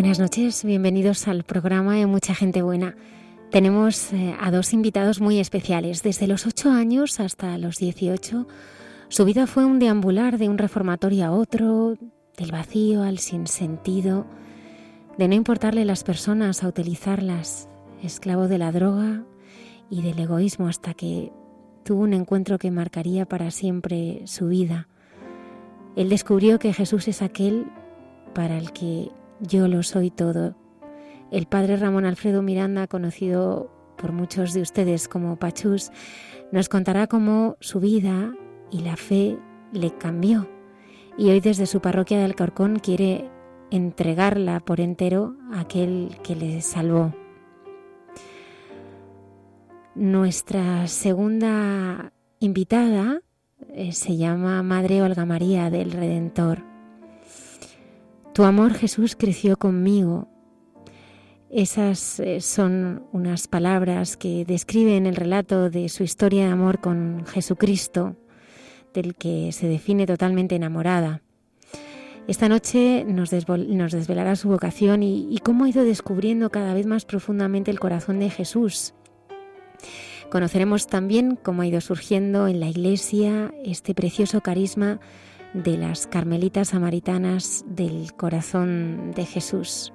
Buenas noches, bienvenidos al programa de Mucha Gente Buena. Tenemos eh, a dos invitados muy especiales. Desde los 8 años hasta los 18, su vida fue un deambular de un reformatorio a otro, del vacío al sinsentido, de no importarle las personas a utilizarlas, esclavo de la droga y del egoísmo hasta que tuvo un encuentro que marcaría para siempre su vida. Él descubrió que Jesús es aquel para el que yo lo soy todo. El padre Ramón Alfredo Miranda, conocido por muchos de ustedes como Pachus, nos contará cómo su vida y la fe le cambió. Y hoy desde su parroquia de Alcorcón quiere entregarla por entero a aquel que le salvó. Nuestra segunda invitada eh, se llama Madre Olga María del Redentor. Tu amor, Jesús, creció conmigo. Esas eh, son unas palabras que describen el relato de su historia de amor con Jesucristo, del que se define totalmente enamorada. Esta noche nos, desvelará su vocación y, y cómo ha ido descubriendo cada vez más profundamente el corazón de Jesús. Conoceremos también cómo ha ido surgiendo en la Iglesia este precioso carisma de las Carmelitas Samaritanas del Corazón de Jesús.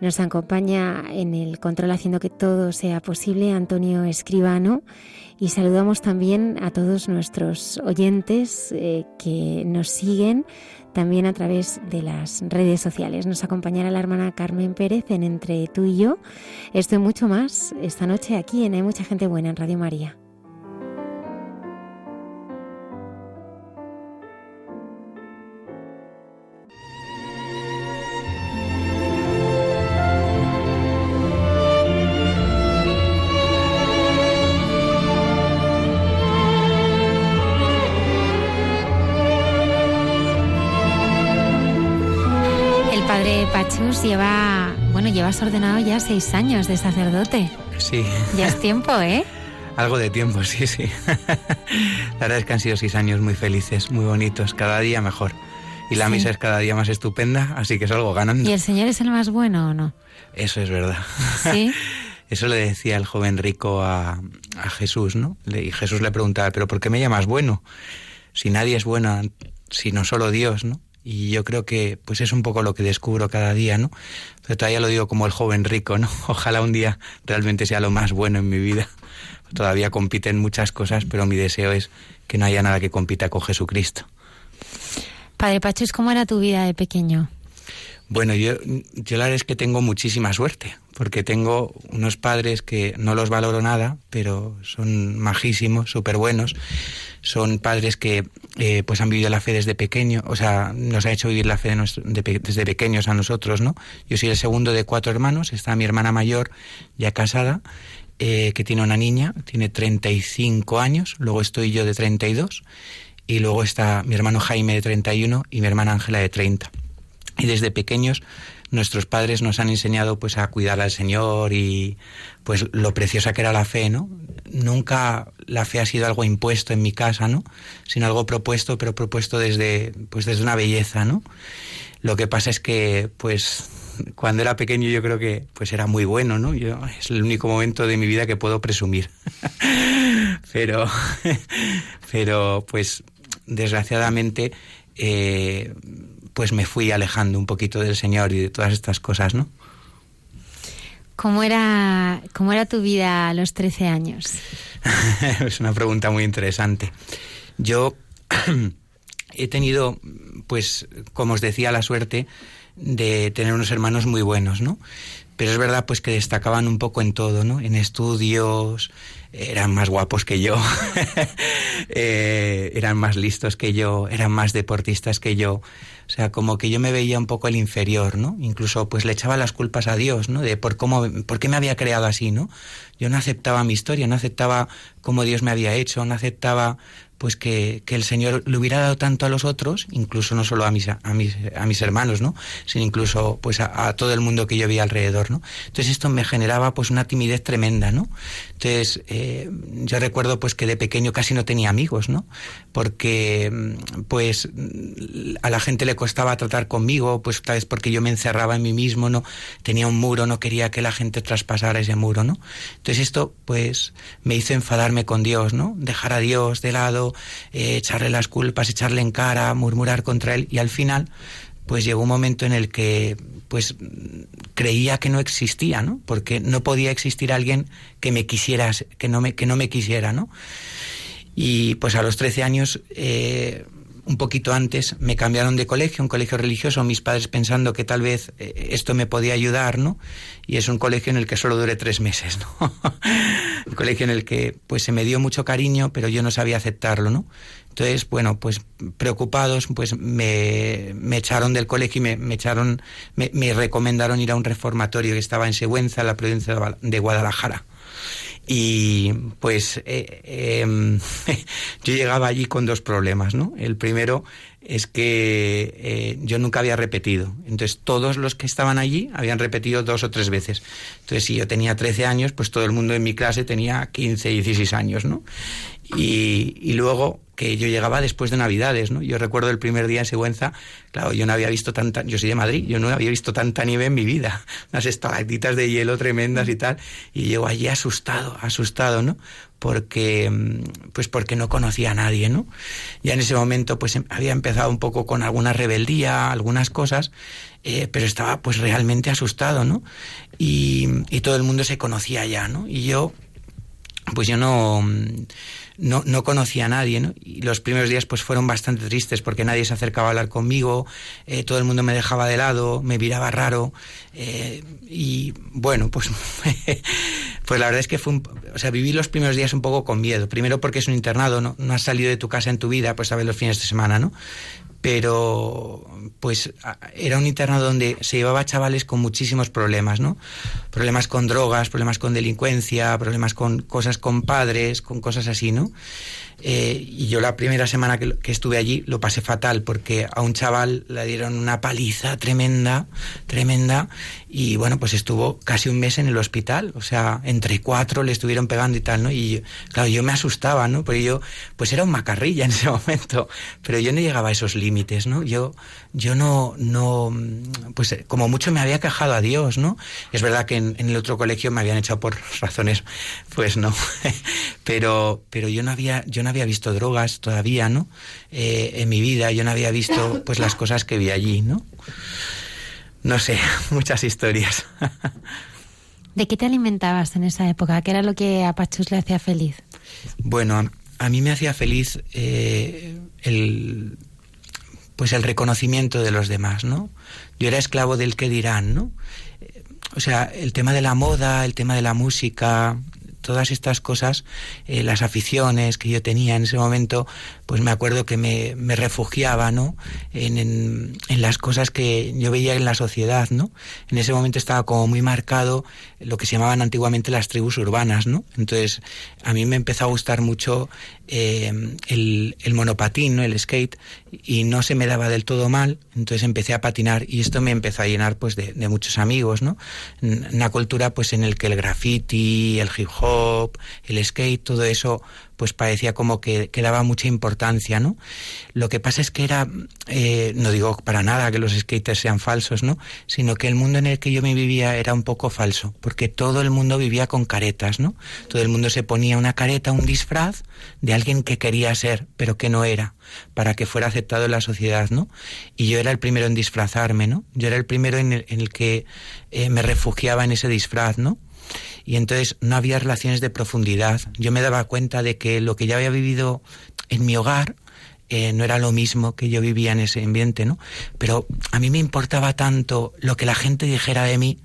Nos acompaña en el control haciendo que todo sea posible Antonio Escribano y saludamos también a todos nuestros oyentes eh, que nos siguen también a través de las redes sociales. Nos acompañará la hermana Carmen Pérez en Entre tú y yo. Esto y mucho más esta noche aquí en Hay mucha gente buena en Radio María. Lleva, bueno, llevas ordenado ya seis años de sacerdote. Sí. Ya es tiempo, ¿eh? Algo de tiempo, sí, sí. La verdad es que han sido seis años muy felices, muy bonitos, cada día mejor. Y la misa es cada día más estupenda, así que es algo ganando. ¿Y el Señor es el más bueno o no? Eso es verdad. Sí. Eso le decía el joven rico a, a Jesús, ¿no? Y Jesús le preguntaba, ¿pero por qué me llamas bueno? Si nadie es bueno, sino solo Dios, ¿no? Y yo creo que pues es un poco lo que descubro cada día, ¿no? Pero todavía lo digo como el joven rico, ¿no? Ojalá un día realmente sea lo más bueno en mi vida. Todavía compiten muchas cosas, pero mi deseo es que no haya nada que compita con Jesucristo. Padre Pachus, ¿cómo era tu vida de pequeño? Bueno, yo, yo la verdad es que tengo muchísima suerte, porque tengo unos padres que no los valoro nada, pero son majísimos, súper buenos. Son padres que eh, pues han vivido la fe desde pequeño, o sea, nos ha hecho vivir la fe desde pequeños a nosotros, ¿no? Yo soy el segundo de cuatro hermanos, está mi hermana mayor ya casada, eh, que tiene una niña, tiene 35 años, luego estoy yo de 32, y luego está mi hermano Jaime de 31 y mi hermana Ángela de 30 y desde pequeños nuestros padres nos han enseñado pues a cuidar al Señor y pues lo preciosa que era la fe, ¿no? Nunca la fe ha sido algo impuesto en mi casa, ¿no? Sino algo propuesto, pero propuesto desde pues desde una belleza, ¿no? Lo que pasa es que pues cuando era pequeño yo creo que pues era muy bueno, ¿no? Yo es el único momento de mi vida que puedo presumir. pero pero pues desgraciadamente eh, pues me fui alejando un poquito del Señor y de todas estas cosas, ¿no? ¿Cómo era, cómo era tu vida a los 13 años? es una pregunta muy interesante. Yo he tenido, pues, como os decía, la suerte de tener unos hermanos muy buenos, ¿no? Pero es verdad, pues, que destacaban un poco en todo, ¿no? En estudios, eran más guapos que yo, eh, eran más listos que yo, eran más deportistas que yo. O sea, como que yo me veía un poco el inferior, ¿no? Incluso pues le echaba las culpas a Dios, ¿no? De por cómo, por qué me había creado así, ¿no? Yo no aceptaba mi historia, no aceptaba cómo Dios me había hecho, no aceptaba pues que, que, el Señor le hubiera dado tanto a los otros, incluso no solo a mis, a mis, a mis hermanos, ¿no? sino incluso pues a, todo el mundo que yo veía alrededor. ¿no? Entonces esto me generaba pues una timidez tremenda. ¿no? Entonces eh, yo recuerdo pues que de pequeño casi no tenía amigos, ¿no? porque pues a la gente le costaba tratar conmigo, pues tal vez porque yo me encerraba en mí mismo, no tenía un muro, no quería que la gente traspasara ese muro. ¿no? Entonces esto pues me hizo enfadarme con Dios, ¿no? dejar a Dios de lado, eh, echarle las culpas, echarle en cara, murmurar contra él y al final pues llegó un momento en el que pues creía que no existía, ¿no? Porque no podía existir alguien que me quisiera, que no me, que no me quisiera, ¿no? Y pues a los 13 años eh, un poquito antes me cambiaron de colegio, un colegio religioso, mis padres pensando que tal vez eh, esto me podía ayudar, ¿no? Y es un colegio en el que solo duré tres meses, ¿no? un colegio en el que pues se me dio mucho cariño, pero yo no sabía aceptarlo, ¿no? Entonces, bueno, pues preocupados, pues me, echaron del colegio y me, me echaron, me, me, recomendaron ir a un reformatorio que estaba en Següenza, la provincia de Guadalajara. Y pues eh, em, yo llegaba allí con dos problemas, ¿no? El primero es que eh, yo nunca había repetido. Entonces todos los que estaban allí habían repetido dos o tres veces. Entonces si yo tenía 13 años, pues todo el mundo en mi clase tenía 15, 16 años, ¿no? Y, y luego yo llegaba después de Navidades, ¿no? Yo recuerdo el primer día en Sigüenza, claro, yo no había visto tanta, yo soy de Madrid, yo no había visto tanta nieve en mi vida, unas estalactitas de hielo tremendas y tal, y llego allí asustado, asustado, ¿no? Porque, mm, pues porque no conocía a nadie, ¿no? Ya en ese momento, pues em, había empezado un poco con alguna rebeldía, algunas cosas, eh, pero estaba pues realmente asustado, ¿no? Y, y todo el mundo se conocía ya, ¿no? Y yo, pues yo no no, no conocía a nadie, ¿no? Y los primeros días pues fueron bastante tristes porque nadie se acercaba a hablar conmigo, eh, todo el mundo me dejaba de lado, me miraba raro eh, y bueno, pues, pues la verdad es que fue un, o sea, viví los primeros días un poco con miedo. Primero porque es un internado, no, no has salido de tu casa en tu vida, pues sabes los fines de semana, ¿no? Pero pues era un internado donde se llevaba chavales con muchísimos problemas, ¿no? Problemas con drogas, problemas con delincuencia, problemas con cosas con padres, con cosas así, ¿no? Eh, y yo la primera semana que, estuve allí lo pasé fatal porque a un chaval le dieron una paliza tremenda, tremenda, y bueno, pues estuvo casi un mes en el hospital, o sea, entre cuatro le estuvieron pegando y tal, ¿no? Y claro, yo me asustaba, ¿no? Porque yo, pues era un macarrilla en ese momento, pero yo no llegaba a esos límites, ¿no? Yo, yo no, no, pues como mucho me había quejado a Dios, ¿no? Es verdad que en, en el otro colegio me habían echado por razones, pues no, pero, pero yo no había, yo no había visto drogas todavía, ¿no? Eh, en mi vida yo no había visto pues las cosas que vi allí, ¿no? No sé, muchas historias. ¿De qué te alimentabas en esa época? ¿Qué era lo que a Pachus le hacía feliz? Bueno, a, mí me hacía feliz eh, el pues el reconocimiento de los demás, ¿no? Yo era esclavo del que dirán, ¿no? O sea, el tema de la moda, el tema de la música, todas estas cosas, eh, las aficiones que yo tenía en ese momento, pues me acuerdo que me, refugiaba, ¿no? En, en, en, las cosas que yo veía en la sociedad, ¿no? En ese momento estaba como muy marcado lo que se llamaban antiguamente las tribus urbanas, ¿no? Entonces, a mí me empezó a gustar mucho eh, el, el, monopatín, ¿no? el skate, y no se me daba del todo mal, entonces empecé a patinar y esto me empezó a llenar pues de, de muchos amigos, ¿no? Una cultura pues en el que el graffiti, el hip hop, el skate, todo eso pues parecía como que, que daba mucha importancia, ¿no? Lo que pasa es que era, eh, no digo para nada que los skaters sean falsos, ¿no? Sino que el mundo en el que yo me vivía era un poco falso, porque todo el mundo vivía con caretas, ¿no? Todo el mundo se ponía una careta, un disfraz de alguien que quería ser, pero que no era, para que fuera aceptado en la sociedad, ¿no? Y yo era el primero en disfrazarme, ¿no? Yo era el primero en el, que eh, me refugiaba en ese disfraz, ¿no? Y entonces no había relaciones de profundidad. Yo me daba cuenta de que lo que ya había vivido en mi hogar eh, no era lo mismo que yo vivía en ese ambiente, ¿no? Pero a mí me importaba tanto lo que la gente dijera de mí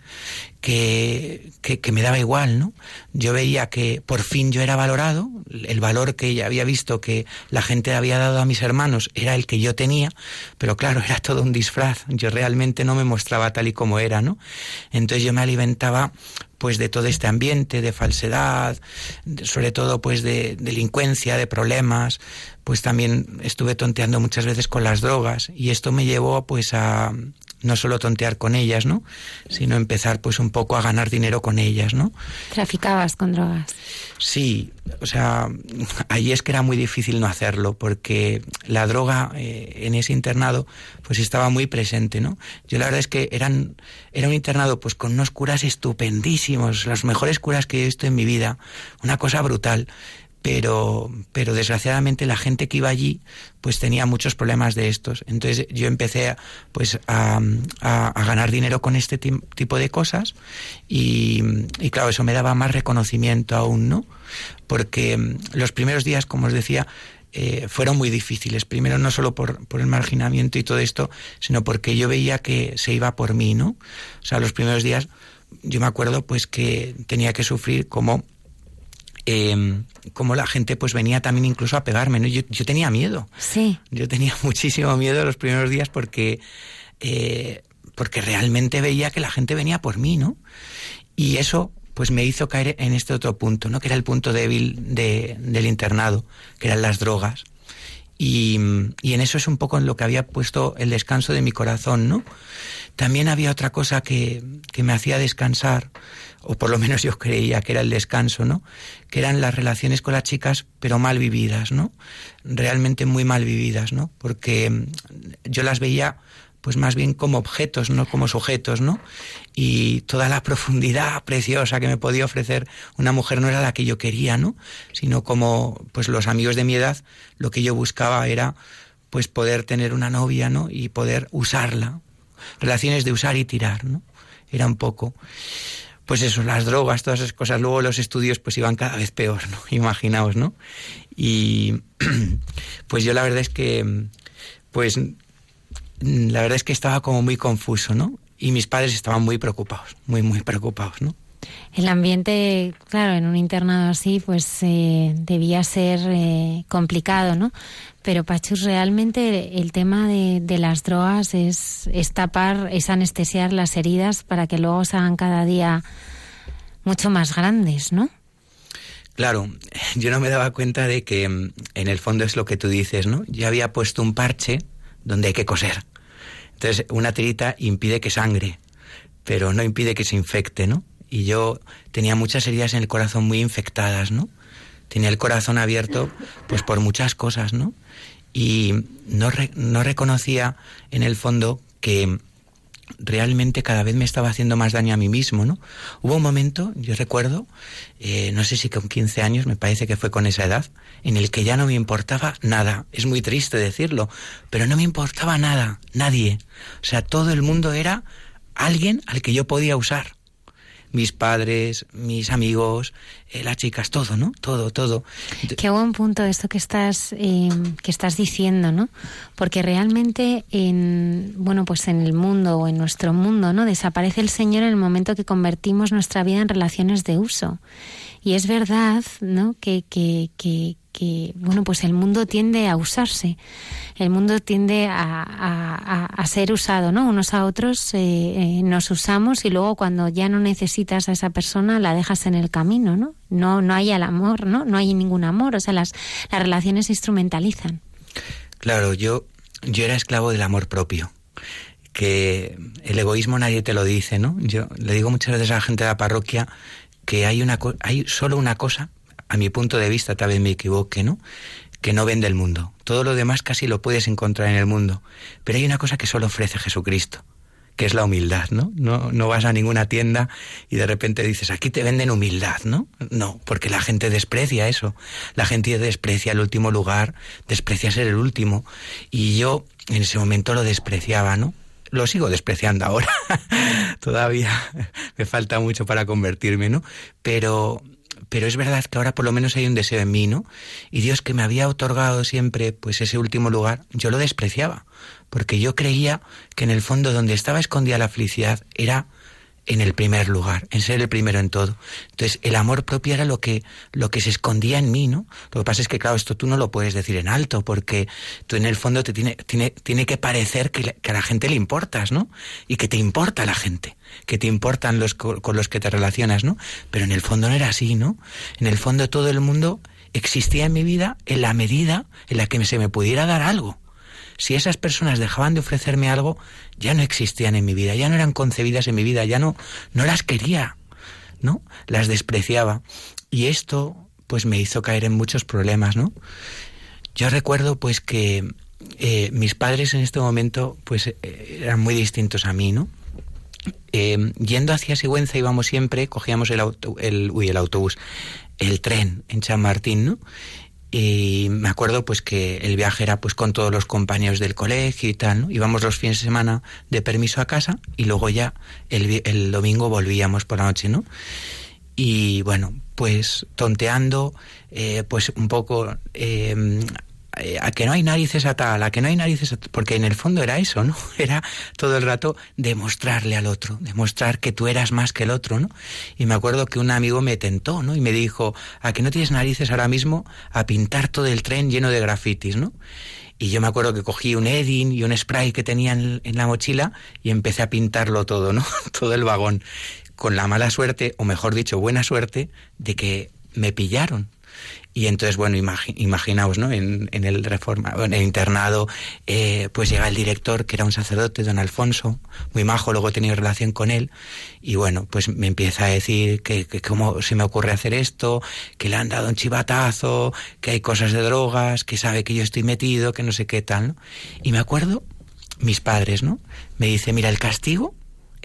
que, que, me daba igual, ¿no? Yo veía que por fin yo era valorado, el valor que ya había visto que la gente había dado a mis hermanos era el que yo tenía, pero claro, era todo un disfraz, yo realmente no me mostraba tal y como era, ¿no? Entonces yo me alimentaba pues de todo este ambiente de falsedad, sobre todo pues de delincuencia, de problemas, pues también estuve tonteando muchas veces con las drogas y esto me llevó pues a, no solo tontear con ellas, ¿no? Sino empezar pues un poco a ganar dinero con ellas, ¿no? ¿Traficabas con drogas? Sí, o sea, ahí es que era muy difícil no hacerlo porque la droga eh, en ese internado pues estaba muy presente, ¿no? Yo la verdad es que eran, era un internado pues con unos curas estupendísimos, los mejores curas que he visto en mi vida, una cosa brutal pero, pero desgraciadamente la gente que iba allí pues tenía muchos problemas de estos. Entonces yo empecé a, pues a, ganar dinero con este tipo de cosas y, y, claro, eso me daba más reconocimiento aún, ¿no? Porque mm, los primeros días, como os decía, eh, fueron muy difíciles. Primero no solo por, por el marginamiento y todo esto, sino porque yo veía que se iba por mí, ¿no? O sea, los primeros días yo me acuerdo pues que tenía que sufrir como eh, como la gente pues venía también incluso a pegarme, ¿no? Yo, yo, tenía miedo. Sí. Yo tenía muchísimo miedo los primeros días porque, eh, porque realmente veía que la gente venía por mí, ¿no? Y eso pues me hizo caer en este otro punto, ¿no? Que era el punto débil de, del internado, que eran las drogas. Y, y, en eso es un poco en lo que había puesto el descanso de mi corazón, ¿no? También había otra cosa que, que me hacía descansar, o por lo menos yo creía que era el descanso, ¿no? Que eran las relaciones con las chicas, pero mal vividas, ¿no? Realmente muy mal vividas, ¿no? Porque mm, yo las veía pues más bien como objetos, no como sujetos, ¿no? Y toda la profundidad preciosa que me podía ofrecer una mujer no era la que yo quería, ¿no? Sino como pues los amigos de mi edad, lo que yo buscaba era pues poder tener una novia, ¿no? Y poder usarla. Relaciones de usar y tirar, ¿no? Era un poco pues eso, las drogas, todas esas cosas. Luego los estudios pues iban cada vez peor, ¿no? Imaginaos, ¿no? Y pues yo la verdad es que, pues la verdad es que estaba como muy confuso, ¿no? Y mis padres estaban muy preocupados, muy, muy preocupados, ¿no? El ambiente, claro, en un internado así, pues eh, debía ser eh, complicado, ¿no? Pero Pachus, realmente el tema de, las drogas es, es tapar, es anestesiar las heridas para que luego se hagan cada día mucho más grandes, ¿no? Claro, yo no me daba cuenta de que mm, en el fondo es lo que tú dices, ¿no? Yo había puesto un parche donde hay que coser. Entonces, una tirita impide que sangre, pero no impide que se infecte, ¿no? Y yo tenía muchas heridas en el corazón muy infectadas, ¿no? Tenía el corazón abierto pues por muchas cosas, ¿no? Y no, no reconocía en el fondo que realmente cada vez me estaba haciendo más daño a mí mismo, ¿no? Hubo un momento, yo recuerdo, eh, no sé si con 15 años, me parece que fue con esa edad, en el que ya no me importaba nada. Es muy triste decirlo, pero no me importaba nada, nadie. O sea, todo el mundo era alguien al que yo podía usar mis padres, mis amigos, eh, las chicas, todo, ¿no? Todo, todo. Qué buen punto esto que estás eh, que estás diciendo, ¿no? Porque realmente en bueno pues en el mundo o en nuestro mundo, ¿no? Desaparece el Señor en el momento que convertimos nuestra vida en relaciones de uso. Y es verdad, ¿no? Que, que, que, que bueno pues el mundo tiende a usarse. El mundo tiende a, a, ser usado no unos a otros eh, eh, nos usamos y luego cuando ya no necesitas a esa persona la dejas en el camino no no no hay el amor no no hay ningún amor o sea las las relaciones se instrumentalizan. Claro yo yo era esclavo del amor propio que el egoísmo nadie te lo dice no yo le digo muchas veces a la gente de la parroquia que hay una hay solo una cosa a mi punto de vista, tal vez me equivoque, ¿no? Que no vende el mundo. Todo lo demás casi lo puedes encontrar en el mundo. Pero hay una cosa que solo ofrece Jesucristo que es la humildad, ¿no? ¿no? No vas a ninguna tienda y de repente dices, aquí te venden humildad, ¿no? No, porque la gente desprecia eso. La gente desprecia el último lugar, desprecia ser el último. Y yo en ese momento lo despreciaba, ¿no? Lo sigo despreciando ahora. Todavía me falta mucho para convertirme, ¿no? Pero pero es verdad que ahora por lo menos hay un deseo en mí, ¿no? Y Dios que me había otorgado siempre pues ese último lugar, yo lo despreciaba porque yo creía que en el fondo donde estaba escondida la felicidad era en el primer lugar, en ser el primero en todo. Entonces, el amor propio era lo que, lo que se escondía en mí, ¿no? Lo que pasa es que, claro, esto tú no lo puedes decir en alto, porque tú en el fondo te tiene, tiene, tiene que parecer que, a la gente le importas, ¿no? Y que te importa la gente, que te importan los con los que te relacionas, ¿no? Pero en el fondo no era así, ¿no? En el fondo todo el mundo existía en mi vida en la medida en la que se me pudiera dar algo si esas personas dejaban de ofrecerme algo, ya no existían en mi vida, ya no eran concebidas en mi vida, ya no, no las quería, ¿no? Las despreciaba. Y esto, pues me hizo caer en muchos problemas, ¿no? Yo recuerdo, pues, que eh, mis padres en este momento, pues, eh, eran muy distintos a mí, ¿no? Eh, yendo hacia Sigüenza íbamos siempre, cogíamos el, auto, el, uy, el autobús, el tren en San Martín, ¿no? Y me acuerdo pues que el viaje era pues con todos los compañeros del colegio y tal, ¿no? Íbamos los fines de semana de permiso a casa y luego ya el, el domingo volvíamos por la noche, ¿no? Y bueno, pues tonteando, eh, pues un poco eh, a que no hay narices a tal, a que no hay narices a porque en el fondo era eso, ¿no? Era todo el rato demostrarle al otro, demostrar que tú eras más que el otro, ¿no? Y me acuerdo que un amigo me tentó, ¿no? Y me dijo, a que no tienes narices ahora mismo a pintar todo el tren lleno de grafitis, ¿no? Y yo me acuerdo que cogí un Edding y un spray que tenía en, en la mochila y empecé a pintarlo todo, ¿no? todo el vagón. Con la mala suerte, o mejor dicho, buena suerte, de que me pillaron y entonces, bueno, imaginaos, ¿no? En, el reforma, en el internado, eh, pues llega el director, que era un sacerdote, don Alfonso, muy majo, luego he tenido relación con él, y bueno, pues me empieza a decir que, que cómo se me ocurre hacer esto, que le han dado un chivatazo, que hay cosas de drogas, que sabe que yo estoy metido, que no sé qué tal, ¿no? Y me acuerdo, mis padres, ¿no? Me dice, mira, el castigo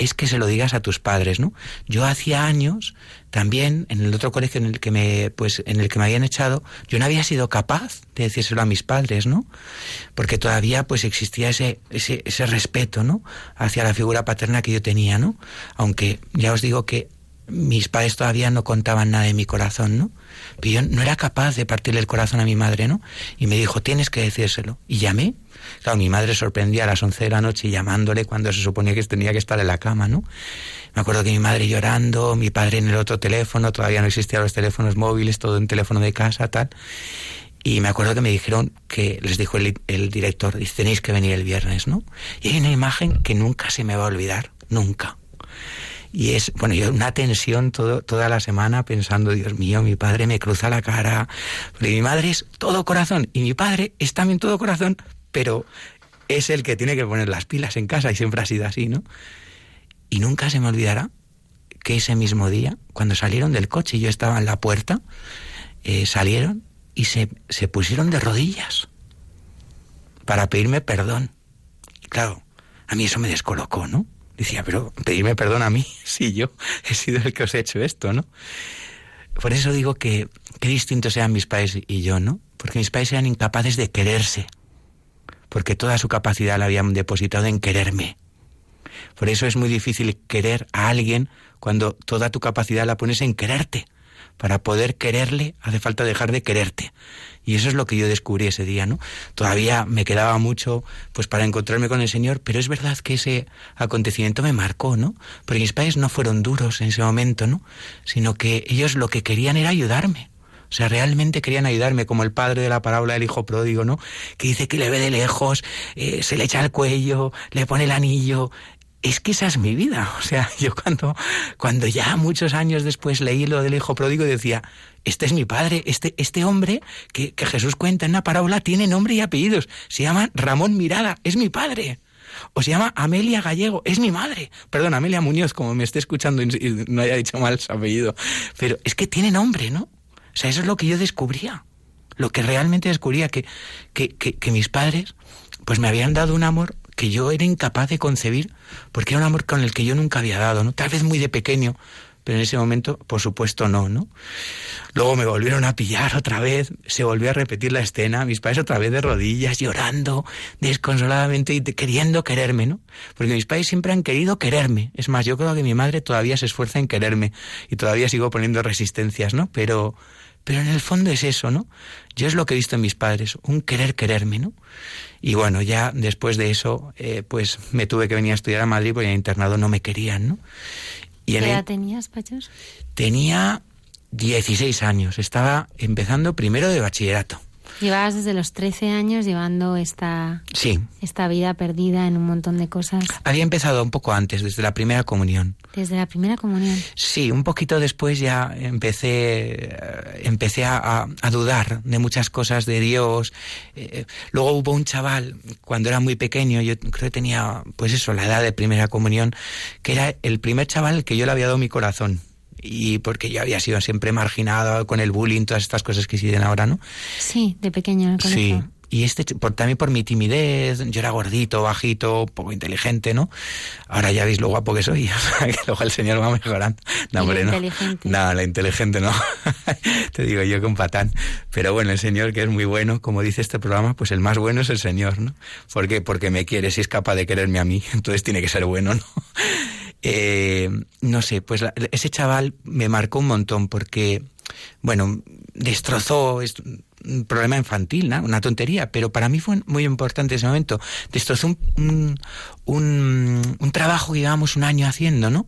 es que se lo digas a tus padres, ¿no? Yo hacía años también en el otro colegio en el que me pues en el que me habían echado, yo no había sido capaz de decírselo a mis padres, ¿no? Porque todavía pues existía ese ese, ese respeto, ¿no? hacia la figura paterna que yo tenía, ¿no? Aunque ya os digo que mis padres todavía no contaban nada de mi corazón, ¿no? Pero yo no era capaz de partirle el corazón a mi madre, ¿no? Y me dijo, tienes que decírselo. Y llamé. Claro, mi madre sorprendía a las once de la noche llamándole cuando se suponía que tenía que estar en la cama, ¿no? Me acuerdo que mi madre llorando, mi padre en el otro teléfono, todavía no existían los teléfonos móviles, todo en teléfono de casa, tal. Y me acuerdo que me dijeron que les dijo el, el director, dice, tenéis que venir el viernes, ¿no? Y hay una imagen que nunca se me va a olvidar, nunca y es, bueno, yo una tensión todo, toda la semana pensando, Dios mío, mi padre me cruza la cara, porque mi madre es todo corazón y mi padre es también todo corazón, pero es el que tiene que poner las pilas en casa y siempre ha sido así, ¿no? Y nunca se me olvidará que ese mismo día, cuando salieron del coche y yo estaba en la puerta, eh, salieron y se, se pusieron de rodillas para pedirme perdón. Y claro, a mí eso me descolocó, ¿no? Decía, pero pedirme perdón a mí si yo he sido el que os he hecho esto, ¿no? Por eso digo que qué distintos sean mis padres y yo, ¿no? Porque mis padres eran incapaces de quererse, porque toda su capacidad la habían depositado en quererme. Por eso es muy difícil querer a alguien cuando toda tu capacidad la pones en quererte. Para poder quererle hace falta dejar de quererte. Y eso es lo que yo descubrí ese día, ¿no? Todavía me quedaba mucho pues para encontrarme con el Señor, pero es verdad que ese acontecimiento me marcó, ¿no? Porque mis padres no fueron duros en ese momento, ¿no? Sino que ellos lo que querían era ayudarme. O sea, realmente querían ayudarme, como el padre de la parábola del hijo pródigo, ¿no? Que dice que le ve de lejos, eh, se le echa al cuello, le pone el anillo, es que esa es mi vida. O sea, yo cuando, cuando ya muchos años después leí lo del hijo pródigo decía, este es mi padre, este, este hombre que, que Jesús cuenta en una parábola tiene nombre y apellidos. Se llama Ramón Mirada, es mi padre. O se llama Amelia Gallego, es mi madre. Perdón, Amelia Muñoz, como me esté escuchando y no haya dicho mal su apellido. Pero es que tiene nombre, ¿no? O sea, eso es lo que yo descubría. Lo que realmente descubría, que, que, que, mis padres pues me habían dado un amor que yo era incapaz de concebir, porque era un amor con el que yo nunca había dado, ¿no? Tal vez muy de pequeño, pero en ese momento, por supuesto, no, ¿no? Luego me volvieron a pillar otra vez, se volvió a repetir la escena, mis padres otra vez de rodillas, llorando desconsoladamente y queriendo quererme, ¿no? Porque mis padres siempre han querido quererme. Es más, yo creo que mi madre todavía se esfuerza en quererme y todavía sigo poniendo resistencias, ¿no? Pero, pero en el fondo es eso, ¿no? Yo es lo que he visto en mis padres, un querer quererme, ¿no? Y bueno, ya después de eso, eh, pues me tuve que venir a estudiar a Madrid porque en el internado no me querían, ¿no? ¿Qué edad tenías, Pachos? Tenía 16 años, estaba empezando primero de bachillerato. Llevabas desde los 13 años llevando esta, sí. esta vida perdida en un montón de cosas. Había empezado un poco antes, desde la primera comunión. ¿Desde la primera comunión? Sí, un poquito después ya empecé, eh, empecé a, dudar de muchas cosas de Dios. Eh, luego hubo un chaval, cuando era muy pequeño, yo creo que tenía, pues eso, la edad de primera comunión, que era el primer chaval que yo le había dado mi corazón y porque yo había sido siempre marginado con el bullying, todas estas cosas que siguen ahora, ¿no? Sí, de pequeño. sí. Y este, por, también por mi timidez, yo era gordito, bajito, poco inteligente, ¿no? Ahora ya veis lo guapo que soy, que luego el Señor va mejorando. No, hombre, no. Inteligente. No, la inteligente no. Te digo yo que un patán. Pero bueno, el Señor, que es muy bueno, como dice este programa, pues el más bueno es el Señor, ¿no? ¿Por qué? Porque me quiere, si es capaz de quererme a mí, entonces tiene que ser bueno, ¿no? Eh, no sé, pues ese chaval me marcó un montón porque, bueno, destrozó un problema infantil, ¿no? una tontería, pero para mí fue muy importante ese momento. Destrozó un, un, un, trabajo que llevábamos un año haciendo, ¿no?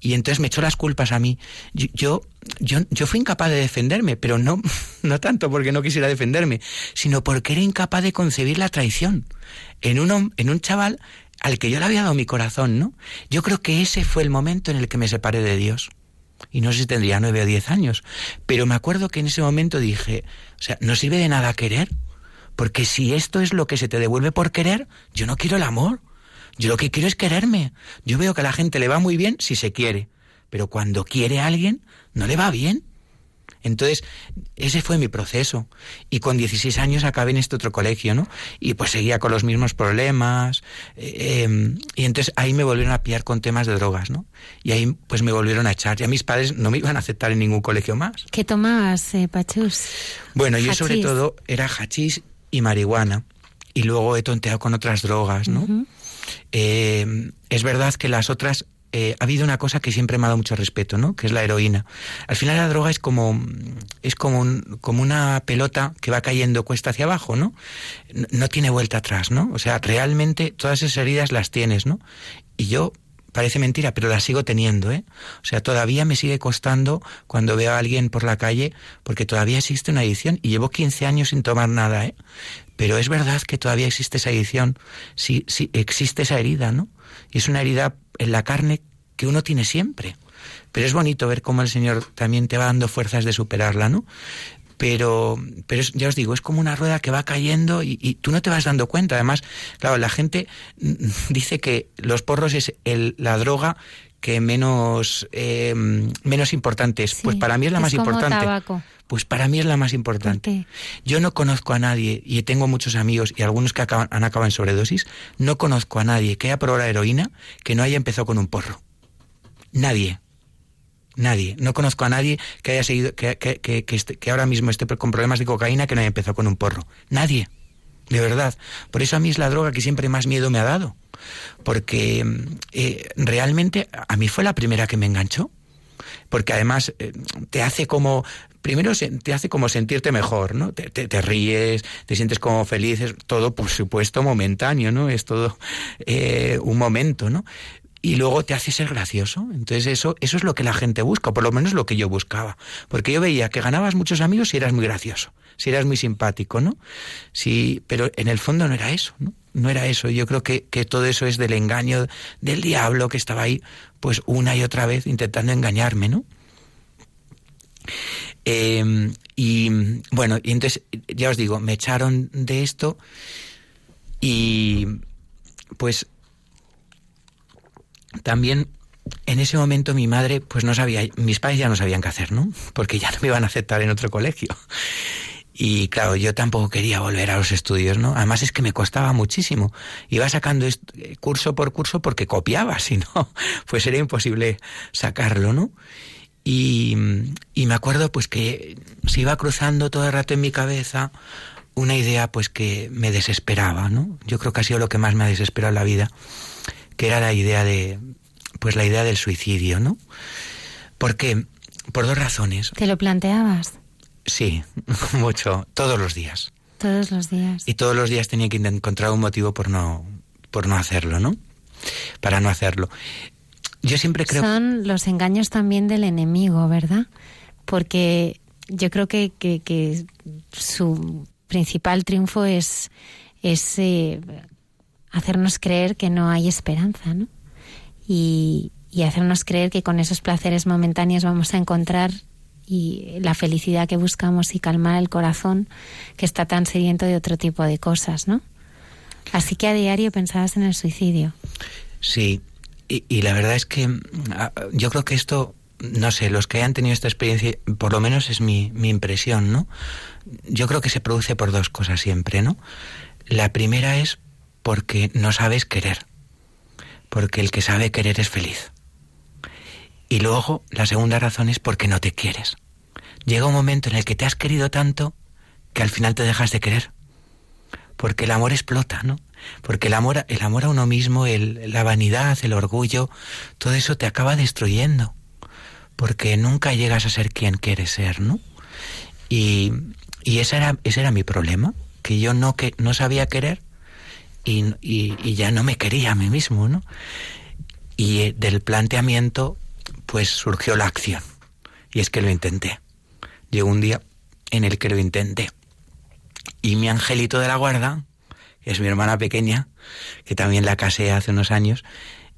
Y entonces me echó las culpas a mí. Yo, yo, yo fui incapaz de defenderme, pero no, no tanto porque no quisiera defenderme, sino porque era incapaz de concebir la traición en un, en un chaval al que yo le había dado mi corazón, ¿no? Yo creo que ese fue el momento en el que me separé de Dios. Y no sé si tendría nueve o diez años. Pero me acuerdo que en ese momento dije, o sea, no sirve de nada querer. Porque si esto es lo que se te devuelve por querer, yo no quiero el amor. Yo lo que quiero es quererme. Yo veo que a la gente le va muy bien si se quiere. Pero cuando quiere a alguien, no le va bien. Entonces, ese fue mi proceso. Y con 16 años acabé en este otro colegio, ¿no? Y pues seguía con los mismos problemas. Eh, em, y entonces ahí me volvieron a pillar con temas de drogas, ¿no? Y ahí pues me volvieron a echar. Ya mis padres no me iban a aceptar en ningún colegio más. ¿Qué tomabas, eh, Pachus? Bueno, yo sobre todo era hachís y marihuana. Y luego he tonteado con otras drogas, ¿no? Em, es verdad que las otras eh, ha habido una cosa que siempre me ha dado mucho respeto, ¿no? Que es la heroína. Al final la droga es como es como como una pelota que va cayendo cuesta hacia abajo, ¿no? No tiene vuelta atrás, ¿no? O sea, realmente todas esas heridas las tienes, ¿no? Y yo parece mentira, pero las sigo teniendo, ¿eh? O sea, todavía me sigue costando cuando veo a alguien por la calle, porque todavía existe una adicción y llevo 15 años sin tomar nada, ¿eh? Pero es verdad que todavía existe esa adicción, sí, sí, existe esa herida, ¿no? Y es una herida en la carne que uno tiene siempre. Pero es bonito ver cómo el Señor también te va dando fuerzas de superarla, ¿no? Pero, pero ya os digo, es como una rueda que va cayendo y, tú no te vas dando cuenta. Además, claro, la gente dice que los porros es el, la droga que menos, eh, menos importante es. pues para mí es la más importante. Pues para mí es la más importante. Yo no conozco a nadie, y tengo muchos amigos y algunos que han acabado en sobredosis, no conozco a nadie que haya probado la heroína que no haya empezado con un porro. Nadie. Nadie. No conozco a nadie que haya seguido, que, que, que, que, ahora mismo esté con problemas de cocaína que no haya empezado con un porro. Nadie. De verdad. Por eso a mí es la droga que siempre más miedo me ha dado. Porque eh, realmente a mí fue la primera que me enganchó porque además eh, te hace como primero te hace como sentirte mejor, ¿no? Te, ríes, te sientes como feliz, es todo por supuesto momentáneo, ¿no? Es todo eh, un momento, ¿no? y luego te hace ser gracioso. Entonces eso, eso es lo que la gente busca, por lo menos lo que yo buscaba. Porque yo veía que ganabas muchos amigos si eras muy gracioso, si eras muy simpático, ¿no? Sí, pero en el fondo no era eso, ¿no? No era eso. Yo creo que, que todo eso es del engaño del diablo que estaba ahí, pues una y otra vez intentando engañarme, ¿no? Em, y bueno, y entonces, ya os digo, me echaron de esto y pues también en ese momento mi madre, pues no sabía, mis padres ya no sabían qué hacer, ¿no? Porque ya no me iban a aceptar en otro colegio. Y claro, yo tampoco quería volver a los estudios, ¿no? Además es que me costaba muchísimo. Iba sacando eh, curso por curso porque copiaba, si no, pues era imposible sacarlo, ¿no? Y, y me acuerdo pues que se iba cruzando todo el rato en mi cabeza una idea pues que me desesperaba, ¿no? Yo creo que ha sido lo que más me ha desesperado en la vida, que era la idea de, pues la idea del suicidio, ¿no? Porque, por dos razones. ¿Te lo planteabas? Sí, mucho, todos los días. Todos los días. Y todos los días tenía que encontrar un motivo por no, por no hacerlo, ¿no? Para no hacerlo. Yo siempre creo. Son los engaños también del enemigo, ¿verdad? Porque yo creo que, que, su principal triunfo es, es eh, hacernos creer que no hay esperanza, ¿no? Y, y hacernos creer que con esos placeres momentáneos vamos a encontrar y la felicidad que buscamos y calmar el corazón que está tan sediento de otro tipo de cosas, ¿no? Así que a diario pensabas en el suicidio. Sí, y, la verdad es que mm, yo creo que esto, no sé, los que hayan tenido esta experiencia, por lo menos es mi, mi impresión, ¿no? Yo creo que se produce por dos cosas siempre, ¿no? La primera es porque no sabes querer, porque el que sabe querer es feliz. Y luego la segunda razón es porque no te quieres. Llega un momento en el que te has querido tanto que al final te dejas de querer. Porque el amor explota, ¿no? Porque el amor, el amor a uno mismo, el, la vanidad, el orgullo, todo eso te acaba destruyendo. Porque nunca llegas a ser quien quieres ser, ¿no? Y, y ese, era, ese era mi problema, que yo no, que, no sabía querer y, y, y ya no me quería a mí mismo, ¿no? Y eh, del planteamiento pues surgió la acción. Y es que lo intenté. Llegó un día en el que lo intenté. Y mi angelito de la guarda, es mi hermana pequeña, que también la casé hace unos años,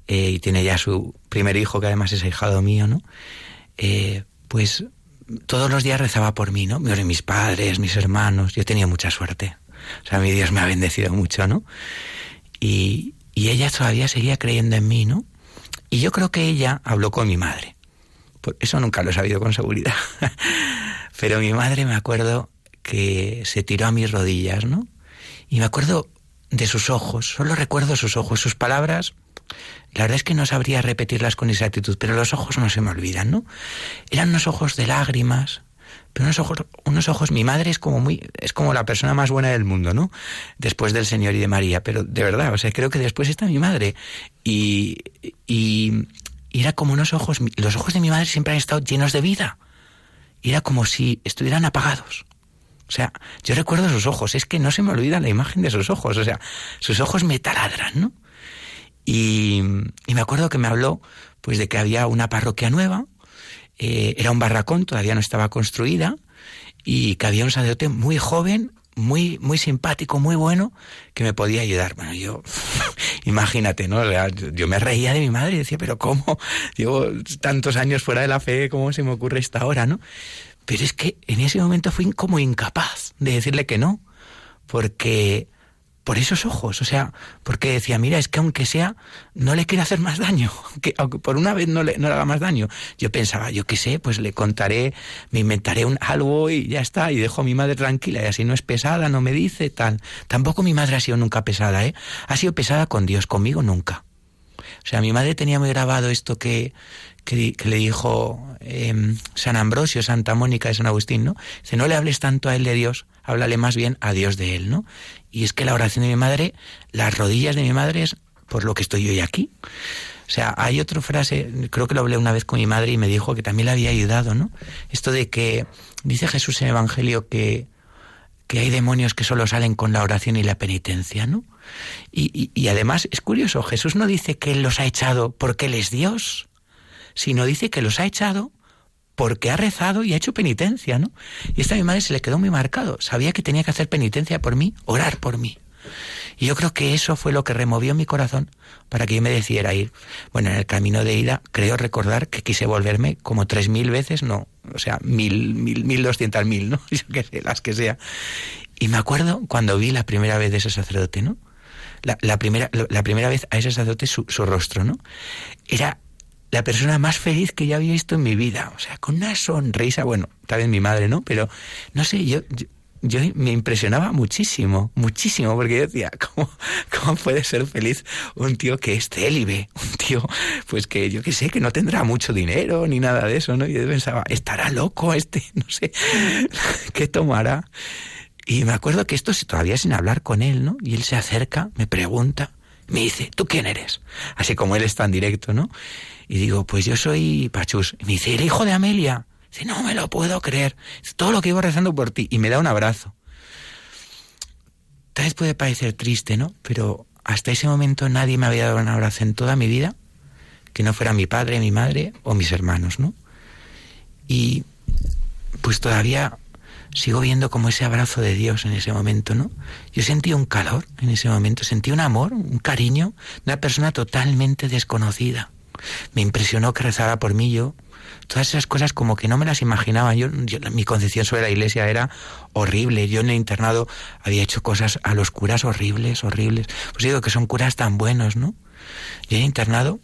eh, y tiene ya su primer hijo, que además es hijado mío, ¿no? Eh, pues todos los días rezaba por mí, ¿no? Mis padres, mis hermanos, yo tenía mucha suerte. O sea, mi Dios me ha bendecido mucho, ¿no? Y, y ella todavía seguía creyendo en mí, ¿no? Y yo creo que ella habló con mi madre. Eso nunca lo he sabido con seguridad. Pero mi madre me acuerdo que se tiró a mis rodillas, ¿no? Y me acuerdo de sus ojos, solo recuerdo sus ojos, sus palabras. La verdad es que no sabría repetirlas con exactitud, pero los ojos no se me olvidan, ¿no? Eran unos ojos de lágrimas, pero unos ojos, unos ojos, mi madre es como muy, es como la persona más buena del mundo, ¿no? Después del Señor y de María, pero de verdad, o sea, creo que después está mi madre. Y, y, era como unos ojos, los ojos de mi madre siempre han estado llenos de vida. Y era como si estuvieran apagados. O sea, yo recuerdo sus ojos, es que no se me olvida la imagen de sus ojos, o sea, sus ojos me taladran, ¿no? Y, me acuerdo que me habló, pues, de que había una parroquia nueva, eh, era un barracón, todavía no estaba construida, y que había un sacerdote muy joven, muy, muy simpático, muy bueno, que me podía ayudar. Bueno, yo, imagínate, ¿no? Yo me reía de mi madre y decía, pero ¿cómo? Llevo tantos años fuera de la fe, ¿cómo se me ocurre esta hora, no? Pero es que en ese momento fui como incapaz de decirle que no, porque por esos ojos, o sea, porque decía, mira, es que aunque sea, no le quiero hacer más daño, que aunque por una vez no le, no le haga más daño. Yo pensaba, yo qué sé, pues le contaré, me inventaré un algo y ya está, y dejo a mi madre tranquila, y así no es pesada, no me dice tal. Tampoco mi madre ha sido nunca pesada, ¿eh? Ha sido pesada con Dios, conmigo nunca. O sea, mi madre tenía muy grabado esto que, que, le dijo em, San Ambrosio, Santa Mónica de San Agustín, ¿no? Dice, no le hables tanto a él de Dios, háblale más bien a Dios de él, ¿no? Y es que la oración de mi madre, las rodillas de mi madre es por lo que estoy hoy aquí. O sea, hay otra frase, creo que lo hablé una vez con mi madre y me dijo que también le había ayudado, ¿no? Esto de que dice Jesús en el Evangelio que, que hay demonios que solo salen con la oración y la penitencia, ¿no? Y, y además es curioso, Jesús no dice que Él los ha echado porque Él es Dios, sino dice que los ha echado porque ha rezado y ha hecho penitencia, ¿no? Y esta a mi madre se le quedó muy marcado. Sabía que tenía que hacer penitencia por mí, orar por mí. Y yo creo que eso fue lo que removió mi corazón para que yo me decidiera ir. Bueno, en el camino de ida creo recordar que quise volverme como tres mil veces, no, o sea, mil, mil, mil doscientas mil, ¿no? Yo qué sé, las que sea. Y me acuerdo cuando vi la primera vez de ese sacerdote, ¿no? La, primera, la primera vez a ese sacerdote su, su rostro, ¿no? Era la persona más feliz que yo había visto en mi vida. O sea, con una sonrisa, bueno, tal vez mi madre, ¿no? Pero, no sé, yo, yo, me impresionaba muchísimo, muchísimo, porque yo decía, ¿cómo, ¿cómo puede ser feliz un tío que es célibe? Un tío, pues que yo qué sé, que no tendrá mucho dinero ni nada de eso, ¿no? Y yo pensaba, estará loco este, no sé, ¿qué tomará? Y me acuerdo que esto todavía sin hablar con él, ¿no? Y él se acerca, me pregunta, me dice, ¿tú quién eres? Así como él está en directo, ¿no? Y digo, pues yo soy Pachus. Y me dice, el hijo de Amelia. Dice, no me lo puedo creer. Todo lo que iba rezando por ti. Y me da un abrazo. Tal vez puede parecer triste, ¿no? Pero hasta ese momento nadie me había dado un abrazo en toda mi vida que no fuera mi padre, mi madre o mis hermanos, ¿no? Y pues todavía sigo viendo como ese abrazo de Dios en ese momento, ¿no? Yo sentí un calor en ese momento, sentí un amor, un cariño de una persona totalmente desconocida. Me impresionó que rezara por mí yo todas esas cosas como que no me las imaginaba. Yo, mi concepción sobre la iglesia era horrible. Yo en el internado había hecho cosas a los curas horribles, horribles. Pues digo que son curas tan buenos, ¿no? Yo en el internado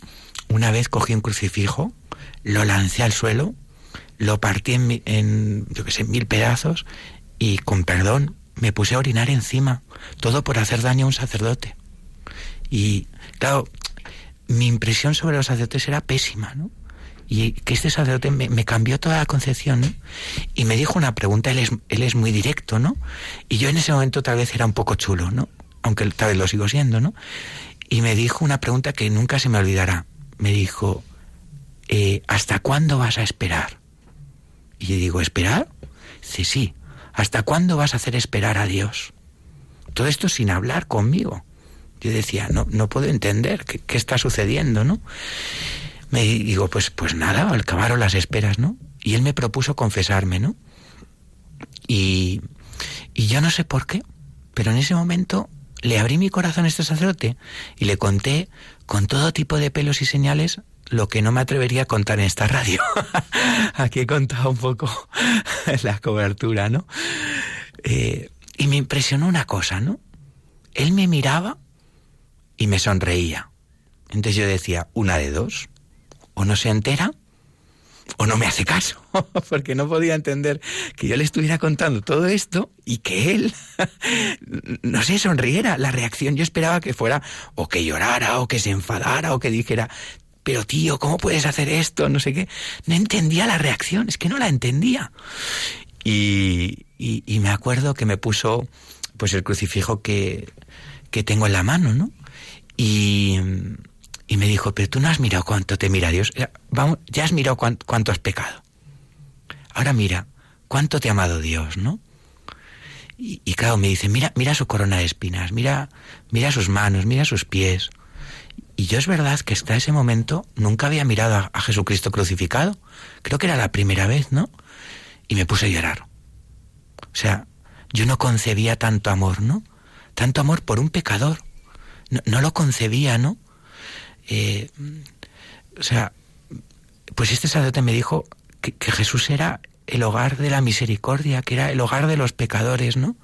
una vez cogí un crucifijo, lo lancé al suelo, lo partí en, en yo qué sé, mil pedazos y con perdón me puse a orinar encima, todo por hacer daño a un sacerdote. Y claro, mi impresión sobre los sacerdotes era pésima, ¿no? y que este sacerdote me, cambió toda la concepción ¿no? y me dijo una pregunta, él es, él es muy directo, ¿no? Y yo en ese momento tal vez era un poco chulo, ¿no? Aunque tal vez lo sigo siendo, ¿no? Y me dijo una pregunta que nunca se me olvidará. Me dijo, eh, ¿hasta cuándo vas a esperar? Y yo digo, ¿esperar? Sí, sí. ¿Hasta cuándo vas a hacer esperar a Dios? Todo esto sin hablar conmigo. Yo decía, no, no puedo entender qué, qué está sucediendo, ¿no? me digo, pues, pues nada, acabaron las esperas, ¿no? Y él me propuso confesarme, ¿no? Y, y yo no sé por qué, pero en ese momento le abrí mi corazón a este sacerdote y le conté con todo tipo de pelos y señales lo que no me atrevería a contar en esta radio. Aquí he contado un poco la cobertura, ¿no? Eh, y me impresionó una cosa, ¿no? Él me miraba y me sonreía. Entonces yo decía, una de dos o no se entera o no me hace caso, porque no podía entender que yo le estuviera contando todo esto y que él, no sé, sonriera. La reacción yo esperaba que fuera o que llorara o que se enfadara o que dijera, pero tío, ¿cómo puedes hacer esto? No sé qué. No entendía la reacción, es que no la entendía. Y, y, me acuerdo que me puso pues el crucifijo que, que tengo en la mano, ¿no? Y, y me dijo, pero tú no has mirado cuánto te mira Dios. Vamos, ya has mirado cuánto, has pecado. Ahora mira, cuánto te ha amado Dios, ¿no? Y, claro, me dice, mira, mira su corona de espinas, mira, mira sus manos, mira sus pies. Y yo es verdad que hasta ese momento nunca había mirado a, Jesucristo crucificado. Creo que era la primera vez, ¿no? Y me puse a llorar. O sea, yo no concebía tanto amor, ¿no? Tanto amor por un pecador. No, no lo concebía, ¿no? Eh, o sea, pues este sacerdote me dijo que, Jesús era el hogar de la misericordia, que era el hogar de los pecadores, ¿no?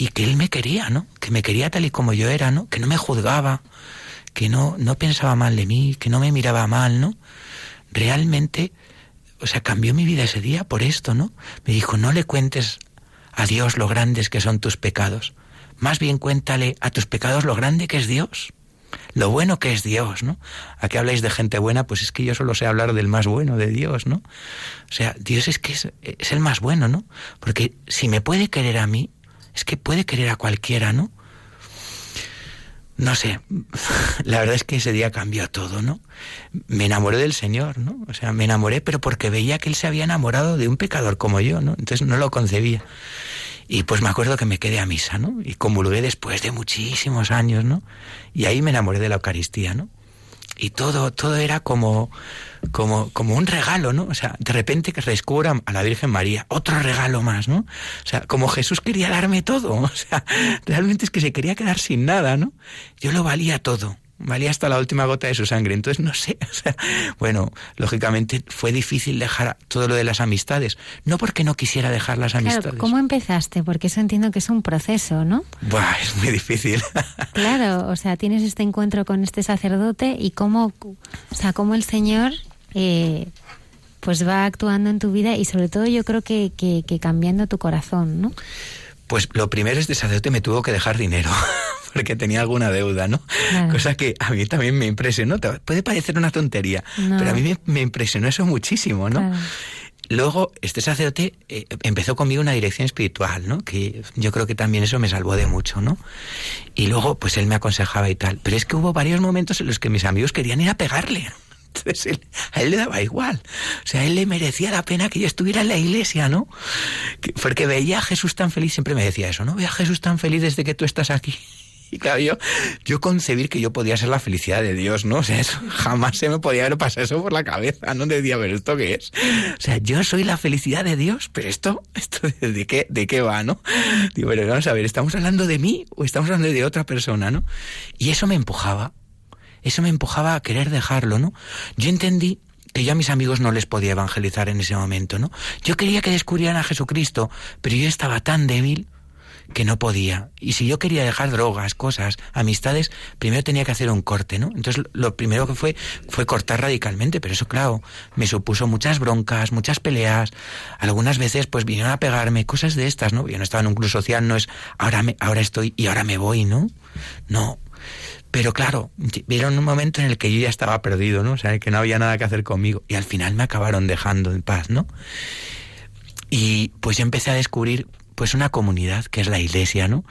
Y, que él me quería, ¿no? Que me quería tal y como yo era, ¿no? Que no me juzgaba, que no, no pensaba mal de mí, que no me miraba mal, ¿no? Realmente, o sea, cambió mi vida ese día por esto, ¿no? Me dijo, no le cuentes a Dios lo grandes que son tus pecados, más bien cuéntale a tus pecados lo grande que es Dios lo bueno que es Dios, ¿no? ¿A qué habláis de gente buena? Pues es que yo solo sé hablar del más bueno, de Dios, ¿no? O sea, Dios es que es, el más bueno, ¿no? Porque si me puede querer a mí, es que puede querer a cualquiera, ¿no? No sé, la verdad es que ese día cambió todo, ¿no? Me enamoré del Señor, ¿no? O sea, me enamoré, pero porque veía que Él se había enamorado de un pecador como yo, ¿no? Entonces no lo concebía. Y pues me acuerdo que me quedé a misa, ¿no? Y comulgué después de muchísimos años, ¿no? Y ahí me enamoré de la Eucaristía, ¿no? Y todo, todo era como, como, como un regalo, ¿no? O sea, de repente que descubran a la Virgen María, otro regalo más, ¿no? O sea, como Jesús quería darme todo, o sea, realmente es que se quería quedar sin nada, ¿no? Yo lo valía todo, valía hasta la última gota de su sangre. Entonces, no sé, o sea, bueno, lógicamente fue difícil dejar todo lo de las amistades. No porque no quisiera dejar las amistades. ¿Cómo empezaste? Porque eso entiendo que es un proceso, ¿no? Buah, es muy difícil. claro, o sea, tienes este encuentro con este sacerdote y cómo, o sea, cómo el Señor... Eh, pues va actuando en tu vida y sobre todo yo creo que, que, que cambiando tu corazón, ¿no? Pues lo primero es de sacerdote me tuvo que dejar dinero, porque tenía alguna deuda, ¿no? Cosa que a mí también me impresionó. Puede parecer una tontería, pero a mí me, impresionó eso muchísimo, ¿no? Luego, este sacerdote eh, empezó conmigo una dirección espiritual, ¿no? Que yo creo que también eso me salvó de mucho, ¿no? Y luego, pues él me aconsejaba y tal. Pero es que hubo varios momentos en los que mis amigos querían ir a pegarle. Entonces a él le daba igual. O sea, a él le merecía la pena que yo estuviera en la iglesia, ¿no? porque veía a Jesús tan feliz, siempre me decía eso, ¿no? Veía a Jesús tan feliz desde que tú estás aquí. Y claro, yo, yo concebir que yo podía ser la felicidad de Dios, ¿no? O sea, eso jamás se me podía haber pasado eso por la cabeza, ¿no? Decía, ver, ¿esto qué es? O sea, yo soy la felicidad de Dios, pero esto, esto ¿de qué, de qué va, no? Digo, pero vamos a ver, ¿estamos hablando de mí o estamos hablando de otra persona, no? Y eso me empujaba eso me empujaba a querer dejarlo, ¿no? Yo entendí que yo a mis amigos no les podía evangelizar en ese momento, ¿no? Yo quería que descubrieran a Jesucristo, pero yo estaba tan débil que no podía. Y si yo quería dejar drogas, cosas, amistades, primero tenía que hacer un corte, ¿no? Entonces lo primero que fue fue cortar radicalmente, pero eso claro, me supuso muchas broncas, muchas peleas, algunas veces pues vinieron a pegarme, cosas de estas, ¿no? Yo no estaba en un club social, no es ahora me, ahora estoy y ahora me voy, ¿no? No, pero claro, vieron un momento en el que yo ya estaba perdido, ¿no? O sea, que no había nada que hacer conmigo. Y al final me acabaron dejando en paz, ¿no? Y pues yo empecé a descubrir pues una comunidad que es la iglesia, ¿no?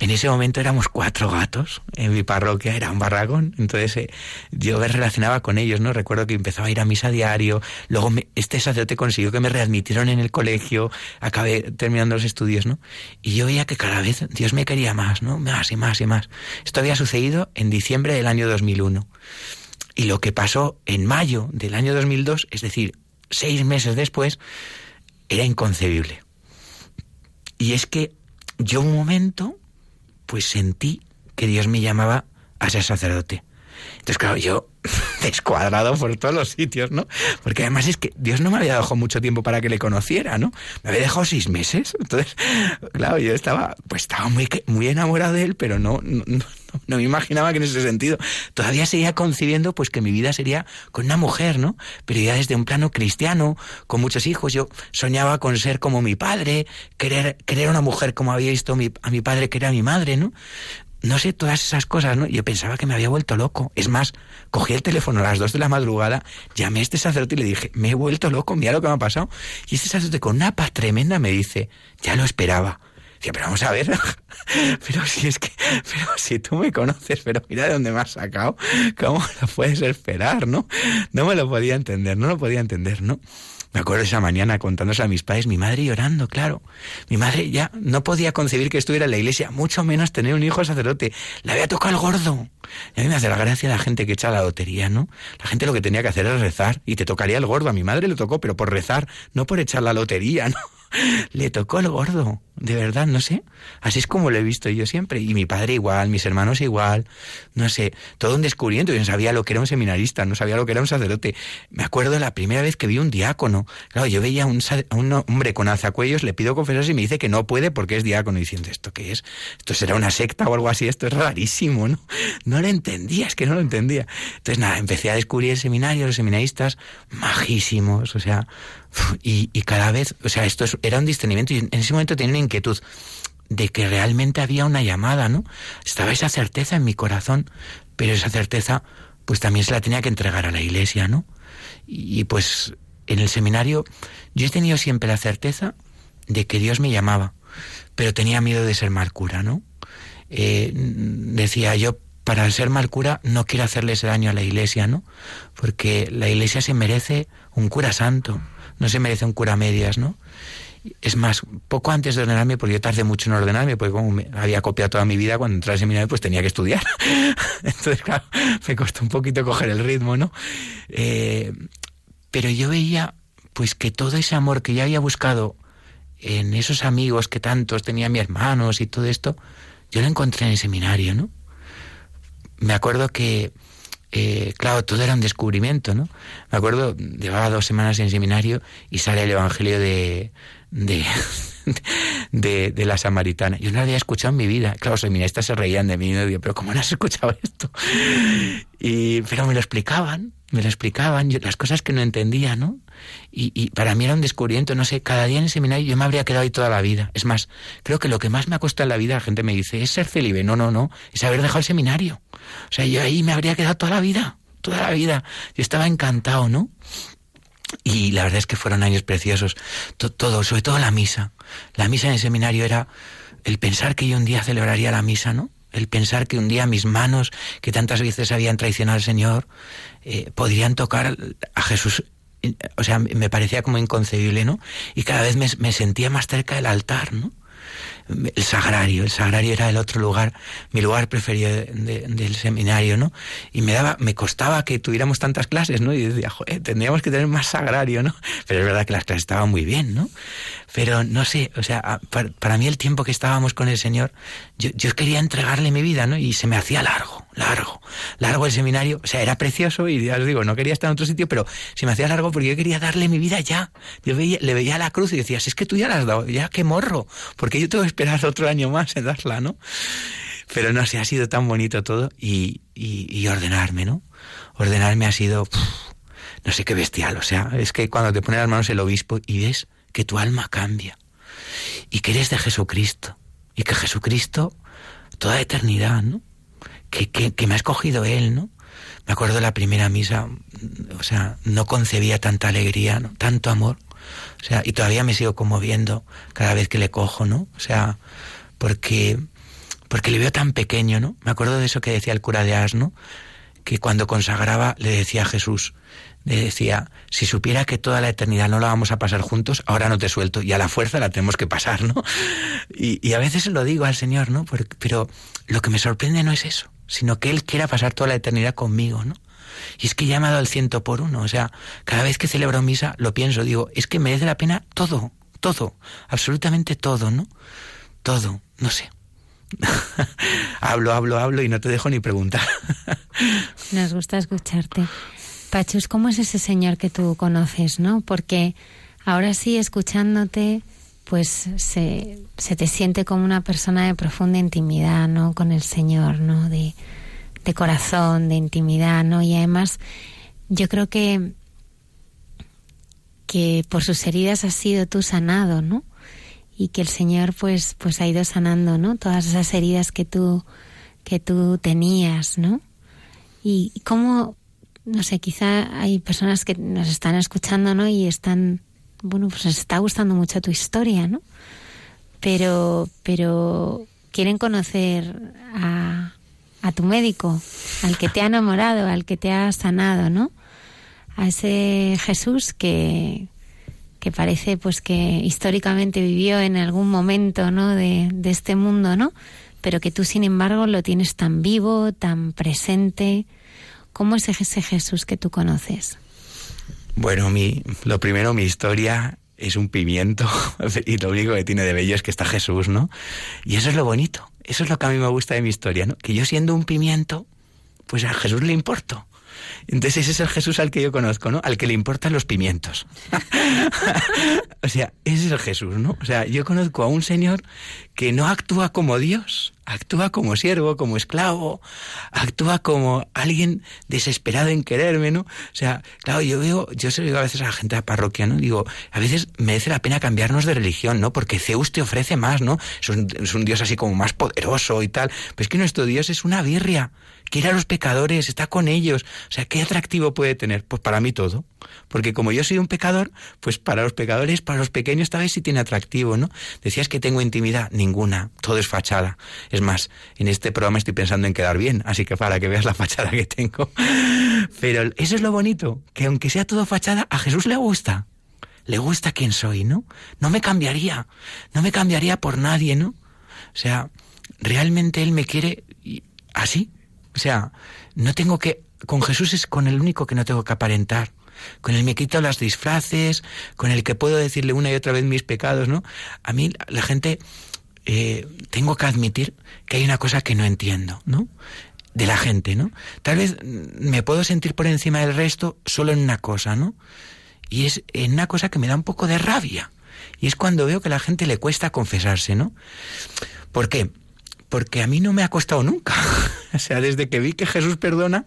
En ese momento éramos cuatro gatos en mi parroquia, era un barragón, entonces eh, yo me relacionaba con ellos, ¿no? Recuerdo que empezaba a ir a misa diario, luego este sacerdote consiguió que me readmitieron en el colegio, acabé terminando los estudios, ¿no? Y yo veía que cada vez Dios me quería más, ¿no? Más y más y más. Esto había sucedido en diciembre del año 2001. Y lo que pasó en mayo del año 2002, es decir, seis meses después, era inconcebible. Y es que yo un momento pues sentí que Dios me llamaba a ser sacerdote. Entonces, claro, yo descuadrado por todos los sitios, ¿no? Porque además es que Dios no me había dejado mucho tiempo para que le conociera, ¿no? Me había dejado seis meses. Entonces, claro, yo estaba, pues estaba muy, muy enamorado de él, pero no, no, no, me imaginaba que en ese sentido. Todavía seguía concibiendo pues que mi vida sería con una mujer, ¿no? Pero ya desde un plano cristiano, con muchos hijos. Yo soñaba con ser como mi padre, querer, querer una mujer como había visto a mi padre que era mi madre, ¿no? No sé, todas esas cosas, ¿no? Yo pensaba que me había vuelto loco. Es más, cogí el teléfono a las dos de la madrugada, llamé a este sacerdote y le dije, me he vuelto loco, mira lo que me ha pasado. Y este sacerdote con una paz tremenda me dice, ya lo esperaba. Dice, pero vamos a ver, pero si es que, pero si tú me conoces, pero mira de dónde me has sacado, ¿cómo lo puedes esperar, no? No me lo podía entender, no lo podía entender, ¿no? Me acuerdo esa mañana contándose a mis padres, mi madre llorando, claro. Mi madre ya no podía concebir que estuviera en la iglesia, mucho menos tener un hijo sacerdote. Le había tocado el gordo. Y a mí me hace la gracia la gente que echa la lotería, ¿no? La gente lo que tenía que hacer es rezar y te tocaría el gordo. A mi madre le tocó, pero por rezar, no por echar la lotería, ¿no? Le tocó el gordo, de verdad, no sé. Así es como lo he visto yo siempre. Y mi padre igual, mis hermanos igual, no sé. Todo un descubrimiento. Yo no sabía lo que era un seminarista, no sabía lo que era un sacerdote. Me acuerdo la primera vez que vi un diácono. Claro, yo veía a un, un hombre con alzacuellos, le pido confesarse y me dice que no puede porque es diácono. diciendo, ¿esto qué es? ¿Esto será una secta o algo así? Esto es rarísimo, ¿no? No lo entendía, es que no lo entendía. Entonces, nada, empecé a descubrir el seminario, los seminaristas, majísimos, o sea, y, cada vez, o sea, esto era un discernimiento y en ese momento tenía una inquietud de que realmente había una llamada, ¿no? Estaba esa certeza en mi corazón, pero esa certeza pues también se la tenía que entregar a la iglesia, ¿no? Y, pues en el seminario yo he tenido siempre la certeza de que Dios me llamaba, pero tenía miedo de ser mal cura, ¿no? Eh, decía yo, para ser mal cura no quiero hacerle ese daño a la iglesia, ¿no? Porque la iglesia se merece un cura santo, no se merece un cura medias, ¿no? Es más, poco antes de ordenarme, porque yo tardé mucho en ordenarme, porque como me había copiado toda mi vida, cuando entré al seminario, pues tenía que estudiar. Entonces, claro, me costó un poquito coger el ritmo, ¿no? Eh, pero yo veía, pues, que todo ese amor que ya había buscado en esos amigos que tantos tenía mis hermanos y todo esto, yo lo encontré en el seminario, ¿no? me acuerdo que, eh, claro, todo era un descubrimiento, ¿no? Me acuerdo, llevaba dos semanas en seminario y sale el Evangelio de, de, de, la samaritana. Yo no lo había escuchado en mi vida. Claro, los seminaristas se reían de mí y pero ¿cómo no has escuchado esto? Y, pero me lo explicaban, me lo explicaban, las cosas que no entendía, ¿no? Y, y, para mí era un descubrimiento, no sé, cada día en el seminario yo me habría quedado ahí toda la vida. Es más, creo que lo que más me ha costado en la vida, la gente me dice, es ser célibe. No, no, no, es haber dejado el seminario. O sea, yo ahí me habría quedado toda la vida, toda la vida. Yo estaba encantado, ¿no? Y la verdad es que fueron años preciosos. Todo, sobre todo la misa. La misa en el seminario era el pensar que yo un día celebraría la misa, ¿no? El pensar que un día mis manos, que tantas veces habían traicionado al Señor, eh, podrían tocar a Jesús. O sea, me parecía como inconcebible, ¿no? Y cada vez me, me sentía más cerca del altar, ¿no? El sagrario, el sagrario era el otro lugar, mi lugar preferido del seminario, ¿no? Y me daba, me costaba que tuviéramos tantas clases, ¿no? Y decía, joder, tendríamos que tener más sagrario, ¿no? Pero es verdad que las clases estaban muy bien, ¿no? Pero no sé, o sea, para, mí el tiempo que estábamos con el Señor, yo, yo, quería entregarle mi vida, ¿no? Y se me hacía largo, largo, largo el seminario. O sea, era precioso y ya os digo, no quería estar en otro sitio, pero se me hacía largo porque yo quería darle mi vida ya. Yo veía, le veía la cruz y decía, si es que tú ya la has dado, ya qué morro, porque yo tengo que esperar otro año más en darla, ¿no? Pero no sé, ha sido tan bonito todo y, y, ordenarme, ¿no? Ordenarme ha sido, no sé qué bestial, o sea, es que cuando te pone las manos el obispo y ves que tu alma cambia y que eres de Jesucristo y que Jesucristo, toda eternidad, ¿no? Que, me ha escogido Él, ¿no? Me acuerdo de la primera misa, o sea, no concebía tanta alegría, ¿no? tanto amor. O sea, y todavía me sigo conmoviendo cada vez que le cojo, ¿no? O sea, porque, porque le veo tan pequeño, ¿no? Me acuerdo de eso que decía el cura de Asno, que cuando consagraba le decía a Jesús, le decía, si supiera que toda la eternidad no la vamos a pasar juntos, ahora no te suelto y a la fuerza la tenemos que pasar, ¿no? Y, a veces lo digo al Señor, ¿no? pero lo que me sorprende no es eso, sino que Él quiera pasar toda la eternidad conmigo, ¿no? Y es que he llamado al ciento por uno, o sea, cada vez que celebro misa lo pienso, digo, es que merece la pena todo, todo, absolutamente todo, ¿no? Todo, no sé. hablo, hablo, hablo y no te dejo ni preguntar. Nos gusta escucharte. Pachus, ¿cómo es ese Señor que tú conoces, no? Porque ahora sí, escuchándote, pues se, se te siente como una persona de profunda intimidad, ¿no? Con el Señor, ¿no? De, de corazón, de intimidad, ¿no? Y además, yo creo que, que por sus heridas has sido tú sanado, ¿no? Y que el Señor, pues, pues ha ido sanando, ¿no? Todas esas heridas que tú, que tú tenías, ¿no? Y cómo, no sé, quizá hay personas que nos están escuchando, ¿no? Y están, bueno, pues les está gustando mucho tu historia, ¿no? Pero, pero quieren conocer a, a tu médico, al que te ha enamorado, al que te ha sanado, ¿no? A ese Jesús que, que parece pues que históricamente vivió en algún momento, ¿no? De, de este mundo, ¿no? Pero que tú, sin embargo, lo tienes tan vivo, tan presente, ¿Cómo es ese Jesús que tú conoces? Bueno, mi, lo primero, mi historia es un pimiento y lo único que tiene de bello es que está Jesús, ¿no? Y eso es lo bonito, eso es lo que a mí me gusta de mi historia, ¿no? Que yo siendo un pimiento, pues a Jesús le importo. Entonces ese es el Jesús al que yo conozco, ¿no? Al que le importan los pimientos. o sea, ese es el Jesús, ¿no? O sea, yo conozco a un Señor que no actúa como Dios, actúa como siervo, como esclavo, actúa como alguien desesperado en quererme, ¿no? O sea, claro, yo veo, yo se lo digo a veces a la gente de la parroquia, ¿no? Digo, a veces merece la pena cambiarnos de religión, ¿no? Porque Zeus te ofrece más, ¿no? Es un, Dios así como más poderoso y tal. Pero es que nuestro Dios es una birria quiere a los pecadores, está con ellos. O sea, ¿qué atractivo puede tener? Pues para mí todo. Porque como yo soy un pecador, pues para los pecadores, para los pequeños, tal vez sí tiene atractivo, ¿no? Decías que tengo intimidad, ninguna, todo es fachada. Es más, en este programa estoy pensando en quedar bien, así que para que veas la fachada que tengo. Pero eso es lo bonito, que aunque sea todo fachada, a Jesús le gusta. Le gusta quién soy, ¿no? No me cambiaría, no me cambiaría por nadie, ¿no? O sea, realmente Él me quiere así, o sea, no tengo que, con Jesús es con el único que no tengo que aparentar. Con el me quito las disfraces, con el que puedo decirle una y otra vez mis pecados, ¿no? A mí la gente, eh, tengo que admitir que hay una cosa que no entiendo, ¿no? de la gente, ¿no? Tal vez me puedo sentir por encima del resto solo en una cosa, ¿no? Y es en una cosa que me da un poco de rabia. Y es cuando veo que a la gente le cuesta confesarse, ¿no? ¿Por qué? Porque a mí no me ha costado nunca. o sea, desde que vi que Jesús perdona,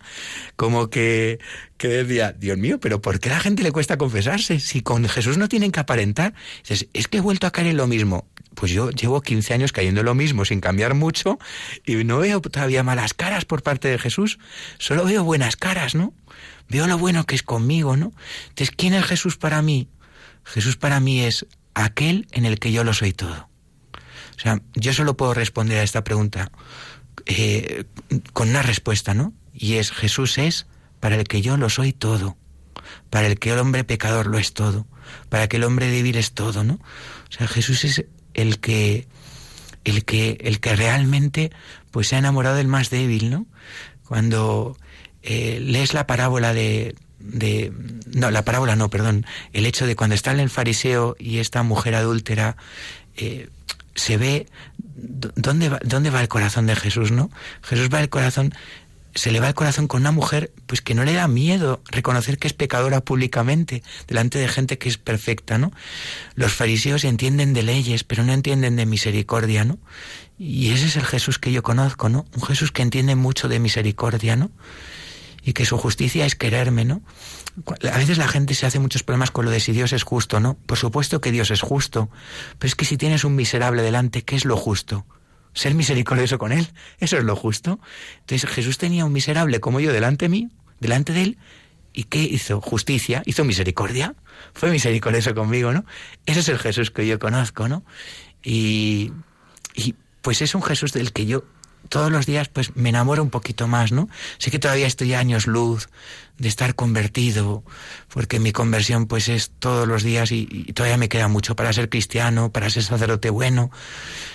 como que, que decía, Dios mío, pero ¿por qué a la gente le cuesta confesarse? Si con Jesús no tienen que aparentar. Dices, es que he vuelto a caer en lo mismo. Pues yo llevo 15 años cayendo en lo mismo sin cambiar mucho y no veo todavía malas caras por parte de Jesús. Solo veo buenas caras, ¿no? Veo lo bueno que es conmigo, ¿no? Entonces, ¿quién es Jesús para mí? Jesús para mí es aquel en el que yo lo soy todo. O sea, yo solo puedo responder a esta pregunta eh, con una respuesta, ¿no? Y es Jesús es para el que yo lo soy todo, para el que el hombre pecador lo es todo, para que el hombre débil es todo, ¿no? O sea, Jesús es el que el que el que realmente pues se ha enamorado del más débil, ¿no? Cuando eh, lees la parábola de, de no la parábola no perdón el hecho de cuando está el fariseo y esta mujer adúltera eh, se ve dónde va, dónde va el corazón de Jesús no Jesús va el corazón se le va el corazón con una mujer pues que no le da miedo reconocer que es pecadora públicamente delante de gente que es perfecta, ¿no? Los fariseos entienden de leyes, pero no entienden de misericordia, ¿no? Y ese es el Jesús que yo conozco, ¿no? Un Jesús que entiende mucho de misericordia, ¿no? Y que su justicia es quererme, ¿no? A veces la gente se hace muchos problemas con lo de si Dios es justo, ¿no? Por supuesto que Dios es justo, pero es que si tienes un miserable delante, ¿qué es lo justo? ser misericordioso con él. Eso es lo justo. Entonces Jesús tenía un miserable como yo delante de mí, delante de él, ¿y qué hizo? Justicia, hizo misericordia. Fue misericordioso conmigo, ¿no? Ese es el Jesús que yo conozco, ¿no? Y, y pues es un Jesús del que yo todos los días pues me enamoro un poquito más, ¿no? Sé que todavía estoy años luz de estar convertido, porque mi conversión pues es todos los días y, todavía me queda mucho para ser cristiano, para ser sacerdote bueno,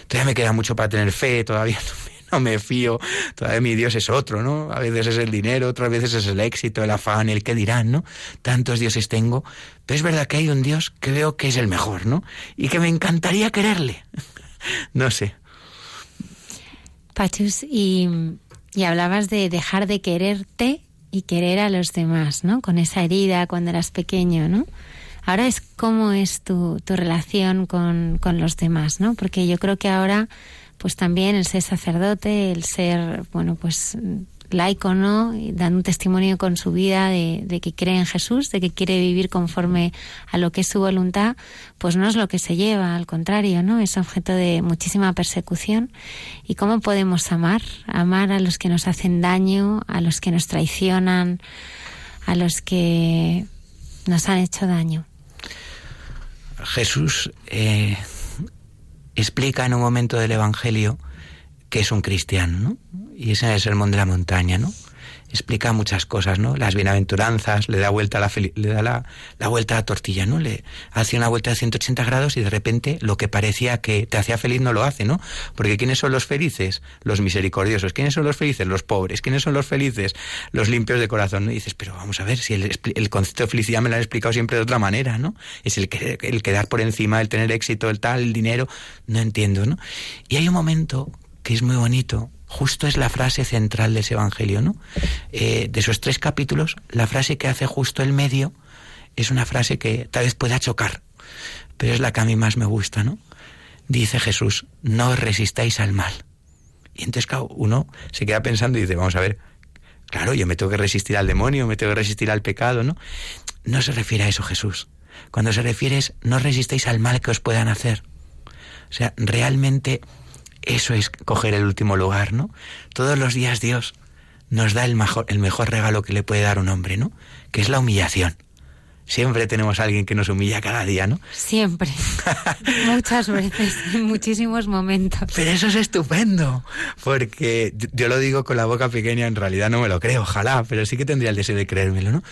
todavía me queda mucho para tener fe, todavía no me, fío, todavía mi Dios es otro, ¿no? A veces es el dinero, otras veces es el éxito, el afán, el que dirán, ¿no? Tantos dioses tengo, pero es verdad que hay un Dios que veo que es el mejor, ¿no? Y que me encantaría quererle. no sé. Pachus, y, hablabas de dejar de quererte y querer a los demás, ¿no? Con esa herida cuando eras pequeño, ¿no? Ahora es cómo es tu, tu relación con, con, los demás, ¿no? Porque yo creo que ahora, pues también el ser sacerdote, el ser, bueno, pues laico, ¿no? Dando un testimonio con su vida de, que cree en Jesús, de que quiere vivir conforme a lo que es su voluntad, pues no es lo que se lleva, al contrario, ¿no? Es objeto de muchísima persecución. ¿Y cómo podemos amar? Amar a los que nos hacen daño, a los que nos traicionan, a los que nos han hecho daño. Jesús eh, explica en un momento del Evangelio que es un cristiano, ¿no? Y ese es el sermón de la montaña, ¿no? Explica muchas cosas, ¿no? Las bienaventuranzas, le da vuelta la le da la, vuelta a la tortilla, ¿no? Le hace una vuelta de 180 grados y de repente lo que parecía que te hacía feliz no lo hace, ¿no? Porque ¿quiénes son los felices? Los misericordiosos. ¿Quiénes son los felices? Los pobres. ¿Quiénes son los felices? Los limpios de corazón. Y dices, pero vamos a ver, si el, el concepto de felicidad me lo han explicado siempre de otra manera, ¿no? Es el, que, el quedar por encima, el tener éxito, el tal, el dinero. No entiendo, ¿no? Y hay un momento que es muy bonito, justo es la frase central de ese Evangelio, ¿no? Eh, de esos tres capítulos, la frase que hace justo el medio es una frase que tal vez pueda chocar, pero es la que a mí más me gusta, ¿no? Dice Jesús, no resistáis al mal. Y entonces, uno se queda pensando y dice, vamos a ver, claro, yo me tengo que resistir al demonio, me tengo que resistir al pecado, ¿no? No se refiere a eso Jesús. Cuando se refiere es, no resistáis al mal que os puedan hacer. O sea, realmente eso es coger el último lugar, ¿no? Todos los días Dios nos da el mejor, el mejor regalo que le puede dar un hombre, ¿no? Que es la humillación. Siempre tenemos a alguien que nos humilla cada día, ¿no? Siempre. Muchas veces, en muchísimos momentos. Pero eso es estupendo, porque yo lo digo con la boca pequeña, en realidad no me lo creo, ojalá, pero sí que tendría el deseo de creérmelo, ¿no?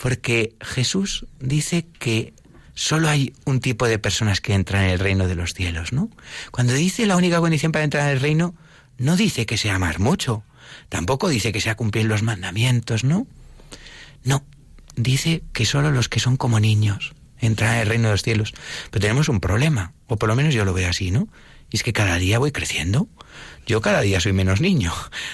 Porque Jesús dice que solo hay un tipo de personas que entran en el reino de los cielos, ¿no? Cuando dice la única condición para entrar en el reino, no dice que sea amar mucho, tampoco dice que sea cumplir los mandamientos, ¿no? No, dice que solo los que son como niños entran en el reino de los cielos. Pero tenemos un problema, o por lo menos yo lo veo así, ¿no? Y es que cada día voy creciendo. Yo cada día soy menos niño,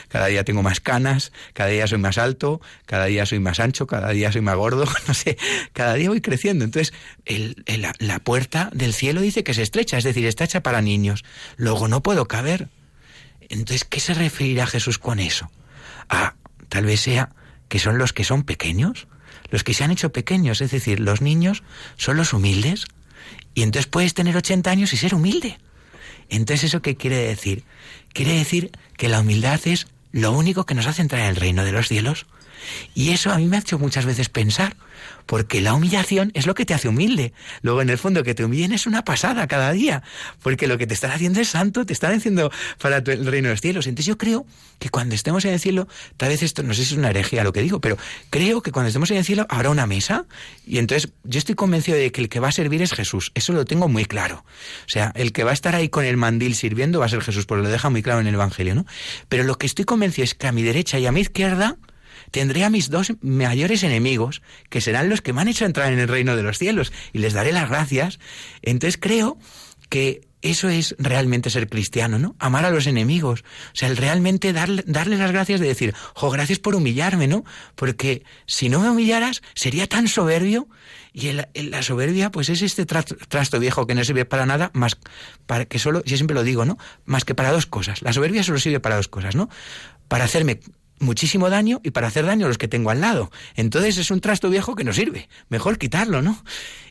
cada día tengo más canas, cada día soy más alto, cada día soy más ancho, cada día soy más gordo, no sé, cada día voy creciendo. Entonces, el, la puerta del cielo dice que se estrecha, es decir, está hecha para niños. Luego no puedo caber. Entonces, ¿qué se referirá Jesús con eso? Ah, tal vez sea que son los que son pequeños, los que se han hecho pequeños, es decir, los niños son los humildes. Y entonces puedes tener 80 años y ser humilde. Entonces, ¿eso qué quiere decir? Quiere decir que la humildad es lo único que nos hace entrar en el reino de los cielos. Y eso a mí me ha hecho muchas veces pensar, porque la humillación es lo que te hace humilde. Luego, en el fondo, que te humillen es una pasada cada día, porque lo que te están haciendo es santo, te están haciendo para el reino de los cielos. Entonces yo creo que cuando estemos en el cielo, tal vez esto, no sé si es una herejía lo que digo, pero creo que cuando estemos en el cielo habrá una mesa y entonces yo estoy convencido de que el que va a servir es Jesús. Eso lo tengo muy claro. O sea, el que va a estar ahí con el mandil sirviendo va a ser Jesús, porque lo deja muy claro en el Evangelio, ¿no? Pero lo que estoy convencido es que a mi derecha y a mi izquierda tendré a mis dos mayores enemigos, que serán los que me han hecho entrar en el reino de los cielos, y les daré las gracias. Entonces creo que eso es realmente ser cristiano, ¿no? Amar a los enemigos. O sea, el realmente darle, las gracias de decir, jo, gracias por humillarme, ¿no? Porque si no me humillaras, sería tan soberbio. Y la soberbia, pues es este trasto viejo que no sirve para nada, más para que solo, yo siempre lo digo, ¿no? Más que para dos cosas. La soberbia solo sirve para dos cosas, ¿no? Para hacerme muchísimo daño y para hacer daño a los que tengo al lado. Entonces es un trasto viejo que no sirve. Mejor quitarlo, ¿no?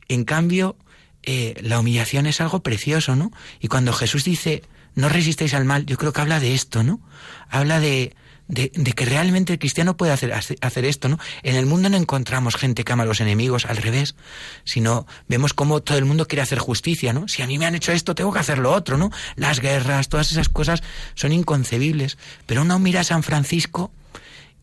En cambio, eh, la humillación es algo precioso, ¿no? Y cuando Jesús dice, no resistéis al mal, yo creo que habla de esto, ¿no? Habla de, de, que realmente el cristiano puede hacer, hacer esto, ¿no? En el mundo no encontramos gente que ama a los enemigos, al revés, sino vemos cómo todo el mundo quiere hacer justicia, ¿no? Si a mí me han hecho esto, tengo que hacer lo otro, ¿no? Las guerras, todas esas cosas son inconcebibles. Pero uno mira a San Francisco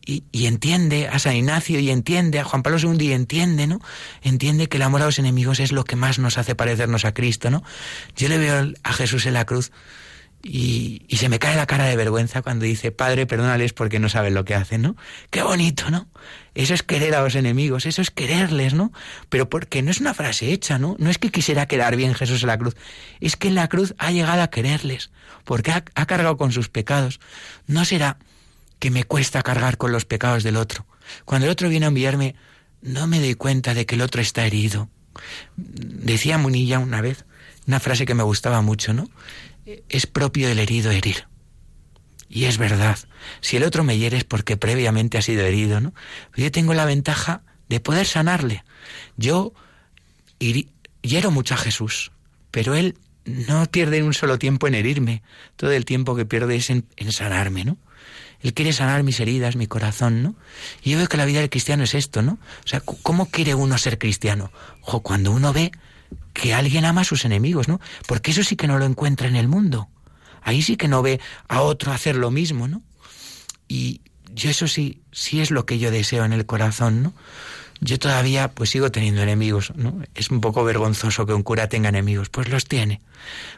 y, y, entiende, a San Ignacio y entiende, a Juan Pablo II y entiende, ¿no? Entiende que el amor a los enemigos es lo que más nos hace parecernos a Cristo, ¿no? Yo le veo a Jesús en la cruz y, se me cae la cara de vergüenza cuando dice, Padre, perdónales porque no saben lo que hacen, ¿no? Qué bonito, ¿no? Eso es querer a los enemigos, eso es quererles, ¿no? Pero porque no es una frase hecha, ¿no? No es que quisiera quedar bien Jesús en la cruz, es que en la cruz ha llegado a quererles, porque ha, ha cargado con sus pecados. No será que me cuesta cargar con los pecados del otro. Cuando el otro viene a enviarme, no me doy cuenta de que el otro está herido. Decía Munilla una vez, una frase que me gustaba mucho, ¿no? Es propio del herido herir. Y es verdad, si el otro me hiere es porque previamente ha sido herido, ¿no? yo tengo la ventaja de poder sanarle. Yo hiero mucho a Jesús, pero él no pierde un solo tiempo en herirme, todo el tiempo que pierde es en, sanarme, ¿no? Él quiere sanar mis heridas, mi corazón, ¿no? Y yo veo que la vida del cristiano es esto, ¿no? O sea, ¿cómo quiere uno ser cristiano? Ojo, cuando uno ve que alguien ama a sus enemigos, ¿no? Porque eso sí que no lo encuentra en el mundo. Ahí sí que no ve a otro hacer lo mismo, ¿no? Y yo eso sí, sí es lo que yo deseo en el corazón, ¿no? Yo todavía pues sigo teniendo enemigos, ¿no? Es un poco vergonzoso que un cura tenga enemigos, pues los tiene,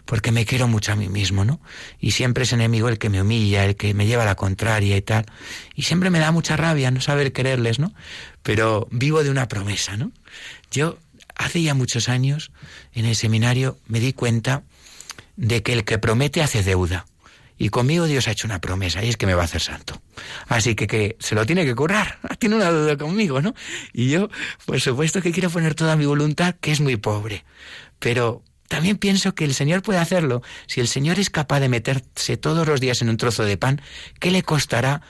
porque me quiero mucho a mí mismo, ¿no? Y siempre es enemigo el que me humilla, el que me lleva a la contraria y tal. Y siempre me da mucha rabia no saber quererles, ¿no? Pero vivo de una promesa, ¿no? Yo Hace ya muchos años, en el seminario, me di cuenta de que el que promete hace deuda. Y conmigo Dios ha hecho una promesa y es que me va a hacer santo. Así que, que se lo tiene que curar. Tiene una deuda conmigo, ¿no? Y yo, por supuesto que quiero poner toda mi voluntad, que es muy pobre. Pero también pienso que el Señor puede hacerlo. Si el Señor es capaz de meterse todos los días en un trozo de pan, ¿qué le costará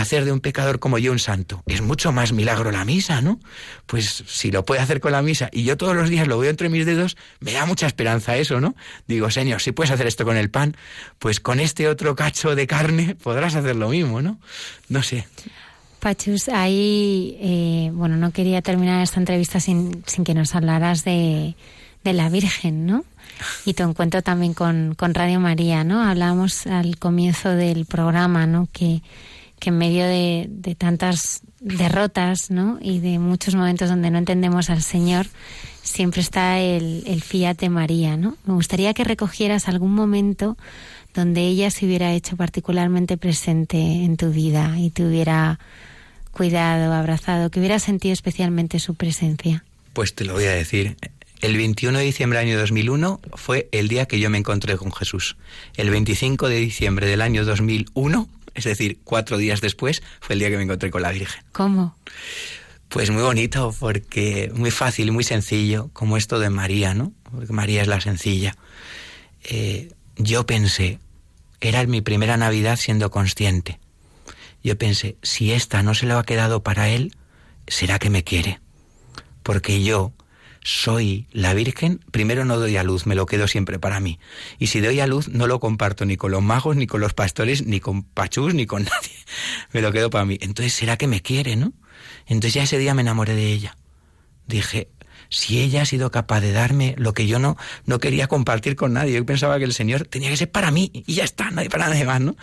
hacer de un pecador como yo un santo. Es mucho más milagro la misa, ¿no? Pues si lo puede hacer con la misa y yo todos los días lo veo entre mis dedos, me da mucha esperanza eso, ¿no? Digo, Señor, si puedes hacer esto con el pan, pues con este otro cacho de carne podrás hacer lo mismo, ¿no? No sé. Pachus, ahí, eh, bueno, no quería terminar esta entrevista sin, sin que nos hablaras de, de la Virgen, ¿no? Y tu encuentro también con, con Radio María, ¿no? Hablábamos al comienzo del programa, ¿no? Que que en medio de, tantas derrotas ¿no? y de muchos momentos donde no entendemos al Señor, siempre está el, fiat de María. ¿no? Me gustaría que recogieras algún momento donde ella se hubiera hecho particularmente presente en tu vida y te hubiera cuidado, abrazado, que hubiera sentido especialmente su presencia. Pues te lo voy a decir. El 21 de diciembre del año 2001 fue el día que yo me encontré con Jesús. El 25 de diciembre del año 2001, es decir, cuatro días después, fue el día que me encontré con la Virgen. ¿Cómo? Pues muy bonito, porque muy fácil y muy sencillo, como esto de María, ¿no? Porque María es la sencilla. Eh, yo pensé, era mi primera Navidad siendo consciente. Yo pensé, si esta no se lo ha quedado para él, será que me quiere. Porque yo soy la Virgen, primero no doy a luz, me lo quedo siempre para mí. Y si doy a luz, no lo comparto ni con los magos, ni con los pastores, ni con Pachús, ni con nadie. Me lo quedo para mí. Entonces, ¿será que me quiere, no? Entonces ya ese día me enamoré de ella. Dije, si ella ha sido capaz de darme lo que yo no, no quería compartir con nadie, yo pensaba que el Señor tenía que ser para mí y ya está, nadie para nadie más, ¿no?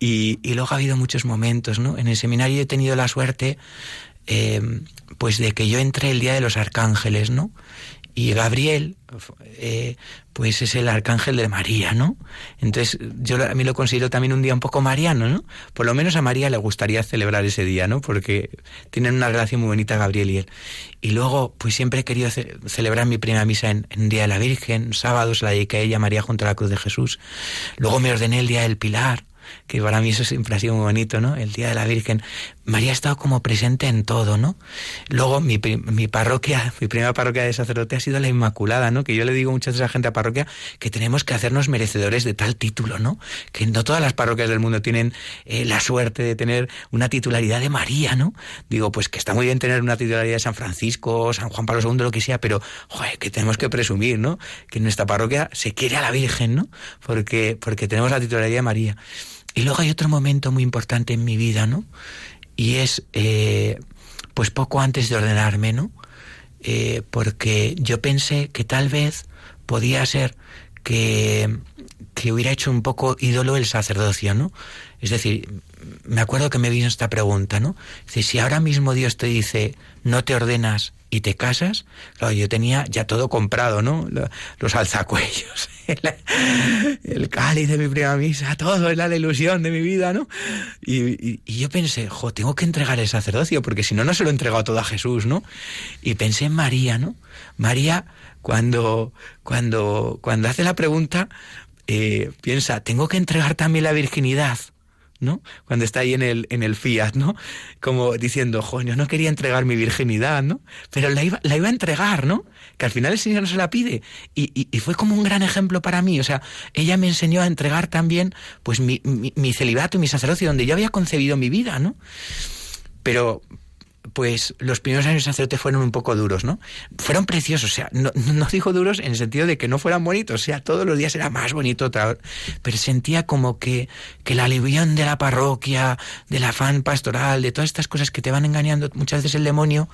Y, y luego ha habido muchos momentos, ¿no? En el seminario he tenido la suerte, eh, pues de que yo entré el día de los arcángeles, ¿no? Y Gabriel, eh, pues es el arcángel de María, ¿no? Entonces yo a mí lo considero también un día un poco mariano, ¿no? Por lo menos a María le gustaría celebrar ese día, ¿no? Porque tienen una relación muy bonita Gabriel y él. Y luego, pues siempre he querido celebrar mi primera misa en, Día de la Virgen, sábado se la dediqué a ella, María, junto a la cruz de Jesús. Luego me ordené el Día del Pilar, que para mí eso siempre ha sido muy bonito, ¿no? El Día de la Virgen. María ha estado como presente en todo, ¿no? Luego mi, mi parroquia, mi primera parroquia de sacerdote ha sido la Inmaculada, ¿no? Que yo le digo muchas veces a la gente a parroquia que tenemos que hacernos merecedores de tal título, ¿no? Que no todas las parroquias del mundo tienen eh, la suerte de tener una titularidad de María, ¿no? Digo, pues que está muy bien tener una titularidad de San Francisco, San Juan Pablo II, lo que sea, pero, joder, que tenemos que presumir, ¿no? Que en nuestra parroquia se quiere a la Virgen, ¿no? Porque, porque tenemos la titularidad de María. Y luego hay otro momento muy importante en mi vida, ¿no? Y es, eh, pues poco antes de ordenarme, ¿no? Eh, porque yo pensé que tal vez podía ser que, que hubiera hecho un poco ídolo el sacerdocio, ¿no? Es decir, me acuerdo que me vino esta pregunta, ¿no? Si ahora mismo Dios te dice, no te ordenas y te casas, claro, yo tenía ya todo comprado, ¿no? Los alzacuellos, el, cáliz de mi primera misa, todo era la ilusión de mi vida, ¿no? Y, yo pensé, jo, tengo que entregar el sacerdocio, porque si no, no se lo he entregado todo a Jesús, ¿no? Y pensé en María, ¿no? María, cuando, cuando, cuando hace la pregunta, eh, piensa, tengo que entregar también la virginidad. Cuando está ahí en el, en el Fiat, ¿no? Como diciendo, jo, yo no quería entregar mi virginidad, ¿no? Pero la iba, la iba a entregar, ¿no? Que al final el Señor no se la pide. Y, y, fue como un gran ejemplo para mí. O sea, ella me enseñó a entregar también, pues, mi, mi celibato y mi sacerdocio, donde yo había concebido mi vida, ¿no? Pero, pues los primeros años de sacerdote fueron un poco duros, ¿no? Fueron preciosos, o sea, no, no, digo duros en el sentido de que no fueran bonitos, o sea, todos los días era más bonito, pero sentía como que, que la alivión de la parroquia, del afán pastoral, de todas estas cosas que te van engañando muchas veces el demonio,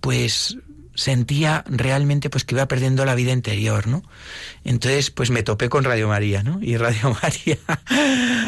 pues sentía realmente pues que iba perdiendo la vida interior, ¿no? Entonces, pues me topé con Radio María, ¿no? Y Radio María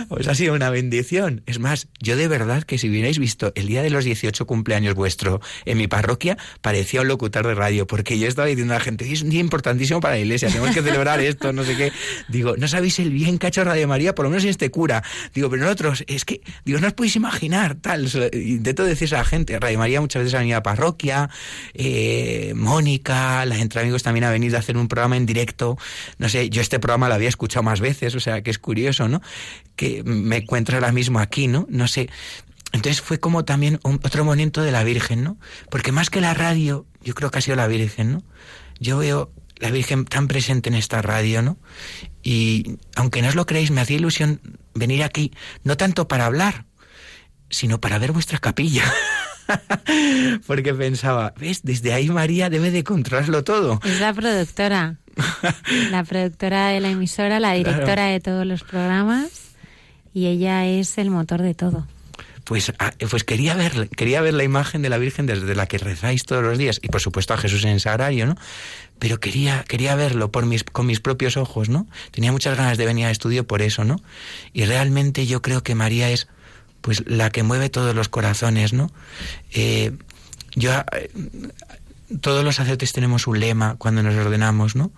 pues ha sido una bendición. Es más, yo de verdad que si hubierais visto el día de los 18 cumpleaños vuestro en mi parroquia, parecía un locutor de radio, porque yo estaba diciendo a la gente, es un día importantísimo para la iglesia, tenemos que celebrar esto, no sé qué. Digo, no sabéis el bien que ha hecho Radio María, por lo menos en este cura. Digo, pero nosotros, es que, digo, no os podéis imaginar, tal. Intento decir a la gente, Radio María muchas veces ha venido a parroquia, eh, Mónica, la entre amigos también ha venido a hacer un programa en directo. No sé, yo este programa lo había escuchado más veces, o sea que es curioso, ¿no? Que me encuentro ahora mismo aquí, ¿no? No sé. Entonces fue como también un, otro momento de la Virgen, ¿no? Porque más que la radio, yo creo que ha sido la Virgen, ¿no? Yo veo la Virgen tan presente en esta radio, ¿no? Y aunque no os lo creéis, me hacía ilusión venir aquí, no tanto para hablar, sino para ver vuestra capilla. Porque pensaba, ¿ves? Desde ahí María debe de controlarlo todo. Es la productora. la productora de la emisora, la directora claro. de todos los programas y ella es el motor de todo. Pues, pues quería ver, quería ver la imagen de la Virgen desde la que rezáis todos los días y por supuesto a Jesús en el sagrario, ¿no? Pero quería, quería verlo por mis, con mis propios ojos, ¿no? Tenía muchas ganas de venir al estudio por eso, ¿no? Y realmente yo creo que María es pues la que mueve todos los corazones, ¿no? Eh, yo, eh, todos los sacerdotes tenemos un lema cuando nos ordenamos, ¿no?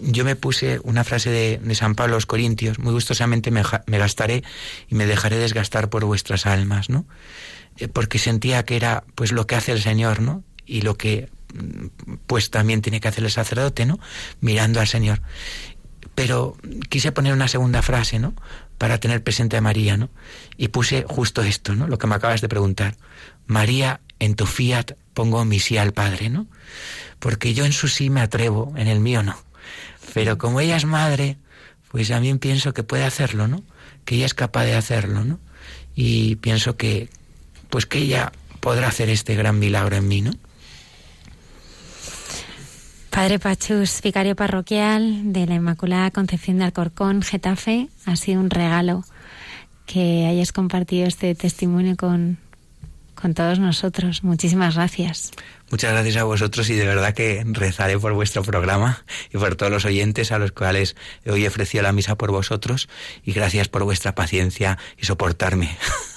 Yo me puse una frase de, San Pablo a los Corintios, muy gustosamente me, me, gastaré y me dejaré desgastar por vuestras almas, ¿no? Eh, porque sentía que era pues lo que hace el Señor, ¿no? Y lo que pues también tiene que hacer el sacerdote, ¿no? Mirando al Señor. Pero quise poner una segunda frase, ¿no? Para tener presente a María, ¿no? Y puse justo esto, ¿no? Lo que me acabas de preguntar. María, en tu fiat pongo mi sí al Padre, ¿no? Porque yo en su sí me atrevo, en el mío no. Pero como ella es madre, pues también pienso que puede hacerlo, ¿no? Que ella es capaz de hacerlo, ¿no? Y pienso que, pues que ella podrá hacer este gran milagro en mí, ¿no? Padre Pachus, vicario parroquial de la Inmaculada Concepción de Alcorcón, Getafe, ha sido un regalo que hayas compartido este testimonio con, con todos nosotros. Muchísimas gracias. Muchas gracias a vosotros y de verdad que rezaré por vuestro programa y por todos los oyentes a los cuales hoy he ofrecido la misa por vosotros y gracias por vuestra paciencia y soportarme.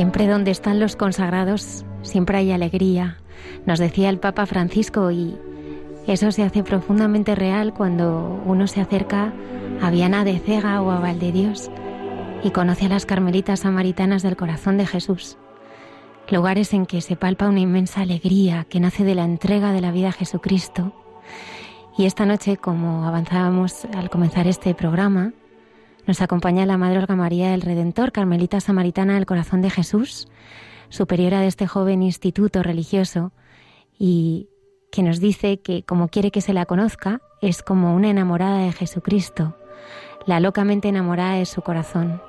Siempre donde están los consagrados, siempre hay alegría, nos decía el Papa Francisco, y eso se hace profundamente real cuando uno se acerca a Viana de Cega o a Valdedios y conoce a las carmelitas samaritanas del corazón de Jesús, lugares en que se palpa una inmensa alegría que nace de la entrega de la vida a Jesucristo. Y esta noche, como avanzábamos al comenzar este programa, nos acompaña la Madre Olga María del Redentor, Carmelita Samaritana del Corazón de Jesús, superiora de este joven instituto religioso, y que nos dice que como quiere que se la conozca, es como una enamorada de Jesucristo, la locamente enamorada de su corazón.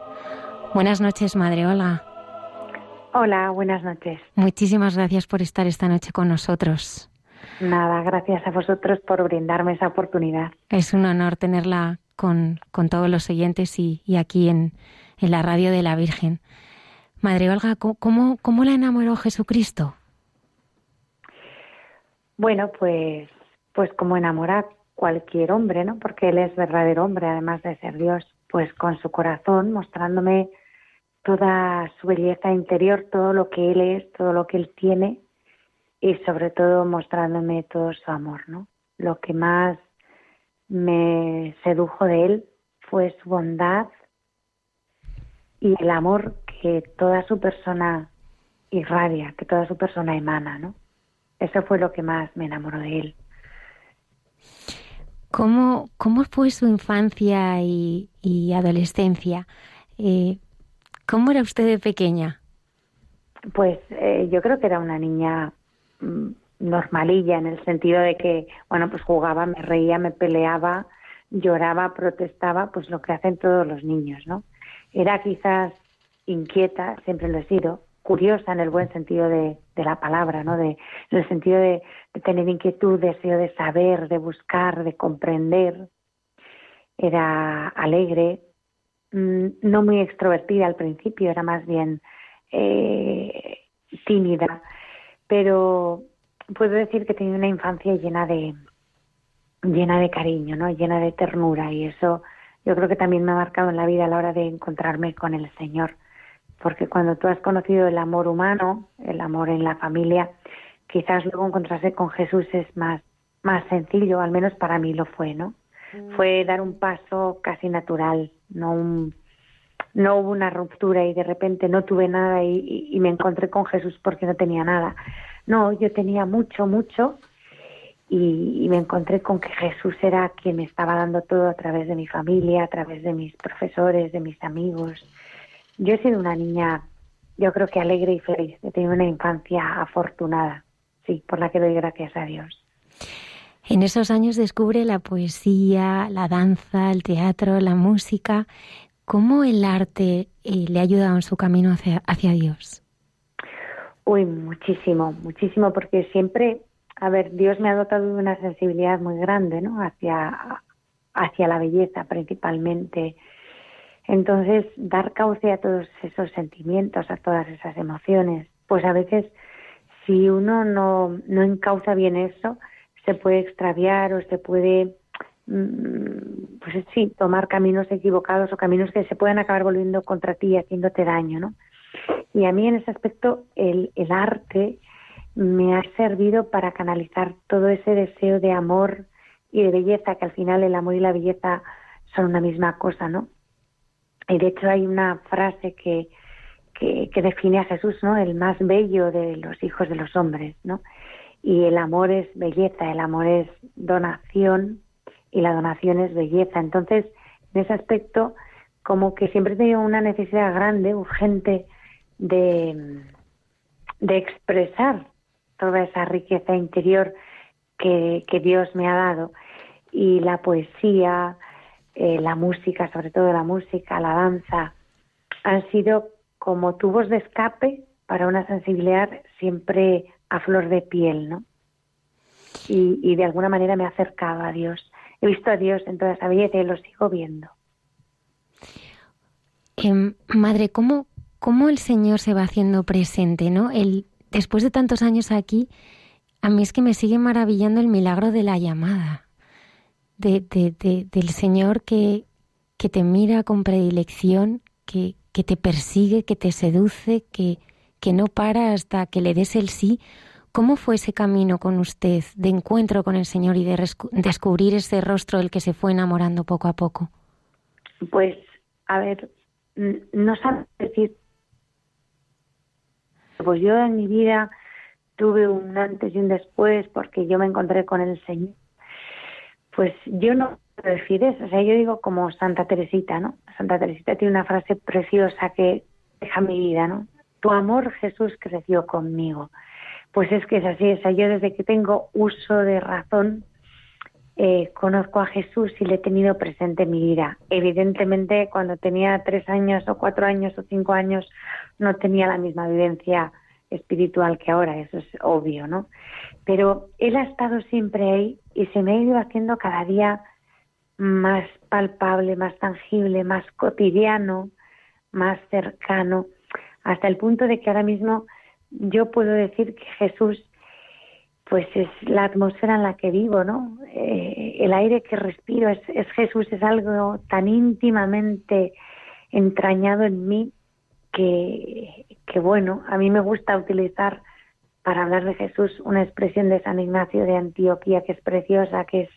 Buenas noches, Madre Olga. Hola, buenas noches. Muchísimas gracias por estar esta noche con nosotros. Nada, gracias a vosotros por brindarme esa oportunidad. Es un honor tenerla con, todos los oyentes y, aquí en, la radio de la Virgen. Madre Olga, ¿cómo, ¿cómo la enamoró Jesucristo? Bueno, pues, pues como enamora cualquier hombre, ¿no? Porque él es verdadero hombre, además de ser Dios, pues con su corazón, mostrándome toda su belleza interior, todo lo que él es, todo lo que él tiene y sobre todo mostrándome todo su amor, ¿no? Lo que más me sedujo de él fue su bondad y el amor que toda su persona irradia, que toda su persona emana, ¿no? Eso fue lo que más me enamoró de él. ¿Cómo, cómo fue su infancia y, adolescencia? Eh, ¿Cómo era usted de pequeña? Pues eh, yo creo que era una niña mm, normalilla en el sentido de que, bueno, pues jugaba, me reía, me peleaba, lloraba, protestaba, pues lo que hacen todos los niños, ¿no? Era quizás inquieta, siempre lo he sido, curiosa en el buen sentido de, la palabra, ¿no? De, en el sentido de, tener inquietud, deseo de saber, de buscar, de comprender. Era alegre, mm, no muy extrovertida al principio, era más bien eh, tímida, pero puedo decir que tenía una infancia llena de llena de cariño, ¿no? Llena de ternura y eso yo creo que también me ha marcado en la vida a la hora de encontrarme con el Señor, porque cuando tú has conocido el amor humano, el amor en la familia, quizás luego encontrarse con Jesús es más más sencillo, al menos para mí lo fue, ¿no? Mm. Fue dar un paso casi natural, no un no hubo una ruptura y de repente no tuve nada y, me encontré con Jesús porque no tenía nada. No, yo tenía mucho, mucho y, me encontré con que Jesús era quien me estaba dando todo a través de mi familia, a través de mis profesores, de mis amigos. Yo he sido una niña, yo creo que alegre y feliz. He tenido una infancia afortunada, sí, por la que doy gracias a Dios. En esos años descubre la poesía, la danza, el teatro, la música. ¿Cómo el arte eh, le ha ayudado en su camino hacia, hacia Dios? Uy, muchísimo, muchísimo, porque siempre, a ver, Dios me ha dotado de una sensibilidad muy grande, ¿no? Hacia, hacia la belleza principalmente. Entonces, dar cauce a todos esos sentimientos, a todas esas emociones, pues a veces si uno no, no encauza bien eso, se puede extraviar o se puede Mm, pues sí, tomar caminos equivocados o caminos que se pueden acabar volviendo contra ti y haciéndote daño, ¿no? Y a mí en ese aspecto el, el arte me ha servido para canalizar todo ese deseo de amor y de belleza, que al final el amor y la belleza son una misma cosa, ¿no? Y de hecho hay una frase que, que, que define a Jesús, ¿no? El más bello de los hijos de los hombres, ¿no? Y el amor es belleza, el amor es donación, y la donación es belleza. Entonces, en ese aspecto, como que siempre he tenido una necesidad grande, urgente, de, de expresar toda esa riqueza interior que, que Dios me ha dado. Y la poesía, eh, la música, sobre todo la música, la danza, han sido como tubos de escape para una sensibilidad siempre a flor de piel, ¿no? Y, y de alguna manera me ha acercado a Dios he visto a Dios en toda esa belleza y lo sigo viendo. Em, madre, ¿cómo, ¿cómo el Señor se va haciendo presente? ¿no? El, después de tantos años aquí, a mí es que me sigue maravillando el milagro de la llamada, de, del Señor que, que te mira con predilección, que, que te persigue, que te seduce, que, que no para hasta que le des el sí. ¿Cómo fue ese camino con usted de encuentro con el Señor y de descubrir ese rostro del que se fue enamorando poco a poco? Pues, a ver, no sé decir. Pues yo en mi vida tuve un antes y un después porque yo me encontré con el Señor. Pues yo no puedo decir eso, o sea, yo digo como Santa Teresita, ¿no? Santa Teresita tiene una frase preciosa que deja mi vida, ¿no? Tu amor, Jesús, creció conmigo. Pues es que es así, o sea, yo desde que tengo uso de razón eh, conozco a Jesús y le he tenido presente en mi vida. Evidentemente, cuando tenía tres años o cuatro años o cinco años, no tenía la misma vivencia espiritual que ahora, eso es obvio, ¿no? Pero Él ha estado siempre ahí y se me ha ido haciendo cada día más palpable, más tangible, más cotidiano, más cercano, hasta el punto de que ahora mismo yo puedo decir que Jesús pues es la atmósfera en la que vivo, ¿no? Eh, el aire que respiro es, es, Jesús, es algo tan íntimamente entrañado en mí que, que, bueno, a mí me gusta utilizar para hablar de Jesús una expresión de San Ignacio de Antioquía que es preciosa, que es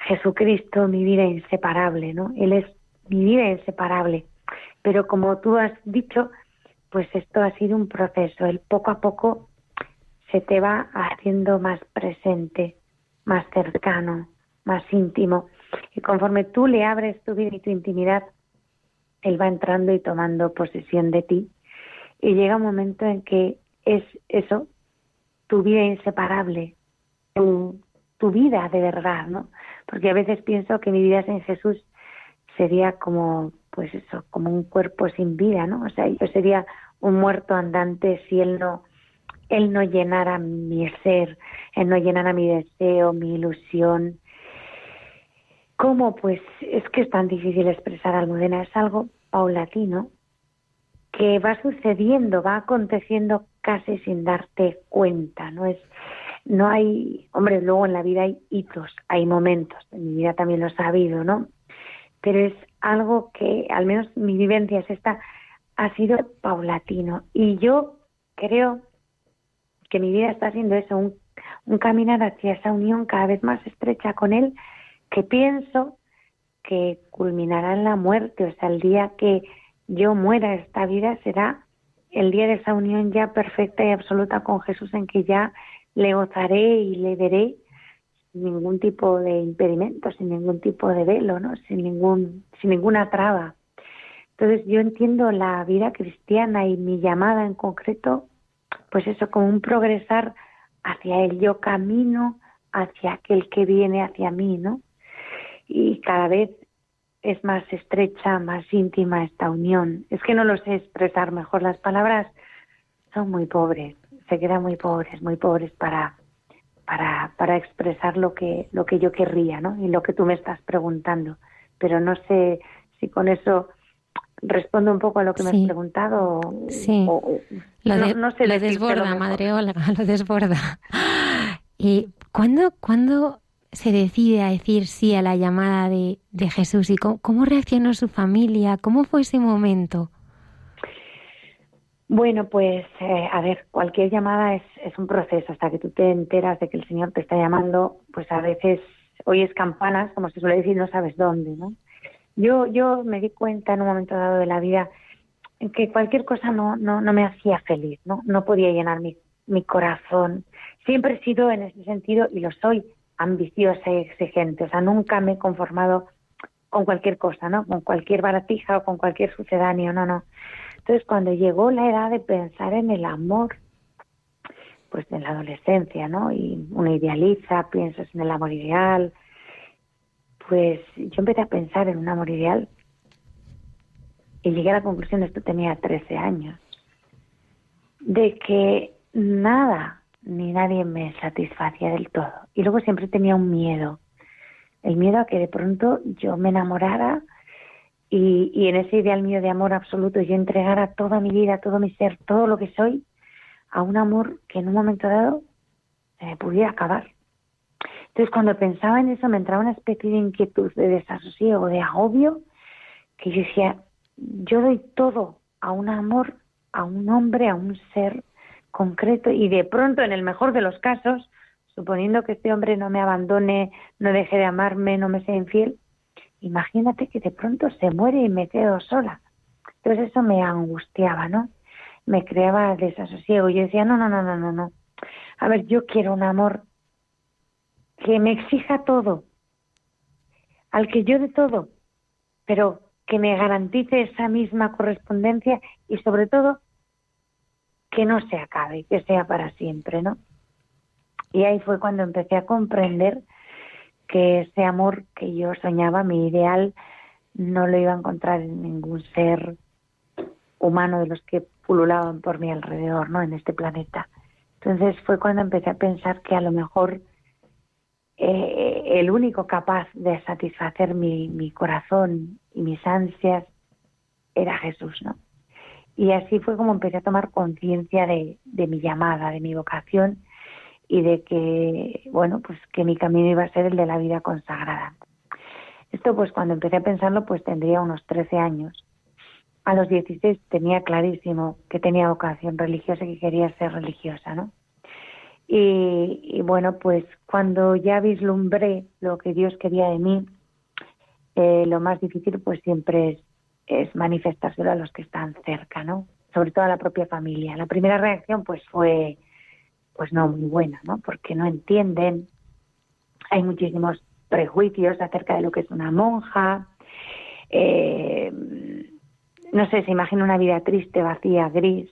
Jesucristo, mi vida inseparable, ¿no? Él es mi vida inseparable. Pero como tú has dicho, pues esto ha sido un proceso. El poco a poco se te va haciendo más presente, más cercano, más íntimo. Y conforme tú le abres tu vida y tu intimidad, él va entrando y tomando posesión de ti. Y llega un momento en que es eso, tu vida inseparable, tu, tu vida de verdad, ¿no? Porque a veces pienso que mi vida sin Jesús sería como pues eso, como un cuerpo sin vida, ¿no? O sea, yo sería un muerto andante si él no él no llenara mi ser, él no llenara mi deseo, mi ilusión. ¿Cómo? Pues es que es tan difícil expresar Almudena, es algo paulatino que va sucediendo, va aconteciendo casi sin darte cuenta, no es no hay, hombre, luego en la vida hay hitos, hay momentos, en mi vida también lo he sabido, ¿no? Pero es algo que, al menos mi vivencia es esta, ha sido paulatino. Y yo creo que mi vida está siendo eso, un, un caminar hacia esa unión cada vez más estrecha con Él, que pienso que culminará en la muerte, o sea, el día que yo muera esta vida será el día de esa unión ya perfecta y absoluta con Jesús en que ya le gozaré y le veré sin ningún tipo de impedimento, sin ningún tipo de velo, ¿no? sin, ningún, sin ninguna traba. Entonces yo entiendo la vida cristiana y mi llamada en concreto, pues eso, como un progresar hacia él. Yo camino hacia aquel que viene hacia mí, ¿no? Y cada vez es más estrecha, más íntima esta unión. Es que no lo sé expresar mejor. Las palabras son muy pobres se quedan muy pobres, muy pobres para, para, para expresar lo que, lo que yo querría, ¿no? Y lo que tú me estás preguntando. Pero no sé si con eso respondo un poco a lo que me has preguntado. Sí. lo, sé desborda, Madre Olga, lo desborda. ¿Y cuándo, cuándo se decide a decir sí a la llamada de, de Jesús? ¿Y cómo, cómo reaccionó su familia? ¿Cómo fue ese momento? Bueno, pues eh, a ver, cualquier llamada es, es un proceso. Hasta que tú te enteras de que el Señor te está llamando, pues a veces oyes campanas, como se suele decir, no sabes dónde, ¿no? Yo, yo me di cuenta en un momento dado de la vida que cualquier cosa no, no, no me hacía feliz, ¿no? No podía llenar mi, mi corazón. Siempre he sido en ese sentido, y lo soy, ambiciosa y exigente. O sea, nunca me he conformado con cualquier cosa, ¿no? Con cualquier baratija o con cualquier sucedáneo, no, no. Entonces, cuando llegó la edad de pensar en el amor, pues en la adolescencia, ¿no? Y uno idealiza, piensas en el amor ideal, pues yo empecé a pensar en un amor ideal y llegué a la conclusión, esto tenía 13 años, de que nada ni nadie me satisfacía del todo. Y luego siempre tenía un miedo, el miedo a que de pronto yo me enamorara y, en ese ideal mío de amor absoluto yo entregara toda mi vida, todo mi ser, todo lo que soy a un amor que en un momento dado pudiera acabar. Entonces cuando pensaba en eso me entraba una especie de inquietud, de desasosiego, de agobio, que yo decía, yo doy todo a un amor, a un hombre, a un ser concreto y de pronto, en el mejor de los casos, suponiendo que este hombre no me abandone, no deje de amarme, no me sea infiel, imagínate que de pronto se muere y me quedo sola. Entonces eso me angustiaba, ¿no? Me creaba desasosiego. Yo decía, no, no, no, no, no, no. A ver, yo quiero un amor que me exija todo, al que yo de todo, pero que me garantice esa misma correspondencia y sobre todo que no se acabe, que sea para siempre, ¿no? Y ahí fue cuando empecé a comprender que ese amor que yo soñaba, mi ideal, no lo iba a encontrar en ningún ser humano de los que pululaban por mi alrededor, ¿no? En este planeta. Entonces fue cuando empecé a pensar que a lo mejor eh, el único capaz de satisfacer mi, corazón y mis ansias era Jesús, ¿no? Y así fue como empecé a tomar conciencia de, de mi llamada, de mi vocación y de que, bueno, pues que mi camino iba a ser el de la vida consagrada. Esto pues cuando empecé a pensarlo pues tendría unos 13 años. A los 16 tenía clarísimo que tenía vocación religiosa y que quería ser religiosa, ¿no? Y, bueno, pues cuando ya vislumbré lo que Dios quería de mí, eh, lo más difícil pues siempre es, es manifestárselo a los que están cerca, ¿no? Sobre todo a la propia familia. La primera reacción pues fue pues no muy buena, ¿no? Porque no entienden, hay muchísimos prejuicios acerca de lo que es una monja, eh, no sé, se imagina una vida triste, vacía, gris,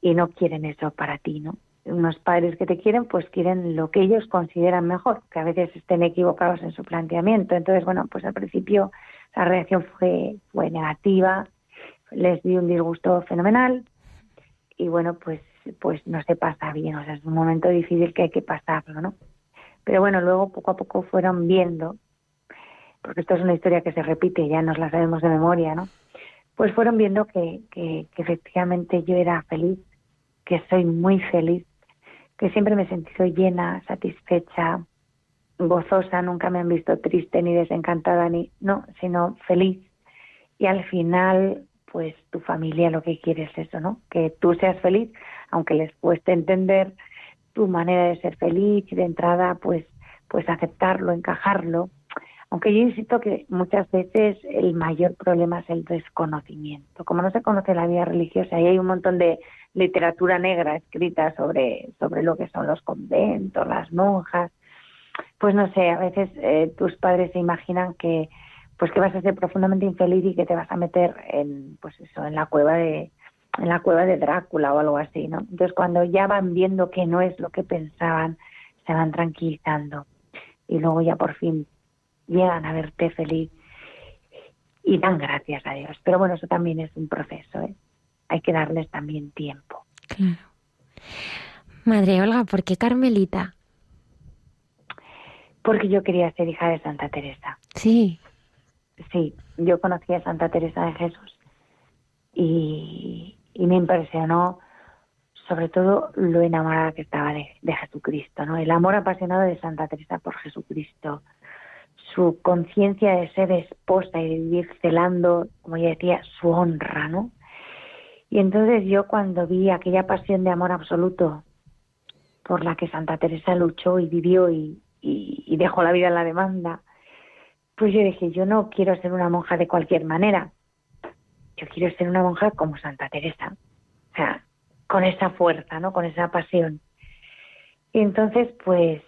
y no quieren eso para ti, ¿no? Unos padres que te quieren, pues quieren lo que ellos consideran mejor, que a veces estén equivocados en su planteamiento. Entonces, bueno, pues al principio la reacción fue, fue negativa, les di un disgusto fenomenal, y bueno, pues pues no se pasa bien, o sea, es un momento difícil que hay que pasarlo, ¿no? Pero bueno, luego poco a poco fueron viendo porque esto es una historia que se repite, ya nos la sabemos de memoria, ¿no? Pues fueron viendo que, que, que efectivamente yo era feliz, que soy muy feliz, que siempre me he sentido llena, satisfecha, gozosa, nunca me han visto triste ni desencantada, ni no, sino feliz. Y al final, pues tu familia lo que quiere es eso, ¿no? Que tú seas feliz, aunque les cueste entender tu manera de ser feliz y de entrada, pues, pues aceptarlo, encajarlo. Aunque yo insisto que muchas veces el mayor problema es el desconocimiento. Como no se conoce la vida religiosa y hay un montón de literatura negra escrita sobre, sobre lo que son los conventos, las monjas, pues no sé, a veces eh, tus padres se imaginan que pues que vas a ser profundamente infeliz y que te vas a meter en pues eso, en la cueva de en la cueva de Drácula o algo así, ¿no? Entonces cuando ya van viendo que no es lo que pensaban, se van tranquilizando y luego ya por fin llegan a verte feliz y dan gracias a Dios. Pero bueno, eso también es un proceso, ¿eh? Hay que darles también tiempo. Claro. Madre Olga, ¿por qué Carmelita? Porque yo quería ser hija de Santa Teresa. Sí. Sí, yo conocí a Santa Teresa de Jesús y, me impresionó sobre todo lo enamorada que estaba de, Jesucristo, ¿no? El amor apasionado de Santa Teresa por Jesucristo, su conciencia de ser esposa y de vivir celando, como ella decía, su honra, ¿no? Y entonces yo cuando vi aquella pasión de amor absoluto por la que Santa Teresa luchó y vivió y, dejó la vida en la demanda, pues yo dije, yo no quiero ser una monja de cualquier manera, yo quiero ser una monja como Santa Teresa, o sea, con esa fuerza, ¿no? Con esa pasión. Y entonces, pues,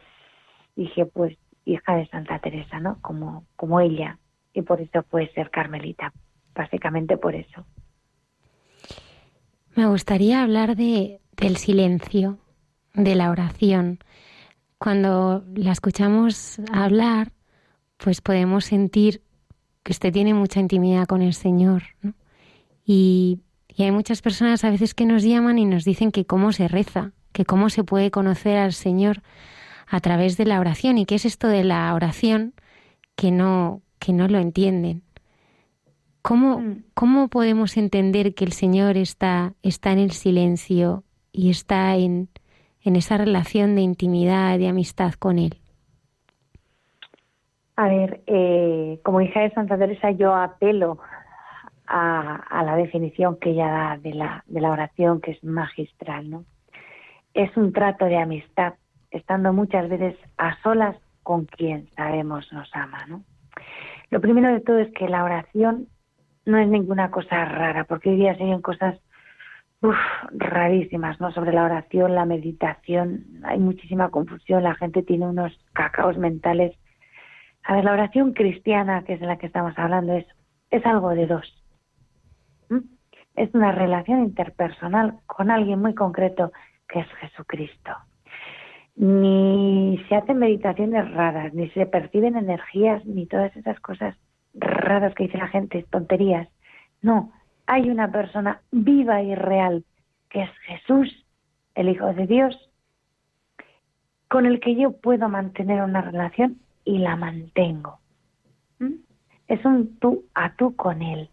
dije, pues, hija de Santa Teresa, ¿no? Como, como ella. Y por eso puede ser carmelita, básicamente por eso. Me gustaría hablar de, del silencio, de la oración. Cuando la escuchamos hablar, pues podemos sentir que usted tiene mucha intimidad con el Señor. Y, y hay muchas personas a veces que nos llaman y nos dicen que cómo se reza, que cómo se puede conocer al Señor a través de la oración y qué es esto de la oración que no que no lo entienden. ¿Cómo, mm. ¿Cómo podemos entender que el Señor está, está en el silencio y está en, en esa relación de intimidad, de amistad con Él? A ver, eh, como hija de Santa Teresa, yo apelo a, la definición que ella da de la, de la oración, que es magistral, ¿no? Es un trato de amistad, estando muchas veces a solas con quien sabemos nos ama, ¿no? Lo primero de todo es que la oración no es ninguna cosa rara, porque hoy día se cosas rarísimas, ¿no? Sobre la oración, la meditación, hay muchísima confusión, la gente tiene unos cacaos mentales. A ver, la oración cristiana, que es de la que estamos hablando, es, es algo de dos. Es una relación interpersonal con alguien muy concreto, que es Jesucristo. Ni se hacen meditaciones raras, ni se perciben energías, ni todas esas cosas raras que dice la gente, tonterías. No, hay una persona viva y real, que es Jesús, el Hijo de Dios, con el que yo puedo mantener una relación y la mantengo. ¿Mm? Es un tú a tú con Él.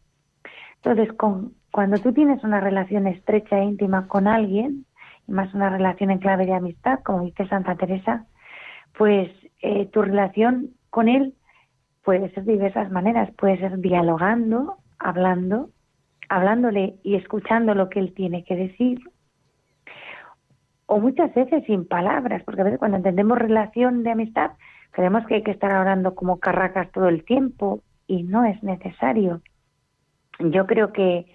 Entonces, con, cuando tú tienes una relación estrecha e íntima con alguien, y más una relación en clave de amistad, como dice Santa Teresa, pues eh, tu relación con Él puede ser de diversas maneras. Puede ser dialogando, hablando, hablándole y escuchando lo que él tiene que decir, o muchas veces sin palabras, porque a veces cuando entendemos relación de amistad, creemos que hay que estar hablando como carracas todo el tiempo y no es necesario. Yo creo que,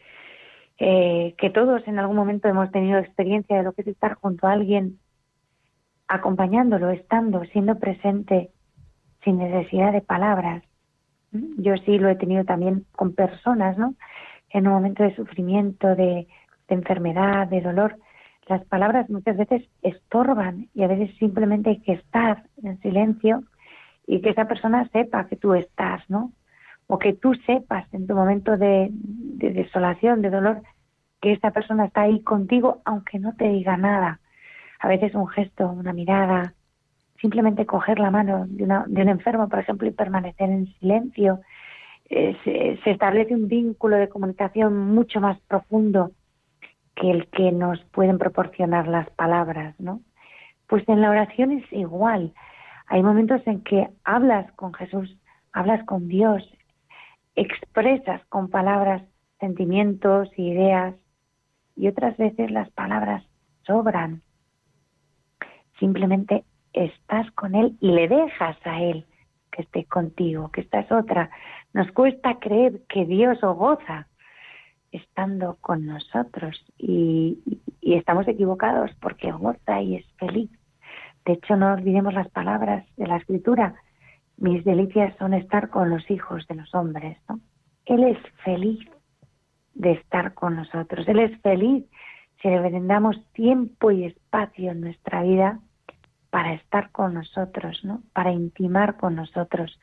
eh, que todos en algún momento hemos tenido experiencia de lo que es estar junto a alguien, acompañándolo, estando, siendo presente, sin necesidad de palabras. Yo sí lo he tenido también con personas, ¿no? en un momento de sufrimiento, de, enfermedad, de dolor, las palabras muchas veces estorban y a veces simplemente hay que estar en silencio y que esa persona sepa que tú estás, ¿no? O que tú sepas en tu momento de, de desolación, de dolor, que esa persona está ahí contigo aunque no te diga nada. A veces un gesto, una mirada, simplemente coger la mano de, un enfermo, por ejemplo, y permanecer en silencio. Eh, se, establece un vínculo de comunicación mucho más profundo que el que nos pueden proporcionar las palabras, ¿no? Pues en la oración es igual. Hay momentos en que hablas con Jesús, hablas con Dios, expresas con palabras sentimientos, ideas, y otras veces las palabras sobran. Simplemente estás con Él y le dejas a Él que esté contigo, que esta es otra. Nos cuesta creer que Dios o goza estando con nosotros y, estamos equivocados porque goza y es feliz. De hecho, no olvidemos las palabras de la escritura. Mis delicias son estar con los hijos de los hombres. ¿no? Él es feliz de estar con nosotros. Él es feliz si le brindamos tiempo y espacio en nuestra vida para estar con nosotros, ¿no? Para intimar con nosotros.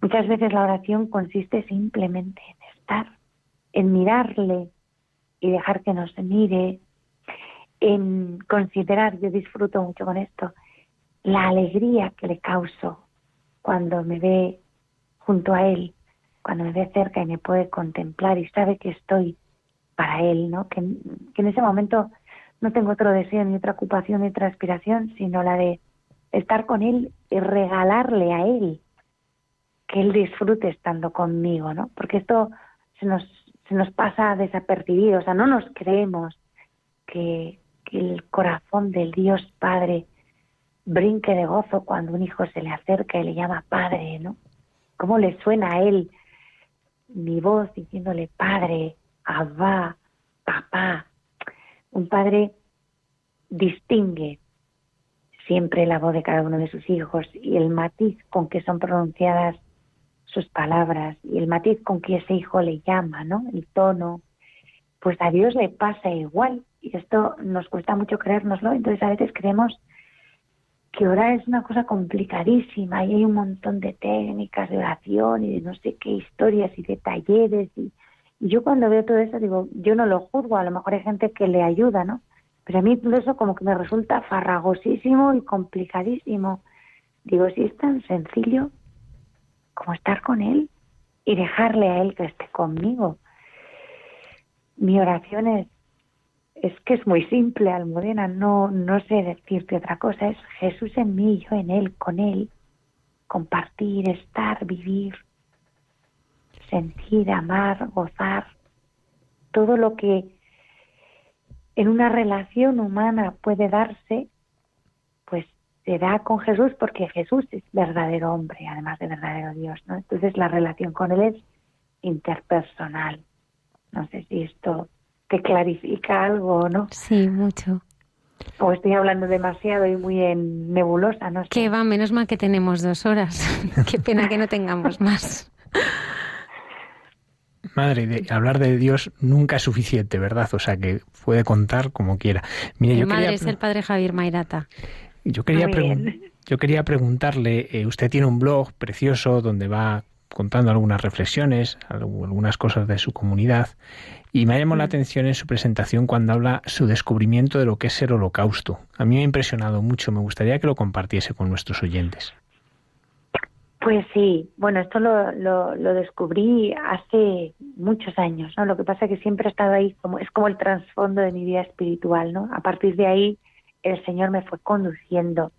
Muchas veces la oración consiste simplemente en estar, en mirarle y dejar que nos mire, en considerar, yo disfruto mucho con esto, la alegría que le causo cuando me ve junto a él, cuando me ve cerca y me puede contemplar y sabe que estoy para él, ¿no? Que, que en ese momento no tengo otro deseo ni otra ocupación ni otra aspiración, sino la de estar con él y regalarle a él que él disfrute estando conmigo, ¿no? Porque esto se nos, se nos pasa desapercibido, o sea, no nos creemos que, que el corazón del Dios Padre brinque de gozo cuando un hijo se le acerca y le llama Padre, ¿no? ¿Cómo le suena a él mi voz diciéndole Padre, Abba, papá. Un padre distingue siempre la voz de cada uno de sus hijos y el matiz con que son pronunciadas sus palabras y el matiz con que ese hijo le llama, ¿no? El tono. Pues a Dios le pasa igual y esto nos cuesta mucho creérnoslo, entonces a veces creemos que orar es una cosa complicadísima y hay un montón de técnicas de oración y de no sé qué historias y de talleres y, yo cuando veo todo eso digo, yo no lo juzgo, a lo mejor hay gente que le ayuda, ¿no? Pero a mí todo eso como que me resulta farragosísimo y complicadísimo. Digo, si es tan sencillo como estar con él y dejarle a él que esté conmigo. Mi oración es, es que es muy simple, Almudena, no, no sé decirte otra cosa, es Jesús en mí, yo en él, con él, compartir, estar, vivir, sentir, amar, gozar, todo lo que en una relación humana puede darse, pues se da con Jesús porque Jesús es verdadero hombre, además de verdadero Dios, ¿no? Entonces la relación con Él es interpersonal. No sé si esto te clarifica algo o no. Sí, mucho. O estoy hablando demasiado y muy en nebulosa, ¿no? Que va, menos mal que tenemos dos horas. Qué pena que no tengamos más. Madre, de hablar de Dios nunca es suficiente, ¿verdad? O sea, que puede contar como quiera. Mire, Mi madre es el padre Javier Mairata. Yo quería, yo quería preguntarle, eh, usted tiene un blog precioso donde va contando algunas reflexiones, algunas cosas de su comunidad, y me ha llamado la mm. atención en su presentación cuando habla su descubrimiento de lo que es el holocausto. A mí me ha impresionado mucho, me gustaría que lo compartiese con nuestros oyentes. Pues sí, bueno, esto lo, lo, lo, descubrí hace muchos años, ¿no? Lo que pasa es que siempre he estado ahí, como es como el trasfondo de mi vida espiritual, ¿no? A partir de ahí el Señor me fue conduciendo.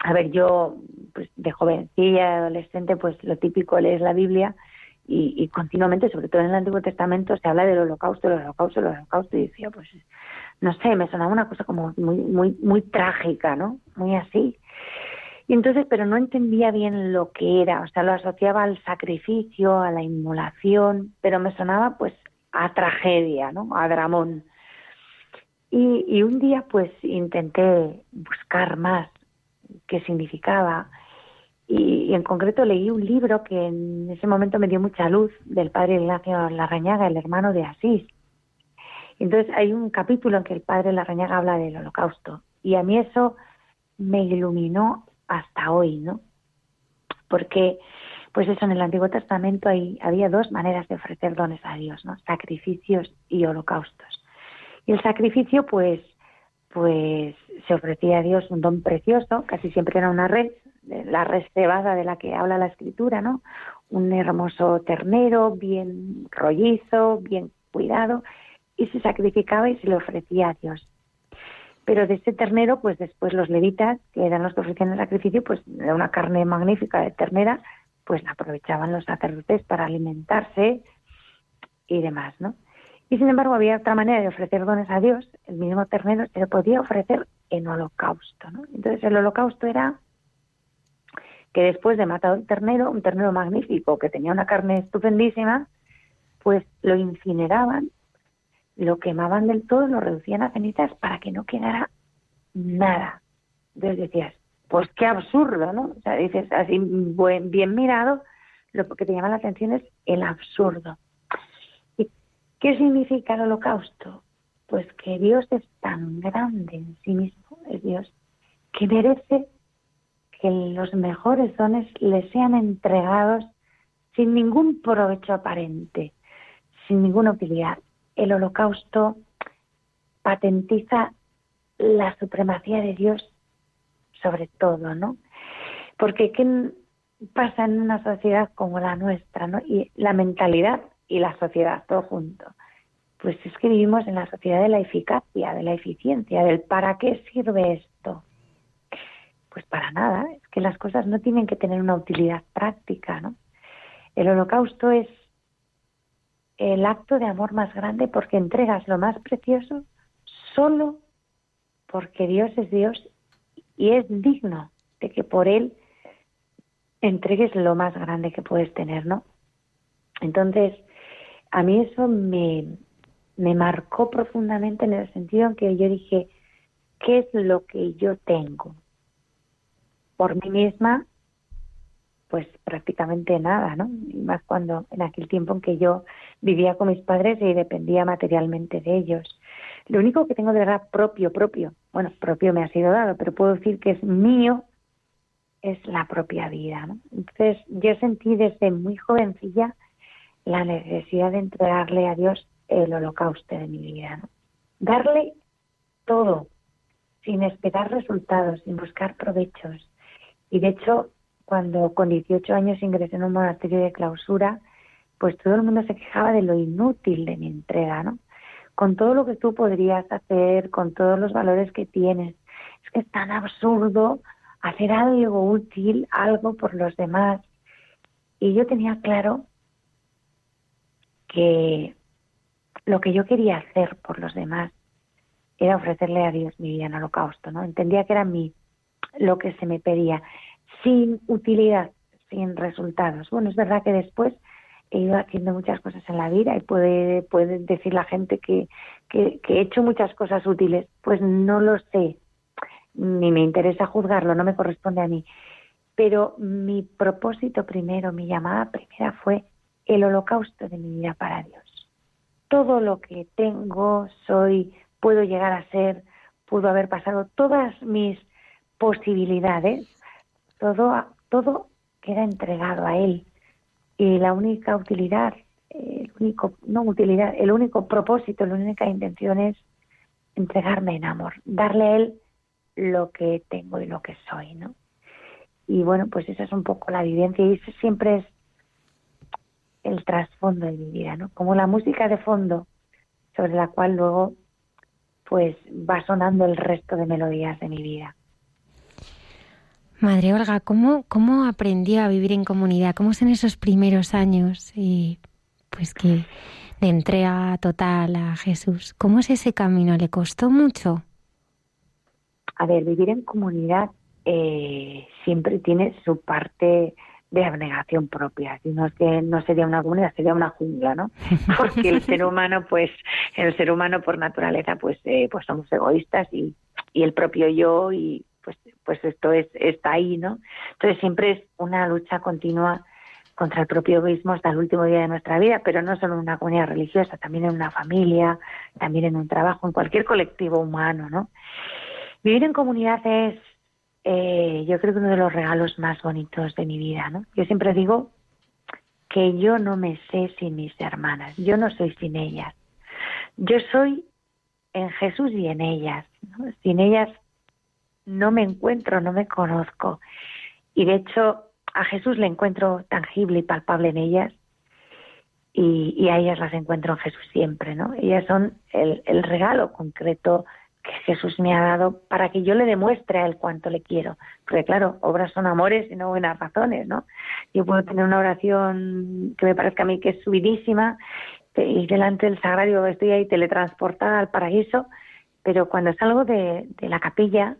A ver, yo pues de jovencilla, adolescente, pues lo típico lees la Biblia y, y, continuamente, sobre todo en el Antiguo Testamento, se habla del holocausto, del holocausto, del holocausto, y decía, pues, no sé, me sonaba una cosa como muy, muy, muy trágica, ¿no? Muy así. Y entonces, pero no entendía bien lo que era, o sea, lo asociaba al sacrificio, a la inmolación, pero me sonaba pues a tragedia, ¿no? A dramón. Y, y un día pues intenté buscar más qué significaba y, en concreto leí un libro que en ese momento me dio mucha luz del padre Ignacio Larrañaga, el hermano de Asís. Entonces hay un capítulo en que el padre Larrañaga habla del holocausto y a mí eso me iluminó hasta hoy, ¿no? Porque, pues eso, en el Antiguo Testamento hay, había dos maneras de ofrecer dones a Dios, ¿no? Sacrificios y holocaustos. Y el sacrificio, pues, pues se ofrecía a Dios un don precioso, casi siempre era una red, la red cebada de la que habla la escritura, ¿no? Un hermoso ternero, bien rollizo, bien cuidado, y se sacrificaba y se le ofrecía a Dios. Pero de ese ternero, pues después los levitas, que eran los que ofrecían el sacrificio, pues de una carne magnífica de ternera, pues la aprovechaban los sacerdotes para alimentarse y demás, ¿no? Y sin embargo había otra manera de ofrecer dones a Dios, el mismo ternero se le podía ofrecer en holocausto, ¿no? Entonces el holocausto era que después de matar un ternero, un ternero magnífico que tenía una carne estupendísima, pues lo incineraban, lo quemaban del todo, lo reducían a cenizas para que no quedara nada. Entonces decías, pues qué absurdo, ¿no? O sea, dices así bien mirado, lo que te llama la atención es el absurdo. ¿Qué significa el holocausto? Pues que Dios es tan grande en sí mismo, es Dios, que merece que los mejores dones le sean entregados sin ningún provecho aparente, sin ninguna utilidad. El holocausto patentiza la supremacía de Dios sobre todo, ¿no? Porque ¿qué pasa en una sociedad como la nuestra, ¿no? Y la mentalidad y la sociedad, todo junto. Pues es que vivimos en la sociedad de la eficacia, de la eficiencia, del para qué sirve esto. Pues para nada, es que las cosas no tienen que tener una utilidad práctica, ¿no? El holocausto es el acto de amor más grande porque entregas lo más precioso solo porque Dios es Dios y es digno de que por Él entregues lo más grande que puedes tener, ¿no? Entonces, a mí eso me, me marcó profundamente en el sentido en que yo dije, ¿qué es lo que yo tengo? Por mí misma, pues prácticamente nada, ¿no? Y más cuando en aquel tiempo en que yo vivía con mis padres y dependía materialmente de ellos. Lo único que tengo de verdad propio, propio, bueno, propio me ha sido dado, pero puedo decir que es mío, es la propia vida, ¿no? Entonces yo sentí desde muy jovencilla la necesidad de entregarle a Dios el holocausto de mi vida. ¿no? Darle todo, sin esperar resultados, sin buscar provechos. Y de hecho, cuando con 18 años ingresé en un monasterio de clausura, pues todo el mundo se quejaba de lo inútil de mi entrega, ¿no? Con todo lo que tú podrías hacer, con todos los valores que tienes. Es que es tan absurdo hacer algo útil, algo por los demás. Y yo tenía claro que lo que yo quería hacer por los demás era ofrecerle a Dios mi vida en holocausto, ¿no? Entendía que era mi lo que se me pedía, sin utilidad, sin resultados. Bueno, es verdad que después he ido haciendo muchas cosas en la vida y puede, puede decir la gente que, que, que he hecho muchas cosas útiles. Pues no lo sé, ni me interesa juzgarlo, no me corresponde a mí. Pero mi propósito primero, mi llamada primera fue el holocausto de mi vida para Dios todo lo que tengo, soy, puedo llegar a ser, pudo haber pasado todas mis posibilidades, todo, todo queda entregado a Él. Y la única utilidad, el único, no utilidad, el único propósito, la única intención es entregarme en amor, darle a Él lo que tengo y lo que soy, ¿no? Y bueno, pues esa es un poco la vivencia y eso siempre es el trasfondo de mi vida, ¿no? Como la música de fondo sobre la cual luego pues va sonando el resto de melodías de mi vida. Madre Olga, ¿cómo, cómo aprendió a vivir en comunidad? ¿Cómo son esos primeros años y pues que de entrega total a Jesús? ¿Cómo es ese camino? ¿Le costó mucho? A ver, vivir en comunidad eh, siempre tiene su parte de abnegación propia. Si no no sería una comunidad, sería una jungla, ¿no? Porque el ser humano, pues, el ser humano por naturaleza, pues, eh, pues somos egoístas y, y el propio yo y pues, pues esto es está ahí, ¿no? Entonces siempre es una lucha continua contra el propio egoísmo hasta el último día de nuestra vida, pero no solo en una comunidad religiosa, también en una familia, también en un trabajo, en cualquier colectivo humano, ¿no? Vivir en comunidad es eh, yo creo que uno de los regalos más bonitos de mi vida, ¿no? Yo siempre digo que yo no me sé sin mis hermanas, yo no soy sin ellas. Yo soy en Jesús y en ellas. Sin ellas no me encuentro, no me conozco. Y de hecho a Jesús le encuentro tangible y palpable en ellas y, a ellas las encuentro en Jesús siempre, ¿no? Ellas son el, el regalo concreto que Jesús me ha dado para que yo le demuestre a él cuánto le quiero. Porque claro, obras son amores y no buenas razones, ¿no? Yo puedo tener una oración que me parezca a mí que es subidísima y delante del sagrario estoy ahí teletransportada al paraíso, pero cuando salgo de, de la capilla,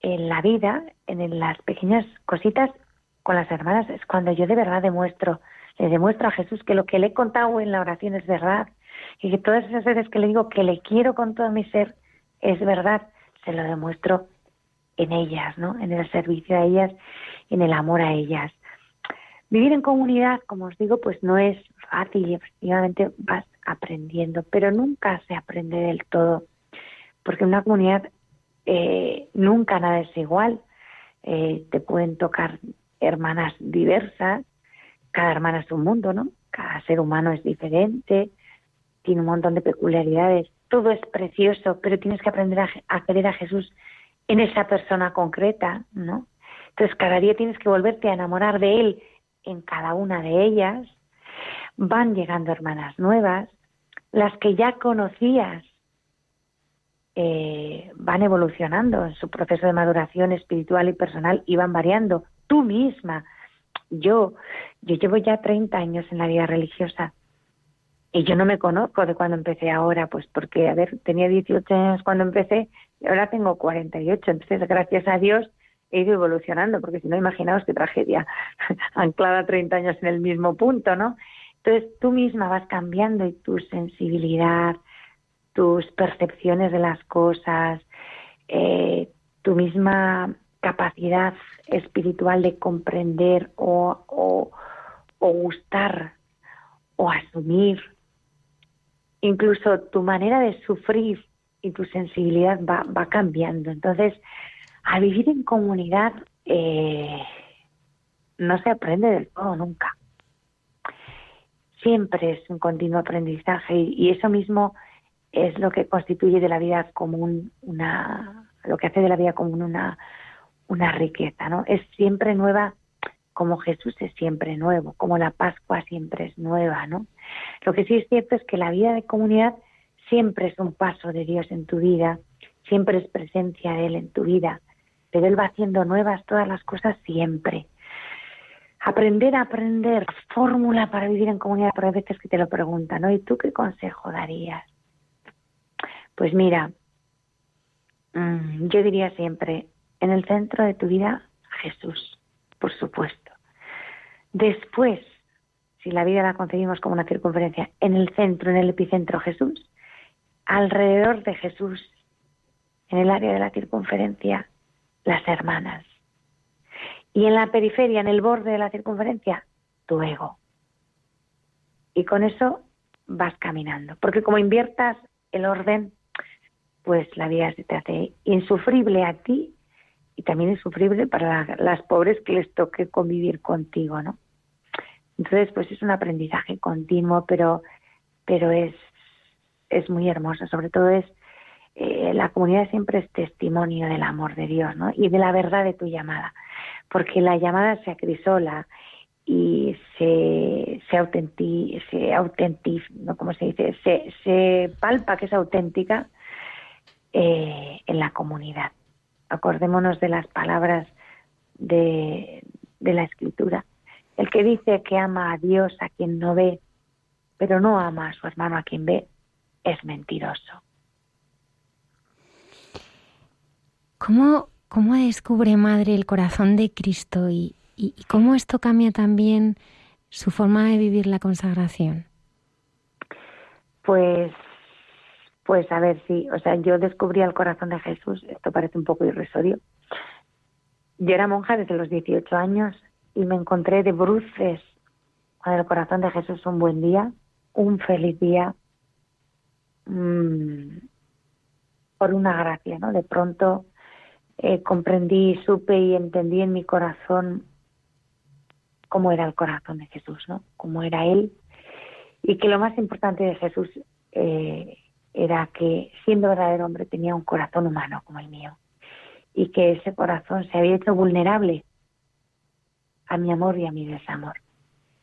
en la vida, en las pequeñas cositas con las hermanas, es cuando yo de verdad demuestro, le demuestro a Jesús que lo que le he contado en la oración es verdad y que todas esas veces que le digo que le quiero con todo mi ser es verdad, se lo demuestro en ellas, ¿no? En el servicio a ellas, en el amor a ellas. Vivir en comunidad, como os digo, pues no es fácil y efectivamente vas aprendiendo, pero nunca se aprende del todo, porque en una comunidad eh, nunca nada es igual. Eh, te pueden tocar hermanas diversas, cada hermana es un mundo, ¿no? Cada ser humano es diferente, tiene un montón de peculiaridades, todo es precioso, pero tienes que aprender a, querer a Jesús en esa persona concreta, ¿no? Entonces cada día tienes que volverte a enamorar de Él en cada una de ellas. Van llegando hermanas nuevas, las que ya conocías eh, van evolucionando en su proceso de maduración espiritual y personal y van variando. Tú misma, yo, yo llevo ya 30 años en la vida religiosa y yo no me conozco de cuando empecé ahora, pues porque, a ver, tenía 18 años cuando empecé y ahora tengo 48. Entonces, gracias a Dios, he ido evolucionando, porque si no, imaginaos qué tragedia, anclada 30 años en el mismo punto, ¿no? Entonces, tú misma vas cambiando y tu sensibilidad, tus percepciones de las cosas, eh, tu misma capacidad espiritual de comprender o, o, gustar o asumir, incluso tu manera de sufrir y tu sensibilidad va, va cambiando. Entonces, al vivir en comunidad eh, no se aprende del todo nunca. Siempre es un continuo aprendizaje y eso mismo es lo que constituye de la vida común una, lo que hace de la vida común una, una riqueza, ¿no? Es siempre nueva como Jesús es siempre nuevo, como la Pascua siempre es nueva, ¿no? Lo que sí es cierto es que la vida de comunidad siempre es un paso de Dios en tu vida, siempre es presencia de Él en tu vida, pero Él va haciendo nuevas todas las cosas siempre. Aprender a aprender, fórmula para vivir en comunidad, por veces que te lo preguntan, ¿no? ¿Y tú qué consejo darías? Pues mira, mm, yo diría siempre, en el centro de tu vida, Jesús, por supuesto. Después, si la vida la concebimos como una circunferencia, en el centro, en el epicentro Jesús, alrededor de Jesús, en el área de la circunferencia, las hermanas. Y en la periferia, en el borde de la circunferencia, tu ego. Y con eso vas caminando. Porque como inviertas el orden, pues la vida se te hace insufrible a ti y también insufrible para las pobres que les toque convivir contigo, ¿no? Entonces, pues es un aprendizaje continuo, pero, pero es, es muy hermoso. Sobre todo es, eh, la comunidad siempre es testimonio del amor de Dios, ¿no? Y de la verdad de tu llamada. Porque la llamada se acrisola y se, se, autenti, se ¿no? ¿Cómo se dice? Se, se palpa que es auténtica eh, en la comunidad. Acordémonos de las palabras de, de la escritura. El que dice que ama a Dios a quien no ve, pero no ama a su hermano a quien ve, es mentiroso. ¿Cómo, cómo descubre Madre el corazón de Cristo y, y, cómo esto cambia también su forma de vivir la consagración? Pues pues a ver si, o sea, yo descubrí el corazón de Jesús, esto parece un poco irrisorio. Yo era monja desde los 18 años y me encontré de bruces con el corazón de Jesús un buen día, un feliz día, mmm, por una gracia, ¿no? De pronto eh, comprendí, supe y entendí en mi corazón cómo era el corazón de Jesús, ¿no? Cómo era Él y que lo más importante de Jesús eh, era que siendo verdadero hombre tenía un corazón humano como el mío y que ese corazón se había hecho vulnerable a mi amor y a mi desamor.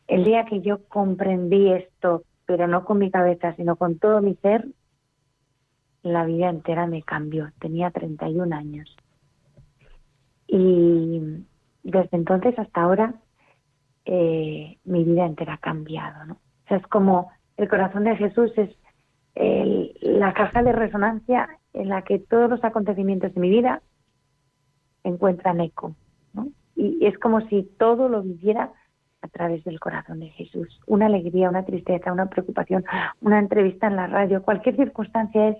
El día que yo comprendí esto, pero no con mi cabeza, sino con todo mi ser, la vida entera me cambió. Tenía 31 años. Y desde entonces hasta ahora eh, mi vida entera ha cambiado. ¿no? O sea, es como el corazón de Jesús es la caja de resonancia en la que todos los acontecimientos de mi vida encuentran eco. ¿no? Y es como si todo lo viviera a través del corazón de Jesús. Una alegría, una tristeza, una preocupación, una entrevista en la radio, cualquier circunstancia es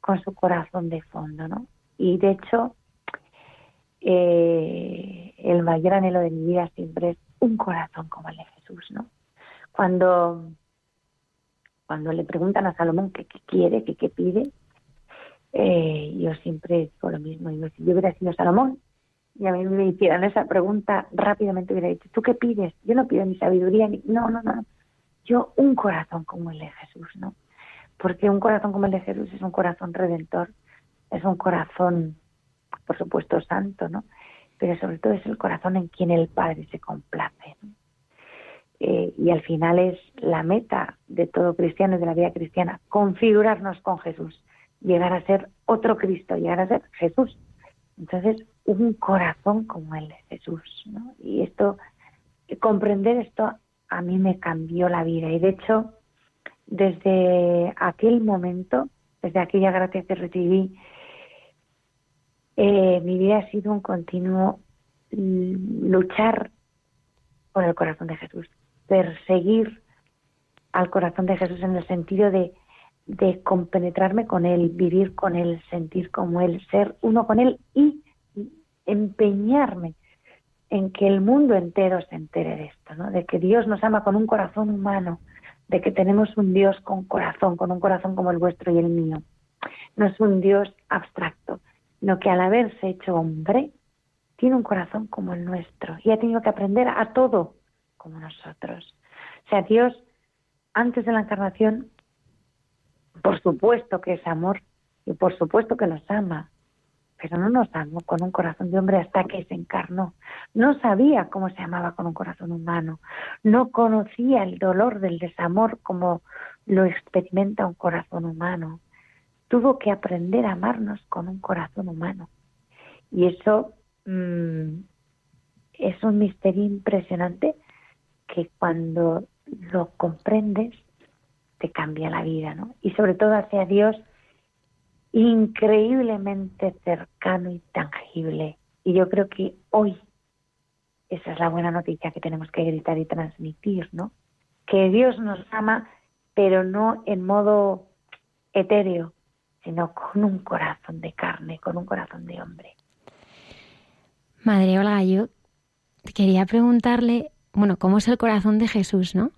con su corazón de fondo, ¿no? Y de hecho, eh, el mayor anhelo de mi vida siempre es un corazón como el de Jesús, ¿no? Cuando, cuando le preguntan a Salomón qué, quiere, qué, pide, eh, yo siempre digo lo mismo. Digo, si yo hubiera sido Salomón y a mí me hicieran esa pregunta, rápidamente hubiera dicho, ¿tú qué pides? Yo no pido ni sabiduría, ni... No, no, no. Yo un corazón como el de Jesús, ¿no? Porque un corazón como el de Jesús es un corazón redentor, es un corazón, por supuesto, santo, ¿no? Pero sobre todo es el corazón en quien el Padre se complace, eh, y al final es la meta de todo cristiano y de la vida cristiana, configurarnos con Jesús, llegar a ser otro Cristo, llegar a ser Jesús. Entonces, un corazón como el de Jesús. Y esto, comprender esto a mí me cambió la vida y de hecho, desde aquel momento, desde aquella gracia que recibí, eh, mi vida ha sido un continuo luchar por el corazón de Jesús, perseguir al corazón de Jesús en el sentido de compenetrarme con Él, vivir con Él, sentir como Él, ser uno con Él y empeñarme en que el mundo entero se entere de esto, ¿no? de que Dios nos ama con un corazón humano, de que tenemos un Dios con corazón, con un corazón como el vuestro y el mío. No es un Dios abstracto, sino que al haberse hecho hombre, tiene un corazón como el nuestro y ha tenido que aprender a todo como nosotros. O sea, Dios, antes de la encarnación, por supuesto que es amor y por supuesto que nos ama, pero no nos amó con un corazón de hombre hasta que se encarnó. No sabía cómo se amaba con un corazón humano, no conocía el dolor del desamor como lo experimenta un corazón humano. Tuvo que aprender a amarnos con un corazón humano. Y eso mm, es un misterio impresionante que cuando lo comprendes te cambia la vida, ¿no? Y sobre todo hacia Dios increíblemente cercano y tangible. Y yo creo que hoy esa es la buena noticia que tenemos que gritar y transmitir, ¿no? Que Dios nos ama, pero no en modo etéreo, sino con un corazón de carne, con un corazón de hombre. Madre Olga, yo quería preguntarle, bueno, ¿cómo es el corazón de Jesús, no?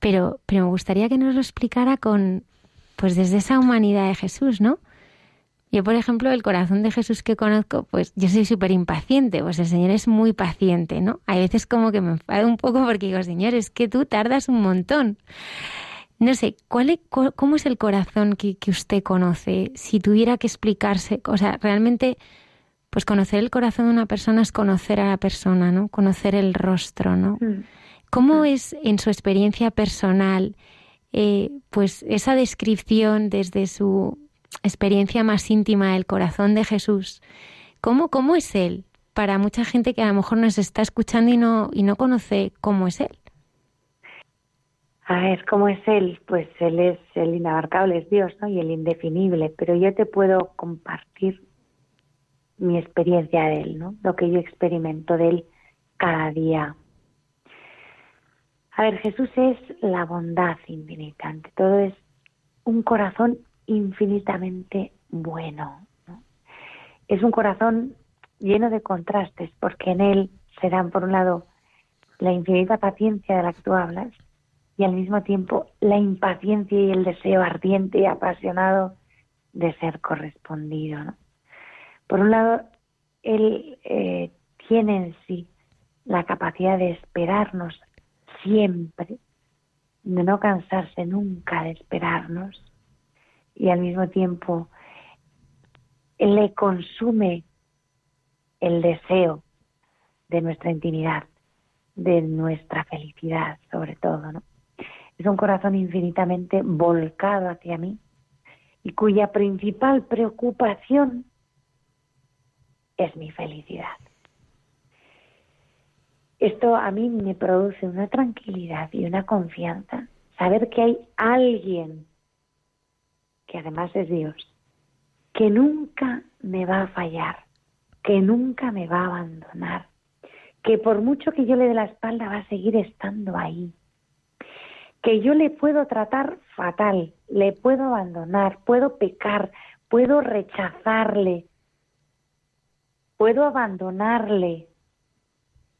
Pero, pero me gustaría que nos lo explicara con, pues desde esa humanidad de Jesús, ¿no? Yo, por ejemplo, el corazón de Jesús que conozco, pues yo soy súper impaciente, pues el Señor es muy paciente, ¿no? Hay veces como que me enfado un poco porque digo, Señor, es que tú tardas un montón. No sé, ¿cuál ¿cómo es el corazón que, que, usted conoce? Si tuviera que explicarse, o sea, realmente, pues conocer el corazón de una persona es conocer a la persona, ¿no? Conocer el rostro, ¿no? Mm. ¿Cómo es en su experiencia personal, eh, pues esa descripción desde su experiencia más íntima del corazón de Jesús? ¿Cómo, cómo es Él? Para mucha gente que a lo mejor nos está escuchando y no, y no conoce cómo es Él. A ver, ¿cómo es Él? Pues Él es el inabarcable, es Dios, ¿no? Y el indefinible. Pero yo te puedo compartir mi experiencia de Él, ¿no? Lo que yo experimento de Él cada día. A ver, Jesús es la bondad infinita, ante todo es un corazón infinitamente bueno. Es un corazón lleno de contrastes, porque en él se dan, por un lado, la infinita paciencia de la que tú hablas, y al mismo tiempo la impaciencia y el deseo ardiente y apasionado de ser correspondido. Por un lado, él eh, tiene en sí la capacidad de esperarnos siempre, de no cansarse nunca de esperarnos. y al mismo tiempo le consume el deseo de nuestra intimidad, de nuestra felicidad sobre todo, ¿no? Es un corazón infinitamente volcado hacia mí y cuya principal preocupación es mi felicidad. Esto a mí me produce una tranquilidad y una confianza, saber que hay alguien, que además es Dios, que nunca me va a fallar, que nunca me va a abandonar, que por mucho que yo le dé la espalda va a seguir estando ahí, que yo le puedo tratar fatal, le puedo abandonar, puedo pecar, puedo rechazarle, puedo abandonarle,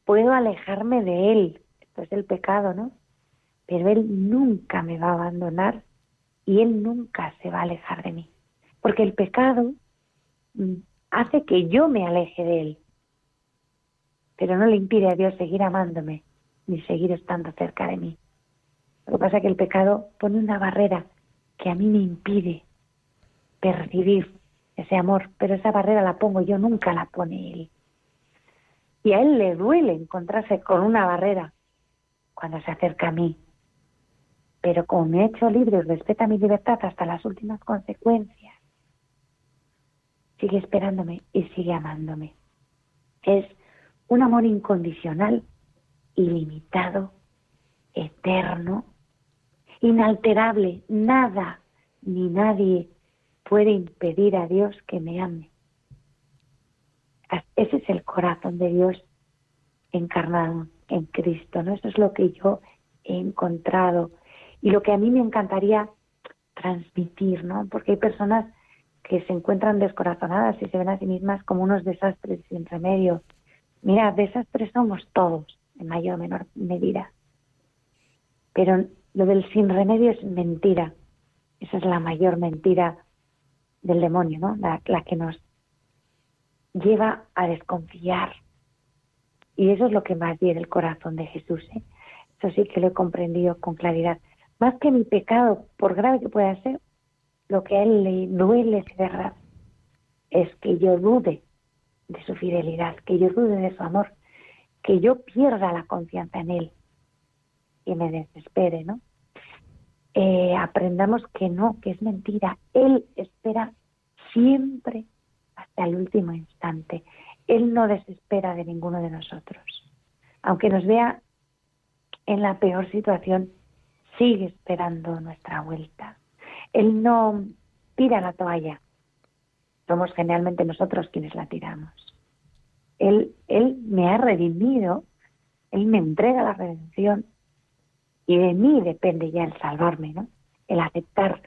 puedo alejarme de Él. Esto es el pecado, ¿no? Pero Él nunca me va a abandonar y Él nunca se va a alejar de mí. Porque el pecado mm, hace que yo me aleje de Él, pero no le impide a Dios seguir amándome ni seguir estando cerca de mí. Lo que pasa es que el pecado pone una barrera que a mí me impide percibir ese amor, pero esa barrera la pongo yo, nunca la pone Él. Y a él le duele encontrarse con una barrera cuando se acerca a mí. Pero como me he hecho libre y respeta mi libertad hasta las últimas consecuencias, sigue esperándome y sigue amándome. Es un amor incondicional, ilimitado, eterno, inalterable. Nada ni nadie puede impedir a Dios que me ame. Ese es el corazón de Dios encarnado en Cristo, ¿no? Eso es lo que yo he encontrado y lo que a mí me encantaría transmitir, ¿no? Porque hay personas que se encuentran descorazonadas y se ven a sí mismas como unos desastres sin remedio. Mira, desastres somos todos, en mayor o menor medida. Pero lo del sin remedio es mentira. Esa es la mayor mentira del demonio, ¿no? La, la que nos lleva a desconfiar. Y eso es lo que más viene el corazón de Jesús. ¿eh? Eso sí que lo he comprendido con claridad. Más que mi pecado, por grave que pueda ser, lo que a él le duele es verdad, es que yo dude de su fidelidad, que yo dude de su amor, que yo pierda la confianza en él y me desespere, ¿no? Eh, aprendamos que no, que es mentira. Él espera siempre hasta el último instante. Él no desespera de ninguno de nosotros. Aunque nos vea en la peor situación, sigue esperando nuestra vuelta. Él no tira la toalla. Somos generalmente nosotros quienes la tiramos. Él, él me ha redimido, Él me entrega la redención y de mí depende ya el salvarme, ¿no? El aceptar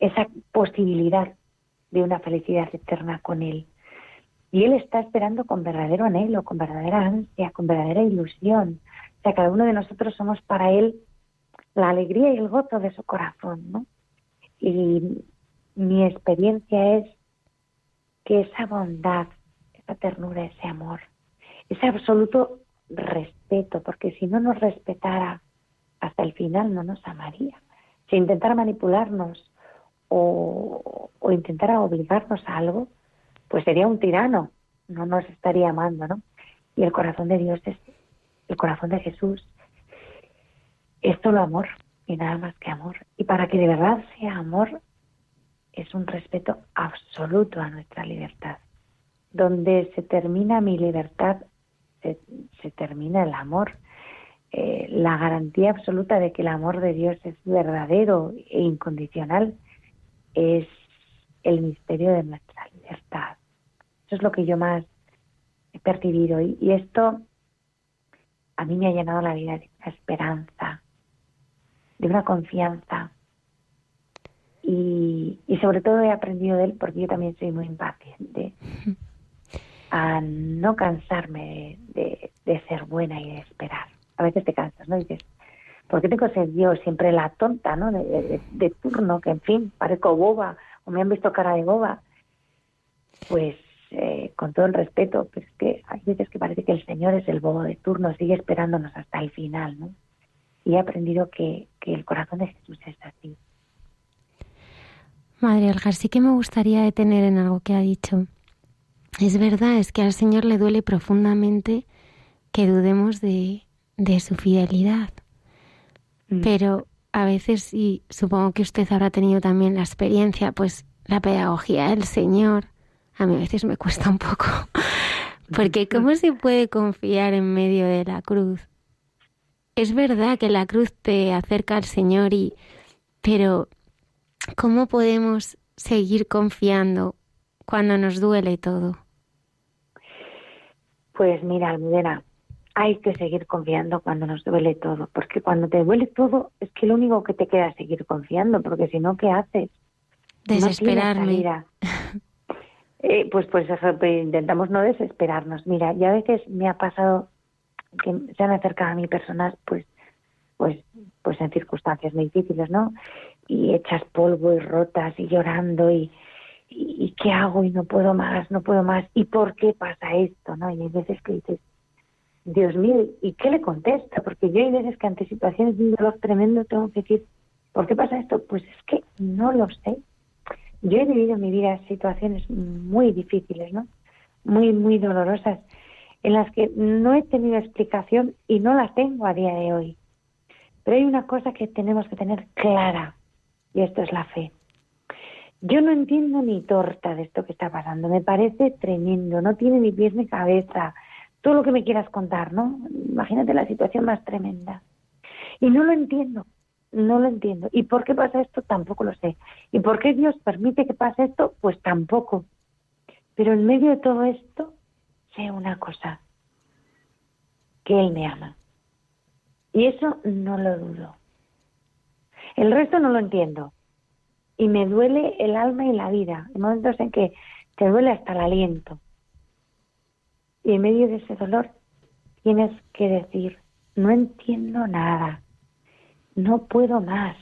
esa posibilidad de una felicidad eterna con Él. Y Él está esperando con verdadero anhelo, con verdadera ansia, con verdadera ilusión. O sea, cada uno de nosotros somos para Él la alegría y el gozo de su corazón. Y mi experiencia es que esa bondad, esa ternura, ese amor, ese absoluto respeto, porque si no nos respetara hasta el final no nos amaría. Si intentara manipularnos o, o intentara obligarnos a algo, pues sería un tirano, no nos estaría amando, ¿no? Y el corazón de Dios es, el corazón de Jesús es solo amor y nada más que amor. Y para que de verdad sea amor, es un respeto absoluto a nuestra libertad. Donde se termina mi libertad, se, termina el amor. Eh, la garantía absoluta de que el amor de Dios es verdadero e incondicional es el misterio de nuestra libertad. Eso es lo que yo más he percibido y, esto a mí me ha llenado la vida de una esperanza, de una confianza y, sobre todo he aprendido de él porque yo también soy muy impaciente a no cansarme de, ser buena y de esperar. A veces te cansas, ¿no? dices, ¿por qué tengo que ser yo siempre la tonta, ¿no? De, turno, que en fin, parezco boba o me han visto cara de boba. Pues eh, con todo el respeto, pues que hay veces que parece que el Señor es el bobo de turno, sigue esperándonos hasta el final, ¿no? Y he aprendido que, que el corazón de Jesús es así, Madre Algar, sí que me gustaría detener en algo que ha dicho. Es verdad, es que al Señor le duele profundamente que dudemos de, de su fidelidad. Mm. Pero a veces, y supongo que usted habrá tenido también la experiencia, pues la pedagogía del Señor, a mí a veces me cuesta un poco. Porque ¿cómo se puede confiar en medio de la cruz? Es verdad que la cruz te acerca al Señor y pero ¿cómo podemos seguir confiando cuando nos duele todo? Pues mira, Almudena, hay que seguir confiando cuando nos duele todo, porque cuando te duele todo es que lo único que te queda es seguir confiando, porque si no, ¿qué haces? Desesperarme. eh, pues, pues intentamos no desesperarnos. Mira, ya a veces me ha pasado que se han acercado a mí personas, pues, pues, pues en circunstancias muy difíciles, ¿no? Y hechas polvo y rotas y llorando y, y, qué hago y no puedo más, no puedo más. ¿Y por qué pasa esto, no? Y hay veces que dices, Dios mío, ¿y qué le contesta? Porque yo hay veces que ante situaciones de un dolor tremendo tengo que decir, ¿por qué pasa esto? Pues es que no lo sé. Yo he vivido en mi vida situaciones muy difíciles, ¿no? Muy, muy dolorosas, en las que no he tenido explicación y no la tengo a día de hoy. Pero hay una cosa que tenemos que tener clara, y esto es la fe. Yo no entiendo ni torta de esto que está pasando, me parece tremendo, no tiene ni pies ni cabeza, todo lo que me quieras contar, ¿no? Imagínate la situación más tremenda. Y no lo entiendo, no lo entiendo. ¿Y por qué pasa esto? Tampoco lo sé. ¿Y por qué Dios permite que pase esto? Pues tampoco. Pero en medio de todo esto, sé una cosa, que Él me ama. Y eso no lo dudo. El resto no lo entiendo. Y me duele el alma y la vida. Hay momentos en que te duele hasta el aliento. Y en medio de ese dolor tienes que decir, no entiendo nada, no puedo más,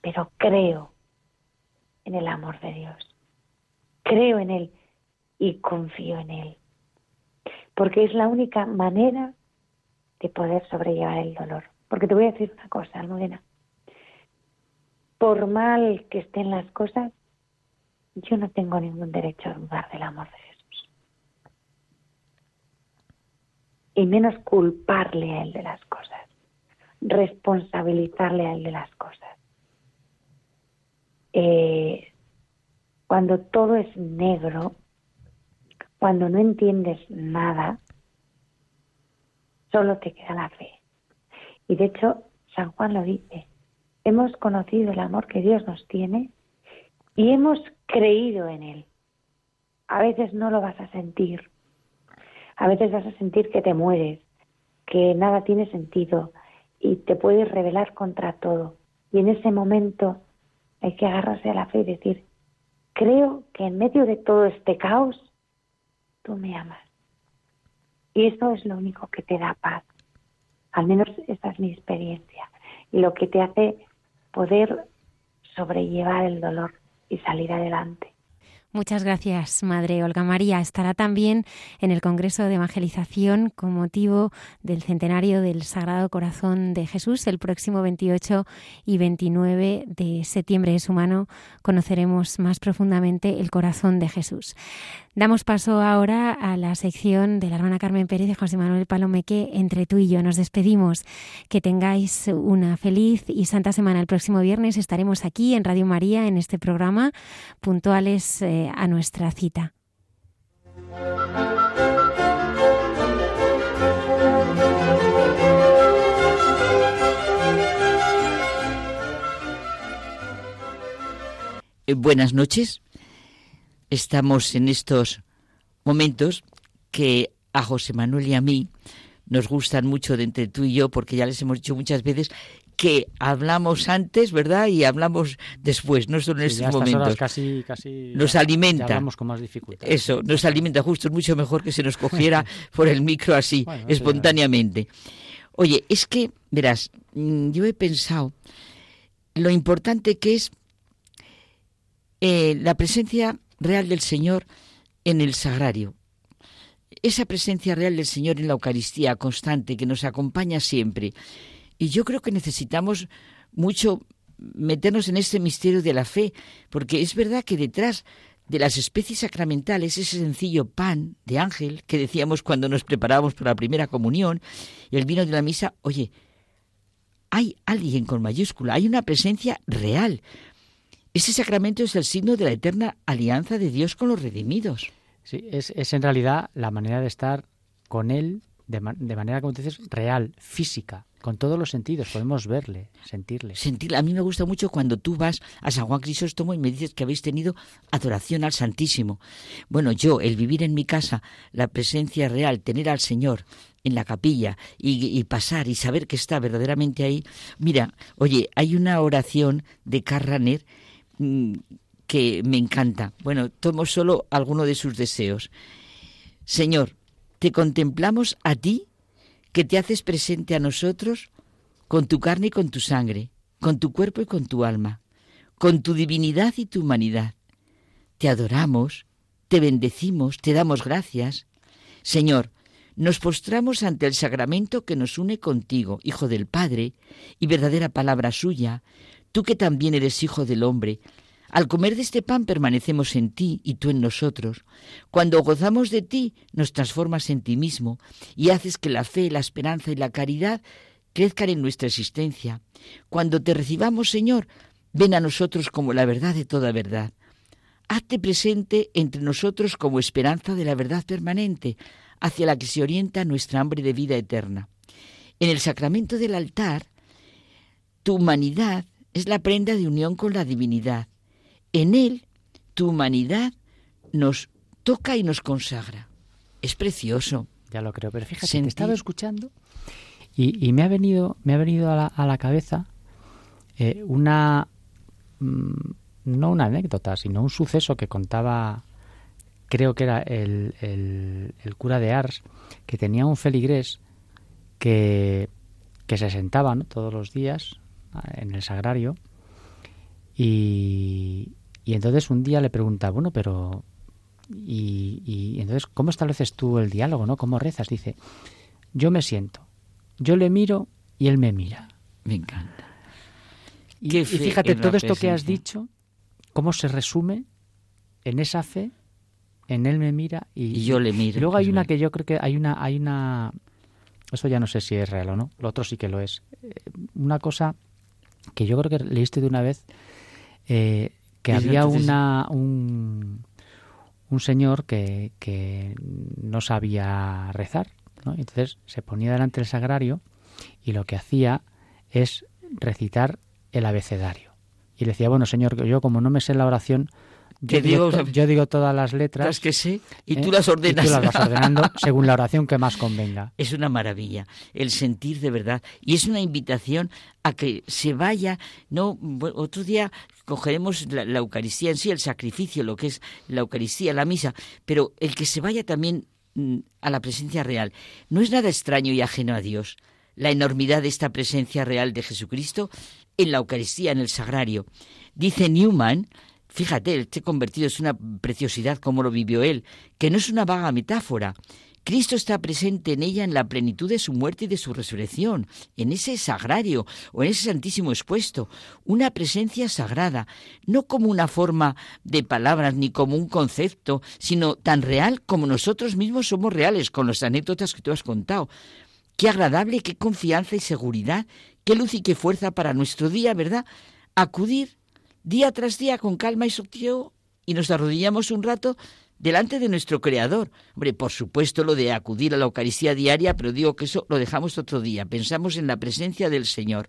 pero creo en el amor de Dios, creo en Él y confío en Él, porque es la única manera de poder sobrellevar el dolor. Porque te voy a decir una cosa, Almudena, por mal que estén las cosas, yo no tengo ningún derecho a dudar del amor de Dios. Y menos culparle a él de las cosas, responsabilizarle a él de las cosas. Eh, cuando todo es negro, cuando no entiendes nada, solo te queda la fe. Y de hecho, San Juan lo dice, hemos conocido el amor que Dios nos tiene y hemos creído en él. A veces no lo vas a sentir, a veces vas a sentir que te mueres, que nada tiene sentido y te puedes rebelar contra todo. Y en ese momento hay que agarrarse a la fe y decir, creo que en medio de todo este caos, tú me amas. Y eso es lo único que te da paz. Al menos esa es mi experiencia. Y lo que te hace poder sobrellevar el dolor y salir adelante. Muchas gracias, Madre Olga María. Estará también en el Congreso de Evangelización con motivo del centenario del Sagrado Corazón de Jesús el próximo 28 y 29 de septiembre. Es humano, conoceremos más profundamente el corazón de Jesús. Damos paso ahora a la sección de la hermana Carmen Pérez y José Manuel Palomeque entre tú y yo. Nos despedimos. Que tengáis una feliz y santa semana. El próximo viernes estaremos aquí en Radio María en este programa puntuales eh, a nuestra cita. Eh, buenas noches estamos en estos momentos que a José Manuel y a mí nos gustan mucho de entre tú y yo, porque ya les hemos dicho muchas veces que hablamos antes, ¿verdad? Y hablamos después, no solo en estos momentos. casi, casi nos alimenta. hablamos con más dificultad. Eso, nos alimenta justo, es mucho mejor que se nos cogiera por el micro así, espontáneamente. Oye, es que, verás, mm, yo he pensado lo importante que es eh, la presencia real del Señor en el sagrario. Esa presencia real del Señor en la Eucaristía constante que nos acompaña siempre. Y yo creo que necesitamos mucho meternos en este misterio de la fe, porque es verdad que detrás de las especies sacramentales, ese sencillo pan de ángel que decíamos cuando nos preparábamos para la primera comunión, y el vino de la misa, oye, hay alguien con mayúscula, hay una presencia real. Ese sacramento es el signo de la eterna alianza de Dios con los redimidos. Sí, es, es en realidad la manera de estar con Él de, de manera, como dices, real, física, con todos los sentidos, podemos verle, sentirle. Sentirle. A mí me gusta mucho cuando tú vas a San Juan Crisóstomo y me dices que habéis tenido adoración al Santísimo. Bueno, yo, el vivir en mi casa, la presencia real, tener al Señor en la capilla y, pasar y saber que está verdaderamente ahí. Mira, oye, hay una oración de Carraner que me encanta. Bueno, tomo solo alguno de sus deseos. Señor, te contemplamos a ti que te haces presente a nosotros con tu carne y con tu sangre, con tu cuerpo y con tu alma, con tu divinidad y tu humanidad. Te adoramos, te bendecimos, te damos gracias. Señor, nos postramos ante el sacramento que nos une contigo, Hijo del Padre, y verdadera palabra suya, tú que también eres Hijo del hombre, al comer de este pan permanecemos en ti y tú en nosotros. Cuando gozamos de ti, nos transformas en ti mismo y haces que la fe, la esperanza y la caridad crezcan en nuestra existencia. Cuando te recibamos, Señor, ven a nosotros como la verdad de toda verdad. Hazte presente entre nosotros como esperanza de la verdad permanente, hacia la que se orienta nuestra hambre de vida eterna. En el sacramento del altar, tu humanidad es la prenda de unión con la divinidad. En Él, tu humanidad nos toca y nos consagra. Es precioso. Ya lo creo, pero fíjate, te he estado escuchando y, me ha venido, me ha venido a la, cabeza eh, una, mm, no una anécdota, sino un suceso que contaba, creo que era el, el, cura de Ars, que tenía un feligrés que, que se sentaba todos los días en el sagrario y, y entonces un día le pregunta, bueno, pero... Y, entonces, ¿cómo estableces tú el diálogo, no? ¿Cómo rezas? Dice, yo me siento, yo le miro y él me mira. Me encanta. Y, fíjate, todo esto que has dicho, cómo se resume en esa fe, en él me mira y, yo le miro. Y luego hay una que yo creo que hay una, hay una, eso ya no sé si es real o no, lo otro sí que lo es. Eh, una cosa que yo creo que leíste de una vez, eh, que había una, un, un señor que, que, no sabía rezar, ¿no? Entonces se ponía delante del sagrario y lo que hacía es recitar el abecedario. Y le decía, bueno, señor, yo como no me sé la oración, yo digo, yo digo todas las letras. que sé, y tú ¿eh? las ordenas. Y tú las vas ordenando según la oración que más convenga. Es una maravilla, el sentir de verdad. Y es una invitación a que se vaya, no, otro día cogeremos la, Eucaristía en sí, el sacrificio, lo que es la Eucaristía, la misa, pero el que se vaya también mm, a la presencia real. No es nada extraño y ajeno a Dios. La enormidad de esta presencia real de Jesucristo en la Eucaristía, en el sagrario. Dice Newman, Fíjate, el té convertido es una preciosidad como lo vivió él, que no es una vaga metáfora. Cristo está presente en ella en la plenitud de su muerte y de su resurrección, en ese sagrario o en ese santísimo expuesto, una presencia sagrada, no como una forma de palabras ni como un concepto, sino tan real como nosotros mismos somos reales con las anécdotas que tú has contado. Qué agradable, qué confianza y seguridad, qué luz y qué fuerza para nuestro día, ¿verdad? Acudir día tras día con calma y sosiego y nos arrodillamos un rato delante de nuestro Creador. Hombre, por supuesto lo de acudir a la Eucaristía diaria, pero digo que eso lo dejamos otro día. Pensamos en la presencia del Señor.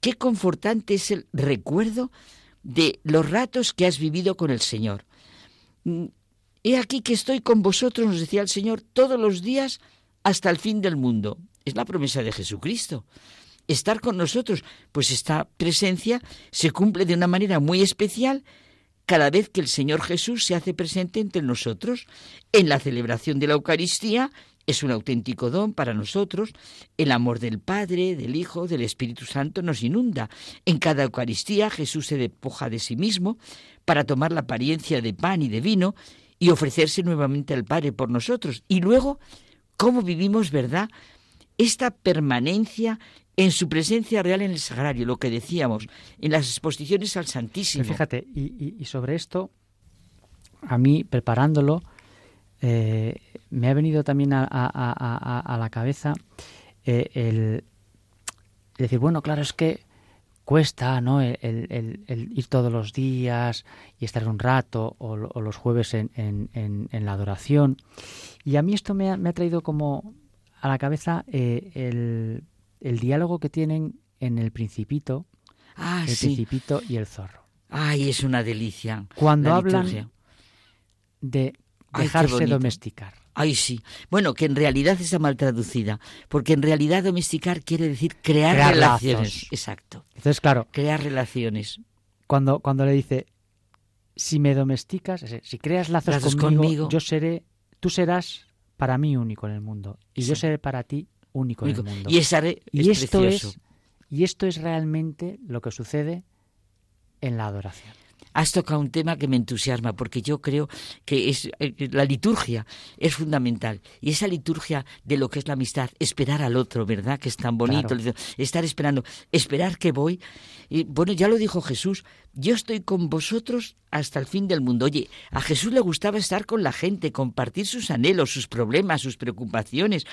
Qué confortante es el recuerdo de los ratos que has vivido con el Señor. Mm, he aquí que estoy con vosotros, nos decía el Señor, todos los días hasta el fin del mundo. Es la promesa de Jesucristo estar con nosotros. Pues esta presencia se cumple de una manera muy especial cada vez que el Señor Jesús se hace presente entre nosotros. En la celebración de la Eucaristía es un auténtico don para nosotros. El amor del Padre, del Hijo, del Espíritu Santo nos inunda. En cada Eucaristía Jesús se despoja de sí mismo para tomar la apariencia de pan y de vino y ofrecerse nuevamente al Padre por nosotros. Y luego, ¿cómo vivimos, verdad? Esta permanencia en su presencia real en el sagrario, lo que decíamos, en las exposiciones al Santísimo. fíjate, y, sobre esto, a mí preparándolo, eh, me ha venido también a, la cabeza eh, el decir, bueno, claro, es que cuesta, ¿no? El, ir todos los días y estar un rato o, los jueves en, en, la adoración. Y a mí esto me ha, me ha traído como a la cabeza eh, el, diálogo que tienen en el Principito, ah, el Principito y el zorro. Ay, es una delicia. Cuando hablan de dejarse domesticar. Ay, sí. Bueno, que en realidad está mal traducida, porque en realidad domesticar quiere decir crear, relaciones. Exacto. Entonces, claro. Crear relaciones. Cuando, cuando le dice, si me domesticas, si creas lazos, conmigo, yo seré, tú serás para mí único en el mundo y yo seré para ti único, en el mundo. Y, esa y esto es y esto es realmente lo que sucede en la adoración has tocado un tema que me entusiasma, porque yo creo que es eh, la liturgia es fundamental. Y esa liturgia de lo que es la amistad, esperar al otro, ¿verdad? Que es tan bonito. Estar esperando, esperar que voy. Y bueno, ya lo dijo Jesús, yo estoy con vosotros hasta el fin del mundo. Oye, a Jesús le gustaba estar con la gente, compartir sus anhelos, sus problemas, sus preocupaciones.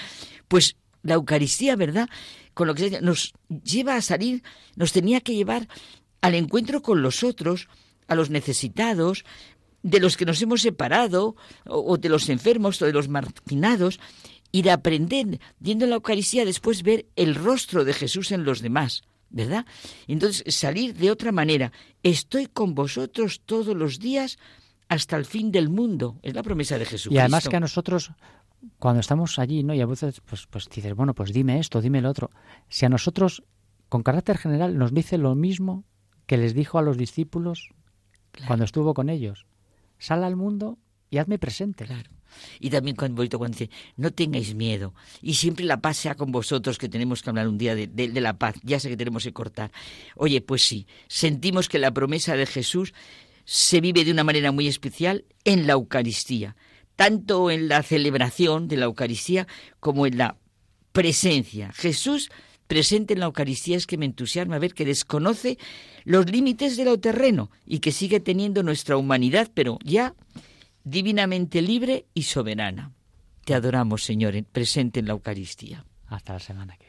Pues la Eucaristía, ¿verdad? Con lo que nos lleva a salir, nos tenía que llevar al encuentro con los otros, a los necesitados, de los que nos hemos separado, o, de los enfermos, o de los marginados, y de aprender, viendo la Eucaristía, después ver el rostro de Jesús en los demás, ¿verdad? Entonces, salir de otra manera. Estoy con vosotros todos los días hasta el fin del mundo. Es la promesa de Jesús. Y además que a nosotros, cuando estamos allí, ¿no? Y a veces, pues, pues dices, bueno, pues dime esto, dime lo otro. Si a nosotros, con carácter general, nos dice lo mismo que les dijo a los discípulos cuando estuvo con ellos. Sal al mundo y hazme presente. Claro. Y también cuando, cuando dice, no tengáis miedo. Y siempre la paz sea con vosotros, que tenemos que hablar un día de, de, la paz. Ya sé que tenemos que cortar. Oye, pues sí, sentimos que la promesa de Jesús se vive de una manera muy especial en la Eucaristía. Tanto en la celebración de la Eucaristía como en la presencia. Jesús presente en la Eucaristía es que me entusiasma ver que desconoce los límites de lo terreno y que sigue teniendo nuestra humanidad, pero ya divinamente libre y soberana. Te adoramos, Señor, presente en la Eucaristía. Hasta la semana que